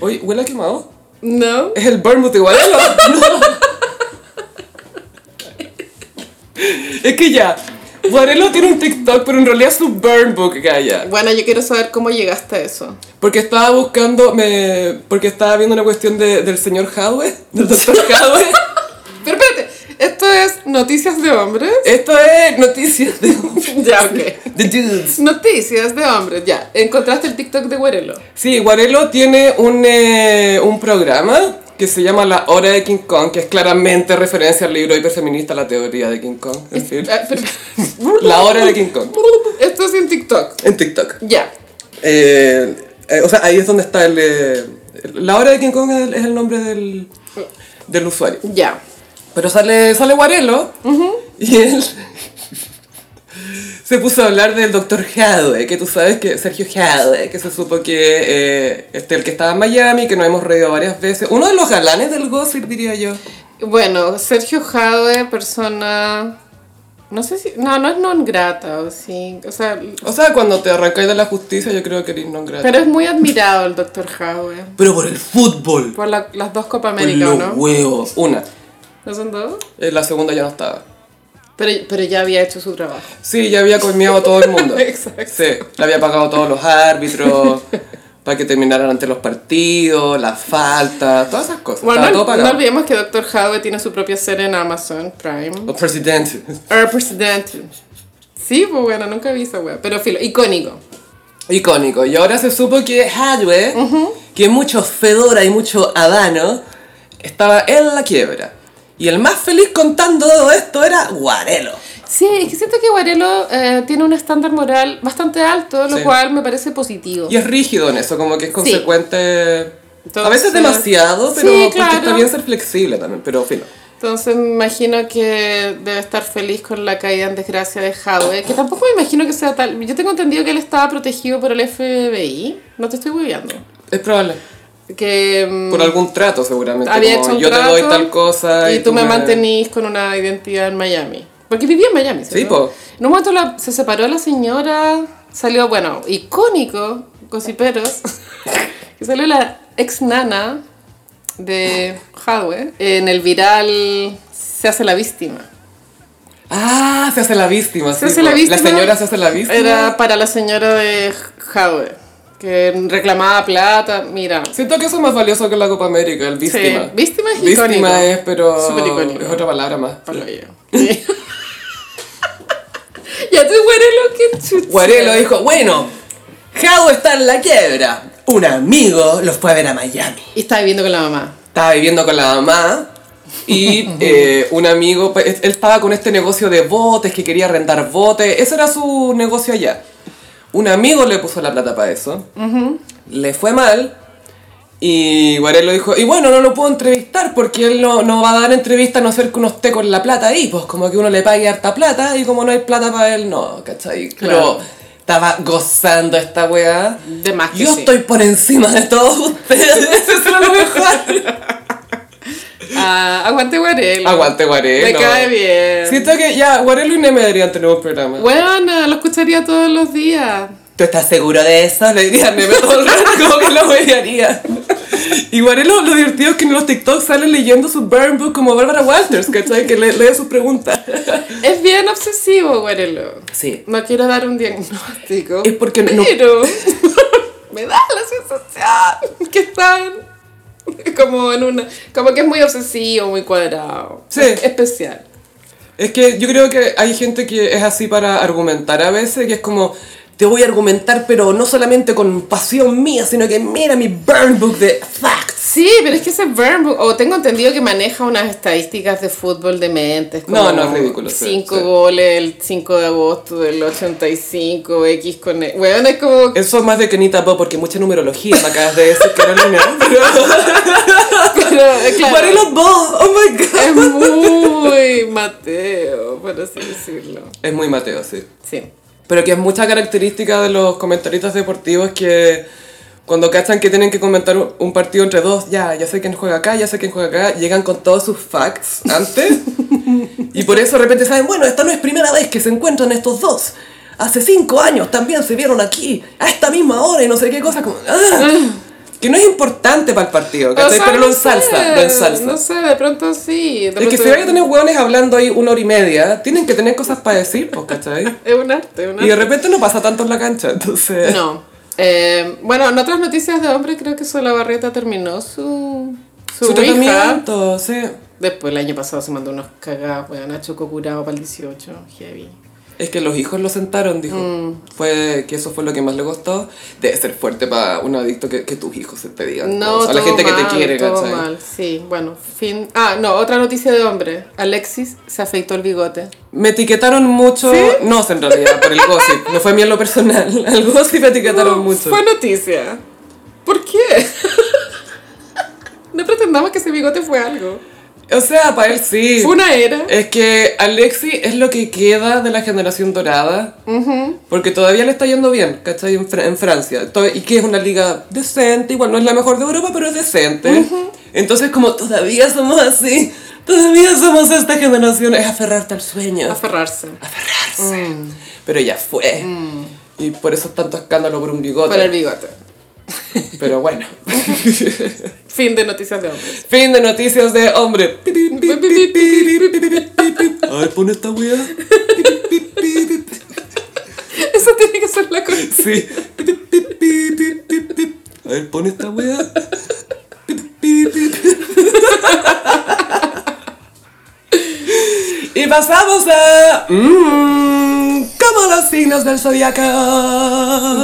S1: Oye, ¿huele a quemado?
S2: ¿No?
S1: Es el Book igual. No. Es que ya, Guarelo tiene un TikTok, pero en realidad es su Burn Book, Gaya.
S2: Bueno, yo quiero saber cómo llegaste a eso.
S1: Porque estaba buscando, me, porque estaba viendo una cuestión de, del señor Hadwe, del doctor [LAUGHS] Hadwe.
S2: ¿Esto es noticias de hombres?
S1: Esto es noticias de, [LAUGHS]
S2: ya, ok.
S1: de dudes.
S2: Noticias de hombres, ya. Encontraste el TikTok de Guerrero.
S1: Sí, Guarelo tiene un, eh, un programa que se llama La Hora de King Kong, que es claramente referencia al libro hiperfeminista La Teoría de King Kong. En fin.
S2: Pero- [LAUGHS]
S1: La Hora de King Kong.
S2: Esto es en TikTok.
S1: En TikTok.
S2: Ya.
S1: Eh, eh, o sea, ahí es donde está el... eh, la Hora de King Kong es el, es el nombre del, del usuario.
S2: Ya.
S1: Pero sale, sale Guarelo y él se puso a hablar del doctor Hadwe, que tú sabes que Sergio Hadwe, que se supo que eh, este, el que estaba en Miami, que nos hemos reído varias veces, uno de los galanes del gossip, diría yo.
S2: Bueno, Sergio Jadwe, persona... No sé si... No, no es non grata, o sí. O sea,
S1: O sea, cuando te arrancáis de la justicia, yo creo que eres non grata.
S2: pero es muy admirado el doctor Jadwe.
S3: Pero por el fútbol.
S2: Por la- las dos Copa
S3: Por
S2: América,
S3: los
S2: ¿no?
S3: huevos.
S1: Una,
S2: ¿No son dos?
S1: eh, la segunda ya no estaba.
S2: Pero, pero ya había hecho su trabajo.
S1: Sí, ya había comido a todo el mundo. [LAUGHS]
S2: Exacto.
S1: Sí, le había pagado todos los árbitros para que terminaran ante los partidos, las faltas, todas esas cosas.
S2: Bueno, no, no olvidemos que Doctor Jadwe tiene su propia serie en Amazon Prime.
S1: Los presidentes.
S2: Our President. Sí, pues bueno, nunca vi esa wea. Pero filo, icónico.
S1: Icónico. Y ahora se supo que Hadwe, que mucho Fedora y mucho Adano, estaba en la quiebra. Y el más feliz contando todo esto era Guarelo.
S2: Sí, es que siento que Guarelo eh, tiene un estándar moral bastante alto, lo
S1: Sí.
S2: cual me parece positivo.
S1: Y es rígido en eso, como que es consecuente. a
S2: Entonces-
S1: veces demasiado, pero
S2: Sí,
S1: porque está
S2: claro.
S1: bien ser flexible también, pero fino.
S2: Entonces me imagino que debe estar feliz con la caída en desgracia de Jadwe, que tampoco me imagino que sea tal. Yo tengo entendido que él estaba protegido por el FBI, no te estoy hueveando.
S1: Es probable.
S2: Que mm,
S1: Por algún trato seguramente.
S2: había
S1: como
S2: hecho un
S1: yo
S2: trato
S1: te doy tal cosa.
S2: y, tú me mantenís con una identidad en Miami. Porque vivía en Miami,
S1: Sí,
S2: ¿cierto?
S1: po.
S2: En un momento la- se separó la señora, salió, bueno, icónico, gossiperos, [LAUGHS] que salió la ex nana de Hadwe en el viral Se hace la víctima.
S1: Ah, se hace la víctima.
S2: Se
S1: sí,
S2: hace la víctima.
S1: La señora se hace la víctima.
S2: Era para la señora de Hadwe, que reclamaba plata, mira.
S1: Siento que eso es más valioso que la Copa América, el víctima.
S2: Sí, víctima es
S1: Víctima
S2: icónico.
S1: es, pero es otra palabra más.
S2: Yo. ya te lo [LAUGHS] que chucha.
S1: Guarelo dijo, bueno,
S3: Jao está en la quiebra. Un amigo los fue a ver a Miami.
S2: Y estaba viviendo con la mamá.
S1: estaba viviendo con la mamá y [LAUGHS] eh, un amigo, pues, él estaba con este negocio de botes, que quería arrendar botes, ese era su negocio allá. Un amigo le puso la plata para eso, le fue mal y Guarelo dijo, y bueno, no lo puedo entrevistar porque él no, no va a dar entrevista a no ser que uno esté con la plata ahí, pues como que uno le pague harta plata y como no hay plata para él, no, ¿cachai?
S2: Claro.
S1: Pero estaba gozando esta weá.
S2: De más que
S1: Yo
S2: sí.
S1: estoy por encima de todos ustedes, [LAUGHS] eso es lo mejor.
S2: Ah, aguante Guarelo.
S1: Aguante Guarelo.
S2: Me cae bien.
S1: Siento que ya, Guarelo y Neme deberían tener un programa.
S2: Bueno, lo escucharía todos los días.
S3: ¿Tú estás seguro de eso?
S1: Le diría a Neme todo el rato [LAUGHS] como que lo odiaría. Y Guarelo, lo divertido es que en los TikTok sale leyendo su burn book como Barbara Walters, ¿cachai? Que le, lee sus preguntas.
S2: Es bien obsesivo, Guarelo.
S1: Sí.
S2: No quiero dar un diagnóstico.
S1: Es porque no-
S2: Pero [LAUGHS] [LAUGHS] me da la sensación que están [LAUGHS] como en una. Como que es muy obsesivo, muy cuadrado.
S1: Sí.
S2: Es especial.
S1: Es que yo creo que hay gente que es así para argumentar a veces, que es como, te voy a argumentar, pero no solamente con pasión mía, sino que mira mi burn book de facts.
S2: Sí, pero es que ese Burn Book, o tengo entendido que maneja unas estadísticas de fútbol dementes. Como
S1: No, no, es ridículo, sí,
S2: 5
S1: sí.
S2: goles el 5 de agosto del 85, X con... E- Bueno, es como...
S1: Eso es más de Kenita Pop, porque mucha numerología me acabas de decir, Carolina. Pero... [LAUGHS]
S2: Pero, eh, claro,
S1: Bob, oh my god.
S2: es muy Mateo, por así decirlo.
S1: Es muy Mateo, sí.
S2: Sí.
S1: Pero que es mucha característica de los comentaristas deportivos que cuando cachan que tienen que comentar un- partido entre dos, ya, ya sé quién juega acá, ya sé quién juega acá, llegan con todos sus facts antes. [LAUGHS] y por eso de repente saben, bueno, esta no es primera vez que se encuentran estos dos. Hace cinco años también se vieron aquí, a esta misma hora y no sé qué cosa. Como, ¡ah! Que no es importante para el partido,
S2: O
S1: ¿cachai?
S2: sea,
S1: pero lo ensalza, lo ensalza.
S2: No sé, de pronto sí. de
S1: Es que si vaya a tener hueones hablando ahí una hora y media, tienen que tener cosas para decir, pues, ¿cachai? [LAUGHS]
S2: Es un arte, un
S1: Y de
S2: arte.
S1: repente no pasa tanto en la cancha, entonces...
S2: No. Eh, bueno, en otras noticias de hombre creo que Solabarrieta terminó su... Su,
S1: Su tratamiento, sí.
S2: Después el año pasado se mandó unos cagados, weón, a Choco curado para el 18, heavy.
S1: Es que los hijos lo sentaron, dijo.
S2: Mm.
S1: Fue que eso fue lo que más le costó. Debe ser fuerte para un adicto que, que tus hijos se te digan.
S2: No,
S1: a la gente que
S2: mal,
S1: te quiere,
S2: todo
S1: ¿cachai?
S2: mal, sí, bueno, fin. Ah, no, otra noticia de hombre. Alexis se afeitó el bigote.
S1: Me etiquetaron mucho, no sé en realidad, por el gossip, no fue a mí en lo personal. [LAUGHS] Al gossip me etiquetaron
S2: No,
S1: mucho.
S2: Fue noticia. ¿Por qué? [LAUGHS] no pretendamos que ese bigote fue algo.
S1: O sea, para él sí.
S2: Fue una era.
S1: Es que Alexi es lo que queda de la generación dorada. Porque todavía le está yendo bien, ¿cachai? En, Fra- en Francia. To- Y que es una liga decente, igual no es la mejor de Europa, pero es decente. Entonces, como todavía somos así, todavía somos esta generación, es aferrarte al sueño.
S2: Aferrarse.
S1: aferrarse. Pero ya fue. Y por eso es tanto escándalo por un bigote.
S2: Para el bigote. [LAUGHS]
S1: Pero bueno. [LAUGHS]
S2: Fin de noticias de hombres.
S1: fin de noticias de hombre. [LAUGHS] A ver, pon esta weá.
S2: Eso tiene que ser la cosa.
S1: Sí. A ver, pon esta weá. [LAUGHS] Y pasamos a... Mmm, como los signos del zodiaco.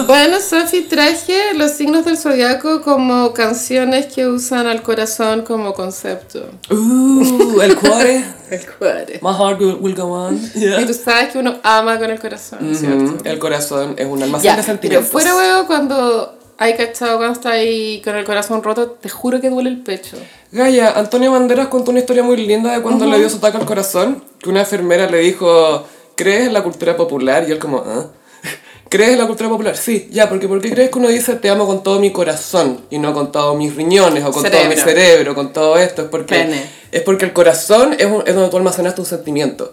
S2: Bueno, Sofi, traje los signos del zodiaco como canciones que usan al corazón como concepto.
S1: Uh, el cuore. [LAUGHS]
S2: El cuore.
S1: My heart will, will go on.
S2: Y tú sabes que uno ama con el corazón, ¿cierto?
S1: Mm, el corazón es un almacén
S2: Ya,
S1: de
S2: pero
S1: sentimientos.
S2: fuera huevo cuando hay cachado, cuando está ahí con el corazón roto, te juro que duele el pecho.
S1: Gaya, Antonio Banderas contó una historia muy linda de cuando le dio su ataque al corazón, que una enfermera le dijo, ¿crees en la cultura popular? Y él como, ¿ah? [LAUGHS] ¿Crees en la cultura popular? Sí, ya, porque ¿por qué crees que uno dice te amo con todo mi corazón y no con todos mis riñones o con todo mi
S2: Cerebro.
S1: cerebro, con todo esto? Es porque,
S2: Pene.
S1: es porque el corazón es, un- es donde tú almacenas tus sentimientos.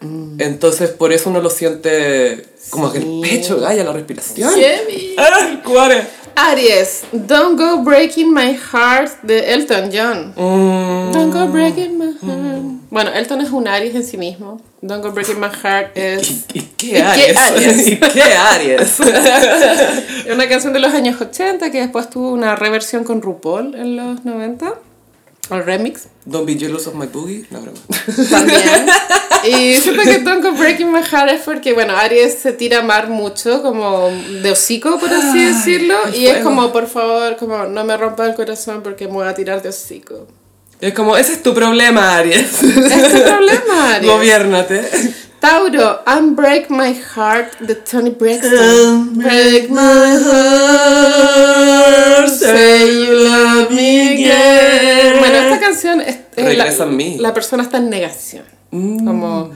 S2: Mm.
S1: Entonces, por eso uno lo siente como que el pecho, Gaya, la respiración. ¡Ah!
S2: Aries, Don't Go Breaking My Heart de Elton John.
S1: Mm.
S2: Don't Go Breaking My Heart. Bueno, Elton es un Aries en sí mismo. Don't Go Breaking My Heart es
S1: ¿Y
S2: ¿Y
S1: qué
S2: qué
S1: Aries? [LAUGHS]
S2: Aries?
S1: ¿Y qué Aries? [LAUGHS]
S2: una canción de los años 80 que después tuvo una reversión con RuPaul en los 90. El remix
S1: Don't be jealous of my boogie. No, broma. [LAUGHS]
S2: también. [LAUGHS] Y siento que Don't Go Breaking My Heart es porque, bueno, Aries se tira a amar mucho, como de hocico, por así decirlo.
S1: el
S2: Y es como, por favor, como no me rompa el corazón porque me voy a tirar de hocico.
S1: Es como, ese es tu problema, Aries. [LAUGHS]
S2: Es tu problema, Aries.
S1: Gobiérnate.
S2: Tauro, Unbreak My Heart de Tony Braxton. Break my heart, say you love me again. Canción es, es la,
S1: en mí.
S2: la persona está en negación.
S1: Mm.
S2: Como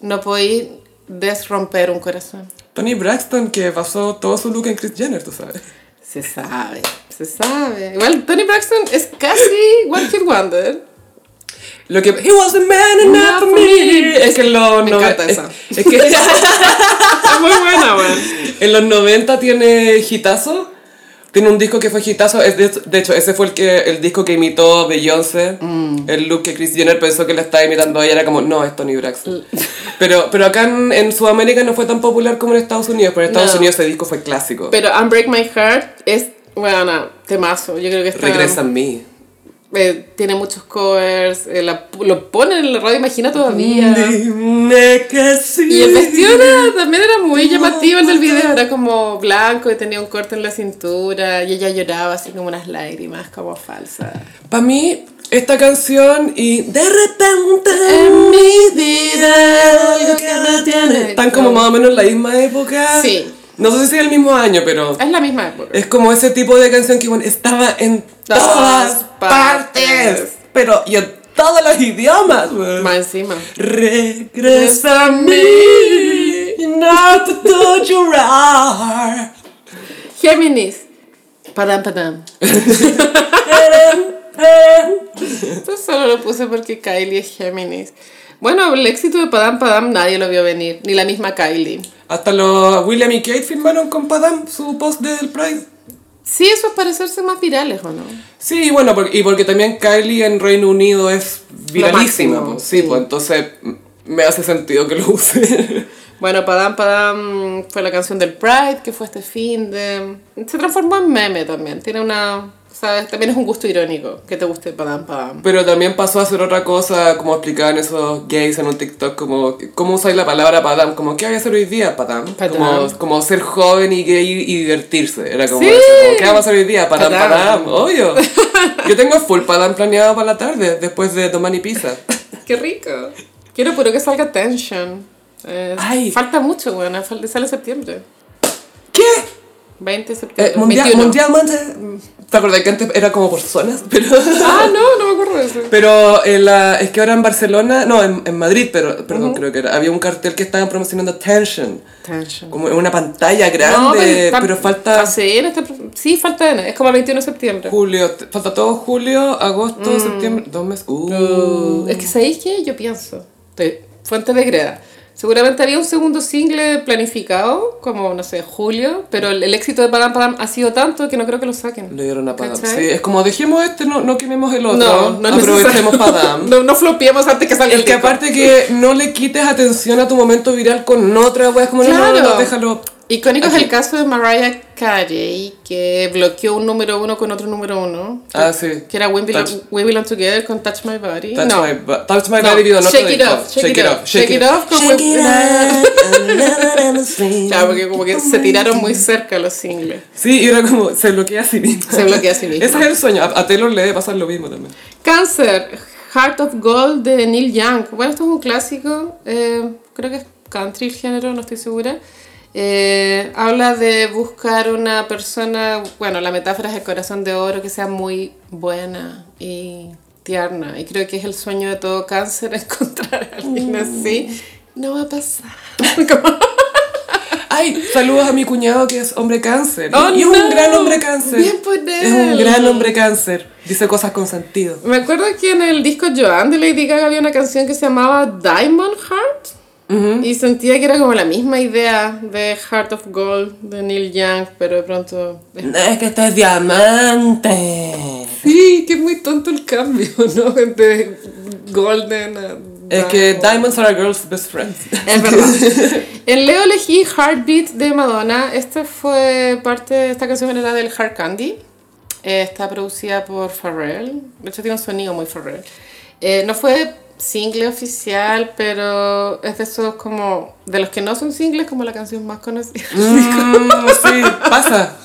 S2: no podéis desromper un corazón.
S1: Tony Braxton, que basó todo su look en Chris Jenner, tú sabes.
S2: Se sabe, se sabe. Igual Tony Braxton es casi One Hit Wonder.
S1: Lo que... He was a man enough for me. Es que en los...
S2: Me
S1: nove-
S2: encanta
S1: es-
S2: esa.
S1: Es, que [LAUGHS]
S2: Es muy buena, weón. [LAUGHS]
S1: en los 90 tiene hitazo. Tiene un disco que fue hitazo. Es de, de hecho, ese fue el, que, el disco que imitó Beyoncé.
S2: Mm.
S1: El look que Chris Jenner pensó que le estaba imitando a ella. Era como, no, es Tony Braxton. [LAUGHS] Pero, pero acá en, en Sudamérica no fue tan popular como en Estados Unidos. Pero en Estados
S2: No.
S1: Unidos ese disco fue clásico.
S2: Pero Unbreak My Heart es, bueno, temazo. Yo creo que está...
S1: Regresa en mí.
S2: Eh, tiene muchos covers, eh, la- lo ponen en la radio Imagina todavía.
S1: Dime que sí.
S2: Y el vestido era- también era muy llamativo en el video, era como blanco y tenía un corte en la cintura y ella lloraba así como unas lágrimas, como falsa.
S1: Para mí, esta canción y de repente en mi vida algo que me tiene. Están como más o menos en la misma época.
S2: Sí.
S1: No sé si es el mismo año, pero
S2: Es la misma época.
S1: es como ese tipo de canción que bueno, estaba en
S2: Todas
S1: todas
S2: partes.
S1: partes. Pero y en todos los idiomas, güey.
S2: Más encima.
S1: Regresa a mí, not to llorar.
S2: Géminis. Padam, padam. [LAUGHS] Esto solo lo puse porque Kylie es Géminis. Bueno, el éxito de Padam Padam nadie lo vio venir, ni la misma Kylie.
S1: Hasta los William y Kate firmaron con Padam su post del Pride.
S2: Sí, eso es para hacerse más virales, ¿o no?
S1: Sí, bueno, y porque también Kylie en Reino Unido es viralísima.
S2: máximo,
S1: pues, sí,
S2: sí.
S1: pues entonces mm, me hace sentido que lo use. [LAUGHS]
S2: Bueno, Padam Padam fue la canción del Pride, que fue este fin de... Se transformó en meme también, tiene una... ¿Sabes? También es un gusto irónico que te guste Padam Padam.
S1: Pero también pasó a ser otra cosa, como explicaban esos gays en un TikTok, como, ¿cómo usáis la palabra padam? Como, ¿qué voy a hacer hoy día, padam? Como, como ser joven y gay y divertirse. Era como,
S2: Sí.
S1: eso, como, ¿qué vamos a hacer hoy día? Padam,
S2: Padam.
S1: padam, obvio. Yo tengo full padam planeado para la tarde, después de tomar mi pizza. [LAUGHS]
S2: ¡Qué rico! Quiero puro que salga Tension. Eh,
S1: Ay.
S2: Falta mucho, bueno, sale septiembre.
S1: ¿Qué?
S2: 20 de septiembre.
S1: Eh, mundial,
S2: 21.
S1: mundialmente. ¿Te acuerdas que antes era como por zonas? [LAUGHS] Pero,
S2: Ah, no, no me acuerdo de eso.
S1: pero en la, es que ahora en Barcelona, no, en, en Madrid, pero, perdón, creo que era, había un cartel que estaban promocionando Tension.
S2: Tension.
S1: Como en una pantalla
S2: No,
S1: grande,
S2: está-
S1: pero falta
S2: sí, en este- sí, falta es como el 21 de septiembre.
S1: julio, falta todo julio, agosto, septiembre, dos meses. Uh.
S2: Uh, es que ¿sabéis qué? Yo pienso, estoy- fuente de greda. Seguramente había un segundo single planificado, como, no sé, julio, pero el, el éxito de Padam Padam ha sido tanto que no creo que lo saquen.
S1: Le dieron a Padam.
S2: ¿Cachai?
S1: Sí, es como dejemos este, no, no quememos el otro.
S2: No, no
S1: aprovechemos. Padam. [LAUGHS]
S2: No, no flopiemos antes que salga
S1: El
S2: el
S1: que
S2: disco.
S1: aparte que no le quites atención a tu momento viral con otra wea, es como no, no, no, déjalo.
S2: Icónico es el caso de Mariah Carey, que bloqueó un número uno con otro número uno.
S1: Ah, sí.
S2: Que era We Belong,
S1: Touch-
S2: We Belong Together con Touch My Body.
S1: Touch
S2: no.
S1: my, touch my
S2: No,
S1: body no
S2: shake
S1: te
S2: it
S1: dejo.
S2: off, shake, it off, shake it off
S3: Shake it up. [LAUGHS]
S2: Claro, porque como que se tiraron muy cerca los singles.
S1: Sí, y era como, se bloquea a sí mismo.
S2: Se bloquea a sí mismo. [LAUGHS]
S1: Ese es el sueño. A, a Taylor le debe pasar lo mismo también.
S2: Cáncer, Heart of Gold de Neil Young. Bueno, esto es un clásico. eh, creo que es country el género, no estoy segura. Eh, habla de buscar una persona, bueno, la metáfora es el corazón de oro, que sea muy buena y tierna. Y creo que es el sueño de todo cáncer [LAUGHS] encontrar a alguien así. No va a pasar. [LAUGHS] Como-
S1: Ay, saludos a mi cuñado que es hombre cáncer.
S2: Oh,
S1: y es un gran hombre cáncer.
S2: Bien por
S1: Es un
S2: él.
S1: gran hombre cáncer. Dice cosas con sentido.
S2: Me acuerdo que en el disco Joan de Lady Gaga había una canción que se llamaba Diamond Heart. Y sentía que era como la misma idea de Heart of Gold de Neil Young, pero de pronto...
S3: Es que este es diamante.
S2: Sí, que es muy tonto el cambio, [LAUGHS] ¿no? De Golden a
S1: Es que
S2: Diamond.
S1: diamonds are a girl's best friend.
S2: Es verdad. [LAUGHS] En Leo elegí Heartbeat de Madonna. Esta fue parte, esta canción era del Hard Candy. Eh, está producida por Pharrell. De hecho tiene un sonido muy Pharrell. Eh, no fue single oficial, pero es de esos como, de los que no son singles, como la canción más conocida. [LAUGHS]
S1: Mm, sí, pasa.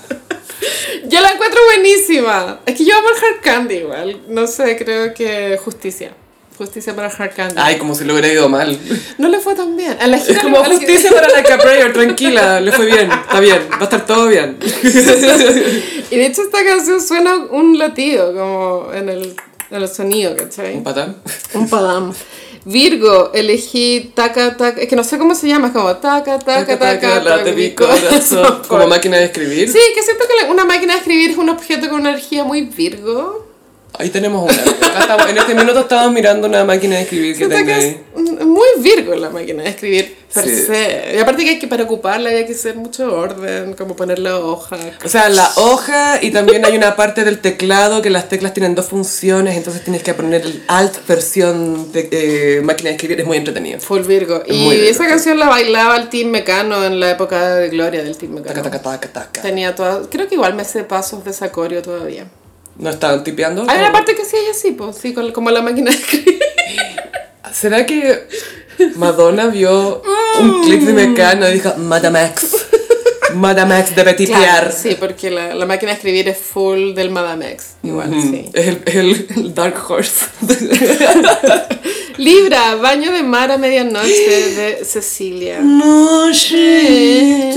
S2: Yo la encuentro buenísima. Es que yo amo el Hard Candy igual. No sé, creo que justicia. Justicia para Hard Candy.
S1: Ay, como si le hubiera ido mal.
S2: No le fue tan bien. A la
S1: Es
S2: gira
S1: como
S2: la gira-
S1: justicia para la Prayer, tranquila, le fue bien, está bien, va a estar todo bien. [LAUGHS]
S2: Y de hecho esta canción suena un latido, como en el, en el sonido, ¿cachai?
S1: ¿Un patán?
S2: Un padam. Virgo, elegí taca, taca, es que no sé cómo se llama, es como taca, taca, taca,
S1: late mi
S2: mi
S1: corazón. Como máquina de escribir.
S2: Sí, que siento que una máquina de escribir es un objeto con una energía muy Virgo.
S1: Ahí tenemos una. Estamos- en este minuto estamos mirando una máquina de escribir que tengo ahí.
S2: es muy Virgo la máquina de escribir, per
S1: Sí.
S2: se. Y aparte que hay que para ocuparla hay que hacer mucho orden, como poner la hoja.
S1: O sea, la hoja y también hay una parte del teclado que las teclas tienen dos funciones, entonces tienes que poner el alt versión de eh, máquina de escribir, es muy entretenido.
S2: Full Virgo. Y
S1: Muy Virgo,
S2: esa canción la bailaba el Team Mecano en la época de gloria del Team Mecano.
S1: Taca, taca, taca, taca.
S2: Tenía todas, creo que igual me sé pasos de esa coreo todavía.
S1: ¿No estaban tipeando?
S2: Hay una
S1: ¿O-
S2: parte que sí hay así, pues, sí, con- como la máquina de escribir.
S1: ¿Será que Madonna vio un clip de Mecano y dijo, Madame X, [LAUGHS] Madame X debe tipear?
S2: sí, porque la, la máquina de escribir es full del Madame X. Igual,
S1: Mm,
S2: sí.
S1: Es el, el- el Dark Horse. [LAUGHS]
S2: Libra, baño de mar a medianoche de Cecilia.
S3: No sé.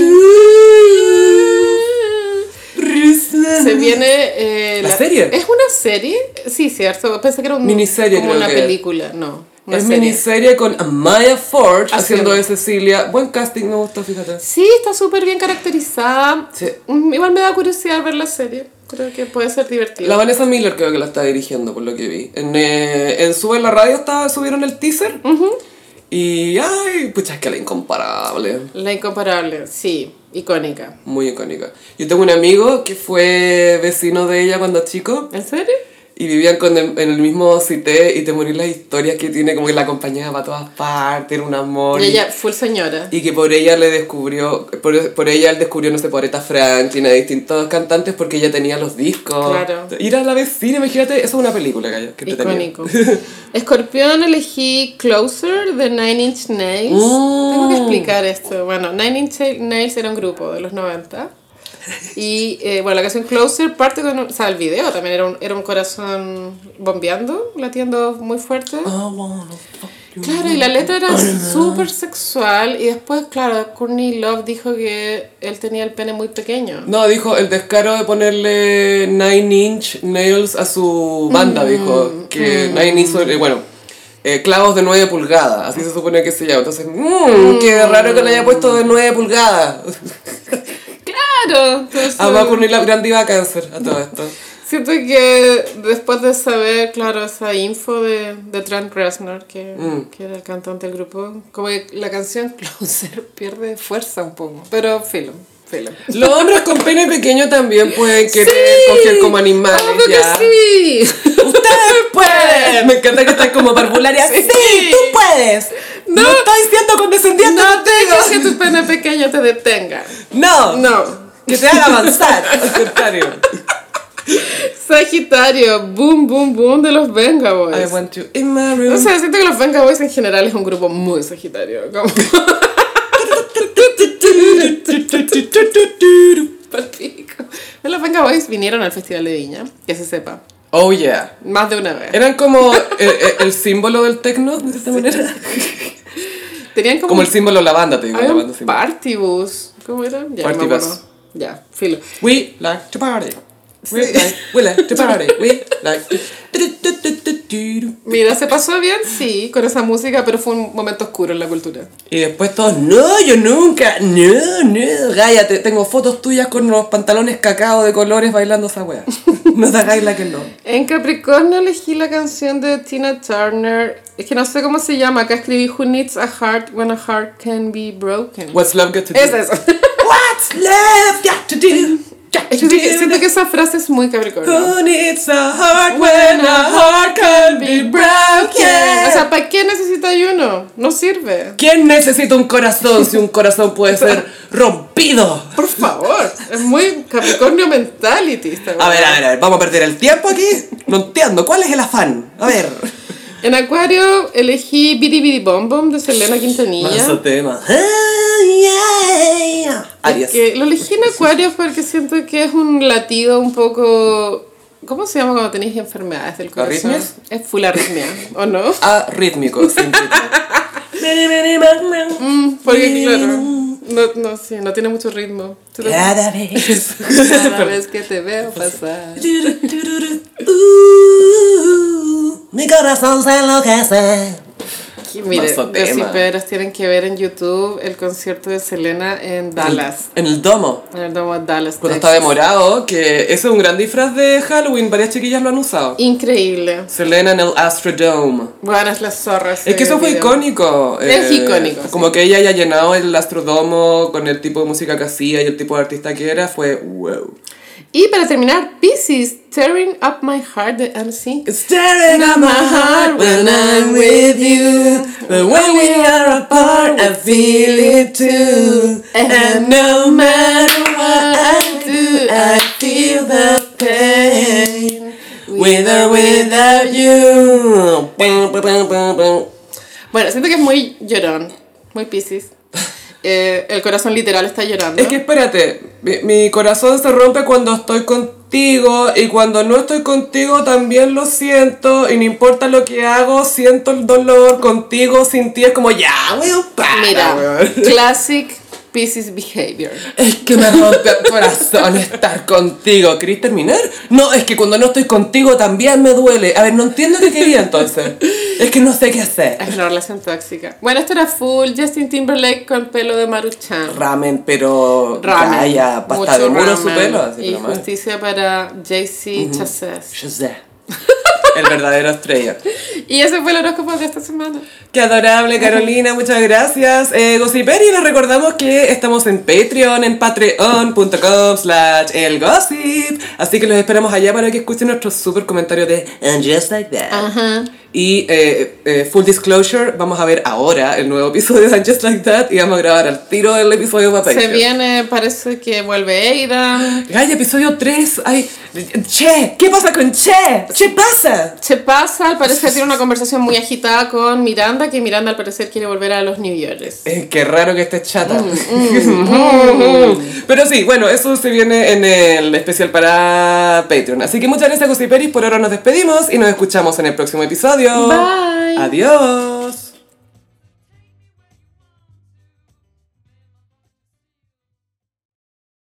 S3: [LAUGHS]
S2: Se [LAUGHS] viene... eh,
S1: ¿La serie?
S2: ¿Es una serie? Sí, cierto. Pensé que era un,
S1: Miniserie,
S2: como
S1: creo
S2: una
S1: que es.
S2: película. No, una
S1: es
S2: serie.
S1: miniserie con Amaya Ford haciendo
S2: Haciendo.
S1: de Cecilia. Buen casting, me gustó, fíjate.
S2: Sí, está súper bien caracterizada.
S1: Sí.
S2: Mm, Igual me da curiosidad ver la serie. Creo que puede ser divertido.
S1: La Vanessa Miller creo que la está dirigiendo, por lo que vi. En, eh, en Sube la Radio estaba, subieron el teaser. Y, ay, pucha, es que la incomparable.
S2: La incomparable, sí, icónica.
S1: Muy icónica. Yo tengo un amigo que fue vecino de ella cuando chico.
S2: ¿En serio?
S1: Y vivían con el- en el mismo cité y te morís las historias que tiene, como que la acompañaba para todas partes, era un amor.
S2: Y ella full señora.
S1: Y que por ella le descubrió, por, por ella él descubrió, no sé, por Aretha Franklin, a distintos cantantes porque ella tenía los discos.
S2: Claro.
S1: Ir a la vecina, imagínate, eso es una película, Gaya, que.
S2: Icónico. [LAUGHS] Escorpión elegí Closer de Nine Inch Nails.
S1: Mm.
S2: Tengo que explicar esto. Bueno, Nine Inch Nails era un grupo de los 90. Y eh, bueno, la canción Closer parte con. O sea, el video también era un, era un corazón bombeando, latiendo muy fuerte. Claro, y la letra era súper sexual y después, claro, Courtney Love dijo que él tenía el pene muy pequeño.
S1: No, dijo el descaro de ponerle Nine Inch Nails a su banda,
S2: Mm,
S1: dijo. Que Nine Inch, eh, bueno, eh, clavos de 9 pulgadas, así se supone que se llama. Entonces, mmm, qué raro que le haya puesto de 9 pulgadas. [LAUGHS]
S2: Claro, entonces,
S1: Además, Courtney Love, gran diva cáncer a todo esto.
S2: siento que después de saber, claro, esa info de, de Trent Reznor, que,
S1: Mm.
S2: que era el cantante del grupo, como que la canción [LAUGHS] Closer pierde fuerza un poco, pero filo, filo.
S1: Los hombres con pene pequeño también pueden querer
S2: Sí.
S1: coger como animales,
S2: ¡Obvio
S1: ya.
S2: que sí!
S3: Ustedes [LAUGHS] pueden.
S1: Me encanta que estás como parvularia.
S3: Sí, tú puedes. No, estoy siendo condescendiente
S2: No dejes que tu pene pequeño te detenga.
S3: No,
S2: No.
S3: Que te haga avanzar. [LAUGHS]
S1: Al contrario.
S2: Sagitario, boom, boom, boom de los Venga Boys.
S1: I want you in my room.
S2: O sea, siento que los Venga Boys en general es un grupo muy sagitario. Como... [LAUGHS] Los Venga Boys vinieron al Festival de Viña, que se sepa.
S1: Oh yeah.
S2: Más de una vez.
S1: Eran como el, el- el símbolo del tecno, de cierta manera.
S2: Tenían como,
S1: Como el símbolo de la banda, te digo. La
S2: un
S1: banda, sí.
S2: party bus. ¿Cómo era? Ya,
S1: Party bus.
S2: Ya, filo.
S1: We like to party. We
S2: Sí.
S1: like, we like to party. We like to...
S2: Mira, se pasó bien, sí, con esa música, pero fue un momento oscuro en la cultura.
S1: Y después todos, no, yo nunca, no, no, Gaya, te- tengo fotos tuyas con los pantalones cacao de colores bailando esa wea. No te hagáis la que no.
S2: En Capricornio elegí la canción de Tina Turner. Es que no sé cómo se llama. Acá escribí Who needs a heart when a heart can be broken.
S1: What's love got to do?
S2: Es eso.
S3: What's love got to do? Got
S2: Es
S3: to
S2: que
S3: do?
S2: siento que esa frase es muy Capricornio.
S1: Who needs a heart when a heart can be broken?
S2: O sea, ¿para qué necesita uno? No sirve.
S1: ¿Quién necesita un corazón si un corazón puede ser rompido?
S2: Por favor. Es muy Capricornio mentality. esta
S1: A ver, a ver, a ver, vamos a perder el tiempo aquí. No entiendo, ¿cuál es el afán? A ver.
S2: En Acuario elegí Bidi Bidi Bom Bom de Selena Quintanilla.
S1: Manso tema.
S3: Ah.
S1: Aries.
S2: Que lo elegí en Acuario porque siento que es un latido un poco... ¿Cómo se llama cuando tenéis enfermedades del corazón?
S1: ¿Arritmias?
S2: Es full arritmia, ¿o no? [LAUGHS]
S1: Arrítmico, sin.
S2: Mm, porque claro, no, no, sí, no tiene mucho ritmo.
S3: Cada vez. [LAUGHS]
S2: Cada vez que te veo pasar.
S3: Mi corazón se enloquece.
S2: Y Mire, los hiperos tienen que ver en YouTube el concierto de Selena en Dallas.
S1: En el domo.
S2: En el domo de Dallas,
S1: Cuando está demorado, que ese es un gran disfraz de Halloween, varias chiquillas lo han usado.
S2: Increíble.
S1: Selena en el Astrodome.
S2: Bueno, es la zorra. ese
S1: Es que eso fue
S2: video.
S1: icónico.
S2: Es
S1: eh,
S2: icónico, sí.
S1: Como que ella haya llenado el Astrodomo con el tipo de música que hacía y el tipo de artista que era, fue wow.
S2: Y para terminar, Pisces, Tearing Up My Heart de MC.
S3: Staring at my heart when I'm with you. But when we are apart, I feel it too. And no matter what I do, I feel the pain. With or without you.
S2: Bueno, siento que es muy llorón, muy Pisces. Eh, el corazón literal está llorando.
S1: Es que espérate, mi, mi corazón se rompe cuando estoy contigo y cuando no estoy contigo también lo siento y no importa lo que hago, siento el dolor contigo, sin ti es como ya, weón, para,
S2: Mira,
S1: weón". [LAUGHS]
S2: classic Pisces behavior.
S1: Es que me rompe el corazón estar contigo. ¿Querés terminar? No, es que cuando no estoy contigo también me duele. A ver, no entiendo qué quería entonces. Es que no sé qué hacer.
S2: Es una relación tóxica. Bueno, esto era full Justin Timberlake con pelo de Maruchan.
S1: Ramen, pero...
S2: Ramen.
S1: Vaya, pasta
S2: Mucho
S1: de muro su pelo. Así
S2: y justicia para JC Chasez.
S1: Shazam. [LAUGHS] El verdadero estrella. [LAUGHS]
S2: Y ese fue el horóscopo de esta semana.
S1: Qué adorable, Carolina, muchas gracias. Eh, Gossiperi, les recordamos que estamos en Patreon, en patreon.com slash elgossip. Así que los esperamos allá para que escuchen nuestro super comentario de
S3: And just like that.
S2: Ajá.
S1: Y eh, eh, full disclosure, vamos a ver ahora el nuevo episodio de And Just Like That y vamos a grabar al tiro del episodio para
S2: Se viene, parece que vuelve Aidan.
S1: Ay, episodio 3. Ay, che, ¿qué pasa con Che? ¿Qué pasa?
S2: Se pasa, al parecer tiene una conversación muy agitada con Miranda, que Miranda al parecer quiere volver a los New Yorkers.
S1: Eh, qué raro que estés chata. [LAUGHS]
S2: Mm,
S1: Pero sí, bueno, eso se viene en el especial para Patreon. Así que muchas gracias, Gossiperis. Por ahora nos despedimos y nos escuchamos en el próximo episodio.
S2: Bye.
S1: Adiós.